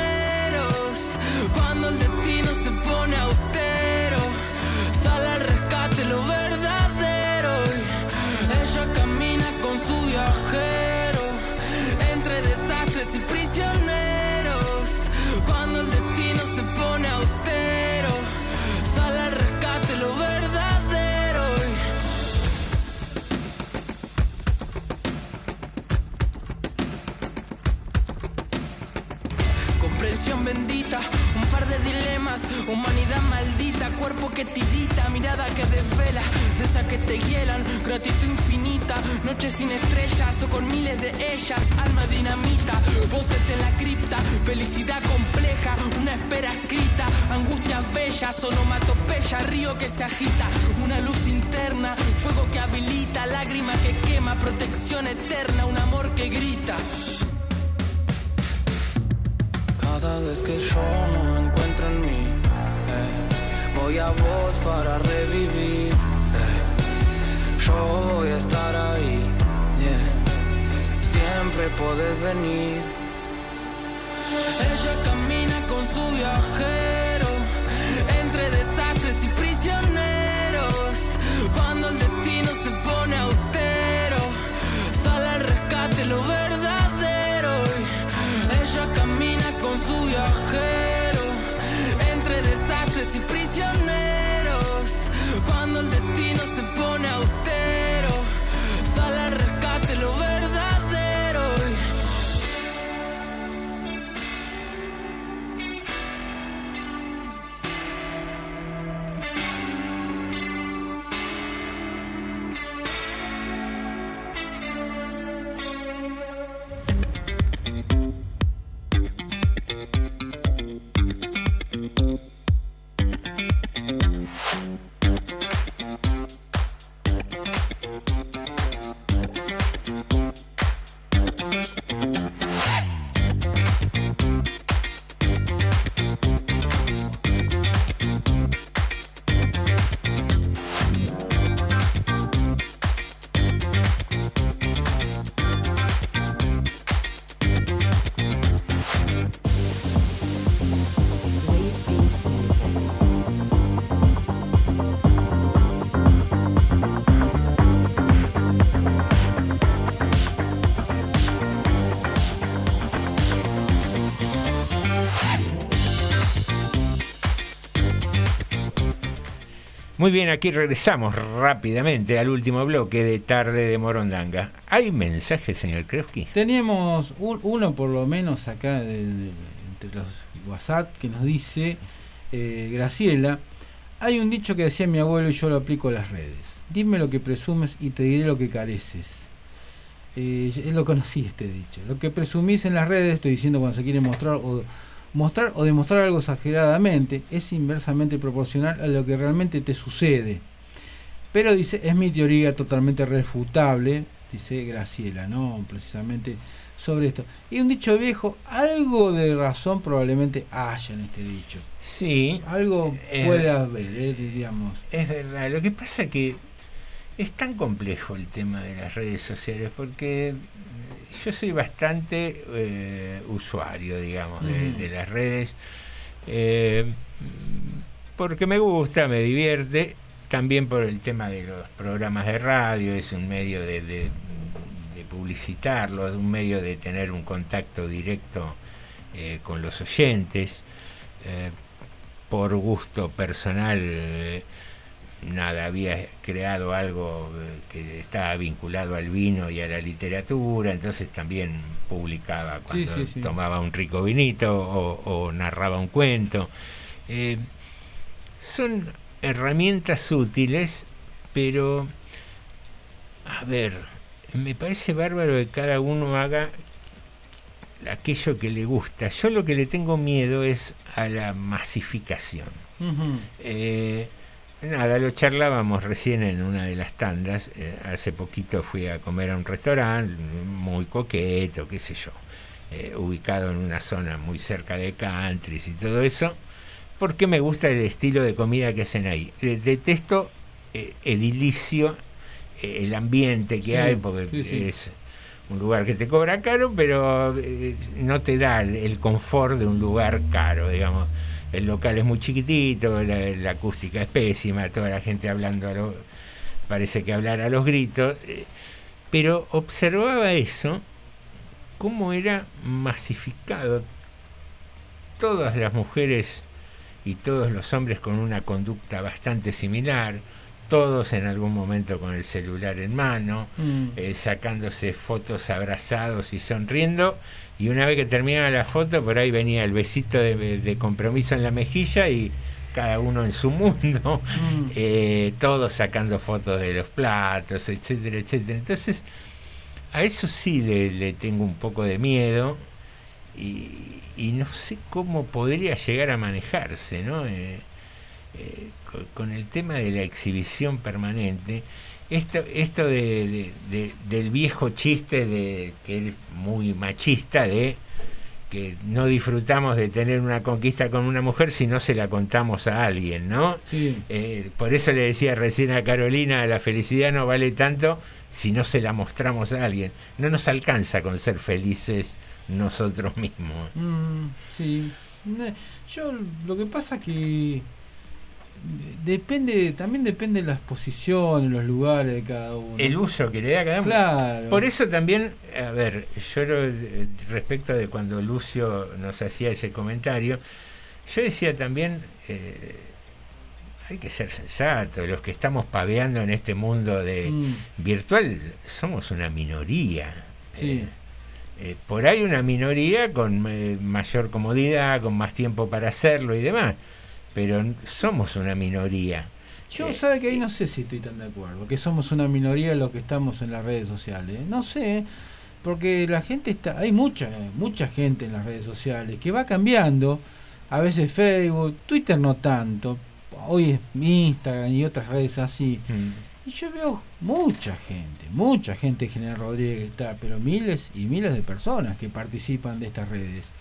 Muy bien, aquí regresamos rápidamente al último bloque de Tarde de Morondanga. ¿Hay mensajes, señor Krewski? Teníamos un- uno por lo menos acá de- entre los WhatsApp que nos dice eh, Graciela. Hay un dicho que decía mi abuelo y yo lo aplico a las redes. Dime lo que presumes y te diré lo que careces. Eh, lo conocí este dicho. Lo que presumís en las redes, estoy diciendo cuando se quiere mostrar o mostrar o demostrar algo exageradamente, es inversamente proporcional a lo que realmente te sucede. Pero dice, es mi teoría totalmente refutable, dice Graciela, ¿no? Precisamente sobre esto. Y un dicho viejo, algo de razón probablemente haya en este dicho. Sí. Algo Eh, puede haber, eh, digamos. Es verdad, lo que pasa es que es tan complejo el tema de las redes sociales porque eh, yo soy bastante eh, usuario, digamos, de, las redes, eh, porque me gusta, me divierte, también por el tema de los programas de radio, es un medio de, de, de publicitarlo, es un medio de tener un contacto directo eh, con los oyentes. por gusto personal, nada, había creado algo eh, que estaba vinculado al vino y a la literatura, entonces también publicaba cuando sí, sí. tomaba un rico vinito o, o narraba un cuento. Eh, son herramientas útiles, pero, a ver, me parece bárbaro que cada uno haga aquello que le gusta. Yo lo que le tengo miedo es a la masificación. Eh, nada, lo charlábamos recién en una de las tandas. eh, hace poquito fui a comer a un restaurante muy coqueto, qué sé yo, eh, ubicado en una zona muy cerca de countries y todo eso, porque me gusta el estilo de comida que hacen ahí. Eh, detesto edilicio, eh, el ambiente que Sí, hay, porque sí, sí. es un lugar que te cobra caro, pero no te da el, el confort de un lugar caro, digamos. El local es muy chiquitito, la, la acústica es pésima, toda la gente hablando, a lo- parece que hablar a los gritos, eh, pero observaba eso, cómo era masificado todas las mujeres y todos los hombres con una conducta bastante similar, todos en algún momento con el celular en mano, Mm. eh, sacándose fotos abrazados y sonriendo, y una vez que terminaba la foto, por ahí venía el besito de, de compromiso en la mejilla y cada uno en su mundo, Mm. eh, todos sacando fotos de los platos, etcétera, etcétera. Entonces, a eso sí le, le tengo un poco de miedo y, y no sé cómo podría llegar a manejarse, ¿no? Eh, eh, con, con el tema de la exhibición permanente, esto, esto de, de- de- del viejo chiste de que es muy machista de que no disfrutamos de tener una conquista con una mujer si no se la contamos a alguien, ¿no? Sí. Eh, por eso le decía recién a Carolina, la felicidad no vale tanto si no se la mostramos a alguien. No nos alcanza con ser felices nosotros mismos. Mm, sí. Yo lo que pasa que depende, también depende de las posiciones, los lugares de cada uno. El uso que le da cada uno. Claro. Por eso también, a ver, yo lo- eh, respecto de cuando Lucio nos hacía ese comentario, yo decía también, eh, hay que ser sensato, los que estamos paveando en este mundo de Mm. virtual somos una minoría. Sí. Eh, eh, por ahí una minoría con mayor comodidad, con más tiempo para hacerlo y demás, pero somos una minoría. Yo sabe que ahí no sé si estoy tan de acuerdo, que somos una minoría los que estamos en las redes sociales. No sé, porque la gente está, hay mucha, mucha gente en las redes sociales que va cambiando. A veces Facebook, Twitter no tanto. Hoy es Instagram y otras redes así. Y yo veo mucha gente, mucha gente General Rodríguez está, pero miles y miles de personas que participan de estas redes.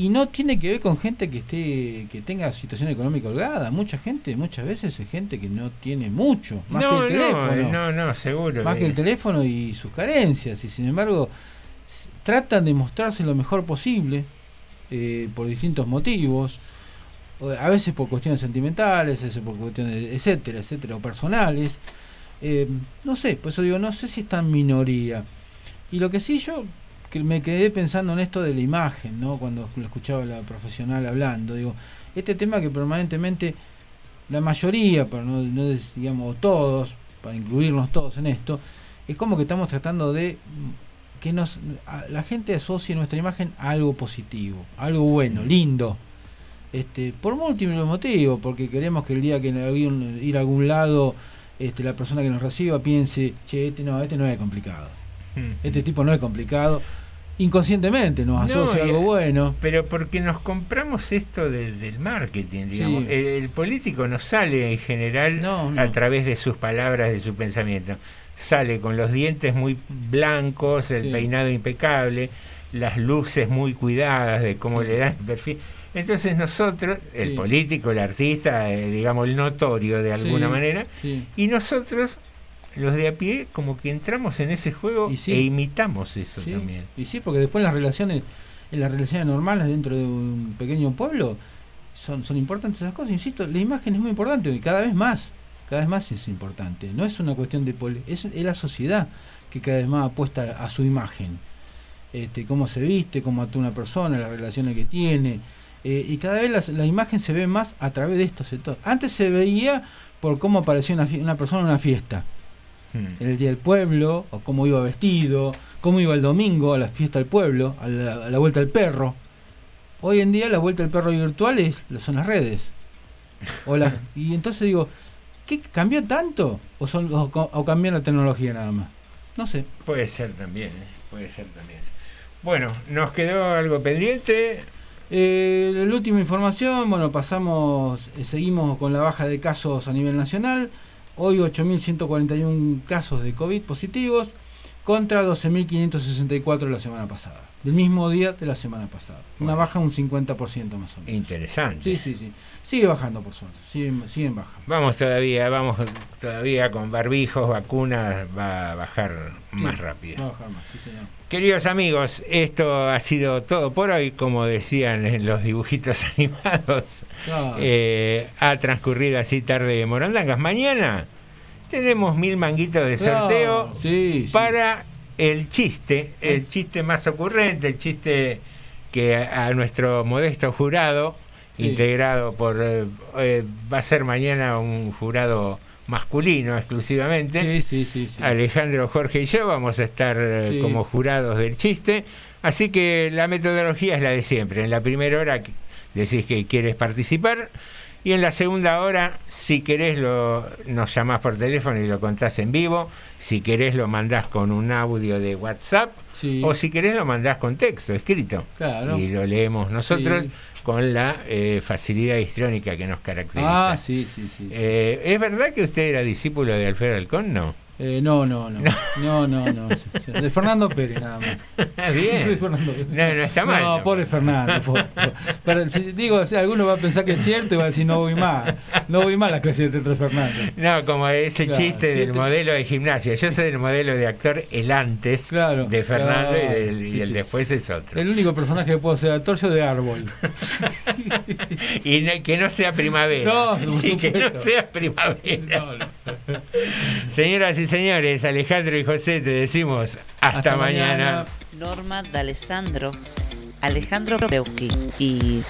Y no tiene que ver con gente que esté que tenga situación económica holgada. Mucha gente, muchas veces es gente que no tiene mucho, más no, que el teléfono. no, no, seguro. más que el teléfono y sus carencias. Y sin embargo, tratan de mostrarse lo mejor posible eh, por distintos motivos. o A veces por cuestiones sentimentales, a veces por cuestiones, etcétera, etcétera, o personales. Eh, no sé, por eso digo, no sé si está en minoría. Y lo que sí yo que me quedé pensando en esto de la imagen, ¿no? Cuando lo escuchaba la profesional hablando, digo, este tema que permanentemente la mayoría, para no, no digamos todos, para incluirnos todos en esto, es como que estamos tratando de que nos a- la gente asocie nuestra imagen a algo positivo, a algo bueno, lindo. Este, por múltiples motivos, porque queremos que el día que ir a algún lado, este, la persona que nos reciba piense, che, este no, este no es complicado. Este tipo no es complicado. Inconscientemente nos No, asocia algo bueno. Pero porque nos compramos esto de- del marketing, digamos. Sí. El, el político no sale en general a través de sus palabras, de su pensamiento. Sale con los dientes muy blancos, el Sí. peinado impecable, las luces muy cuidadas de cómo le dan el perfil. Entonces nosotros, el político, el artista, eh, digamos el notorio de alguna manera, y nosotros, los de a pie, como que entramos en ese juego sí. e imitamos eso Sí, también. Y sí, porque después las relaciones, en las relaciones normales dentro de un pequeño pueblo, son, son importantes esas cosas. Insisto, la imagen es muy importante y cada vez más, cada vez más es importante. No es una cuestión de es, es la sociedad que cada vez más apuesta a su imagen. Este, cómo se viste, cómo actúa una persona, las relaciones que tiene. eh, y cada vez las- la, imagen se ve más a través de estos sectores. Antes se veía por cómo aparecía una, una persona en una fiesta Hmm. el día del pueblo, o cómo iba vestido, cómo iba el domingo a la fiesta del pueblo, a la, a la vuelta del perro. Hoy en día la vuelta del perro virtual es, son las redes. O las- y entonces digo, ¿qué cambió tanto? ¿O, son, o, o cambió la tecnología nada más? No sé. Puede ser también, ¿eh? puede ser también. Bueno, nos quedó algo pendiente. Eh, la última información, bueno, pasamos, eh, seguimos con la baja de casos a nivel nacional. Hoy 8.141 casos de COVID positivos contra 12.564 la semana pasada. Del mismo día de la semana pasada. Una baja un 50% más o menos. Interesante. Sí, sí, sí. Sigue bajando por suerte. Siguen, siguen bajando. Vamos todavía, vamos todavía con barbijos, vacunas, va a bajar más Sí, rápido. va a bajar más, sí, señor. Queridos amigos, esto ha sido todo por hoy, como decían en los dibujitos animados. Eh, ha transcurrido así tarde de Morondangas. Mañana tenemos mil manguitos de sorteo sí. para el chiste, el chiste más ocurrente, el chiste que a, a nuestro modesto jurado, Sí. integrado por, eh, eh, va a ser mañana un jurado masculino exclusivamente. Sí, sí, sí. sí. Alejandro, Jorge y yo vamos a estar eh, como jurados del chiste. Así que la metodología es la de siempre. En la primera hora decís que quieres participar y en la segunda hora, si querés, lo, nos llamás por teléfono y lo contás en vivo. Si querés, lo mandás con un audio de WhatsApp. Sí. O si querés, lo mandás con texto, escrito. Claro. Y lo leemos nosotros Sí. Con la eh, facilidad histriónica que nos caracteriza. Ah, sí, sí, sí. sí. Eh, ¿Es verdad que usted era discípulo de Alfredo Alcón? No. Eh, no, no, no. No, no, no. De Fernando Pérez, nada más. Bien. Fernando Pérez. No, no está mal, No, no. pobre Fernando. pobre. Pero si digo, si alguno va a pensar que es cierto y va a decir, no voy más. No voy más a la clase de teatro Fernández. No, como ese Claro, chiste sí, del te- modelo de gimnasia. Yo soy el modelo de actor, el antes de Fernando y, claro, del- el sí. después es otro. El único personaje que puedo ser actor yo de árbol. Y no- que no sea primavera. No, y que no sea primavera. Señoras y señores, Alejandro y José, te decimos hasta, Hasta mañana. mañana. Norma D'Alessandro, Alejandro Breuski y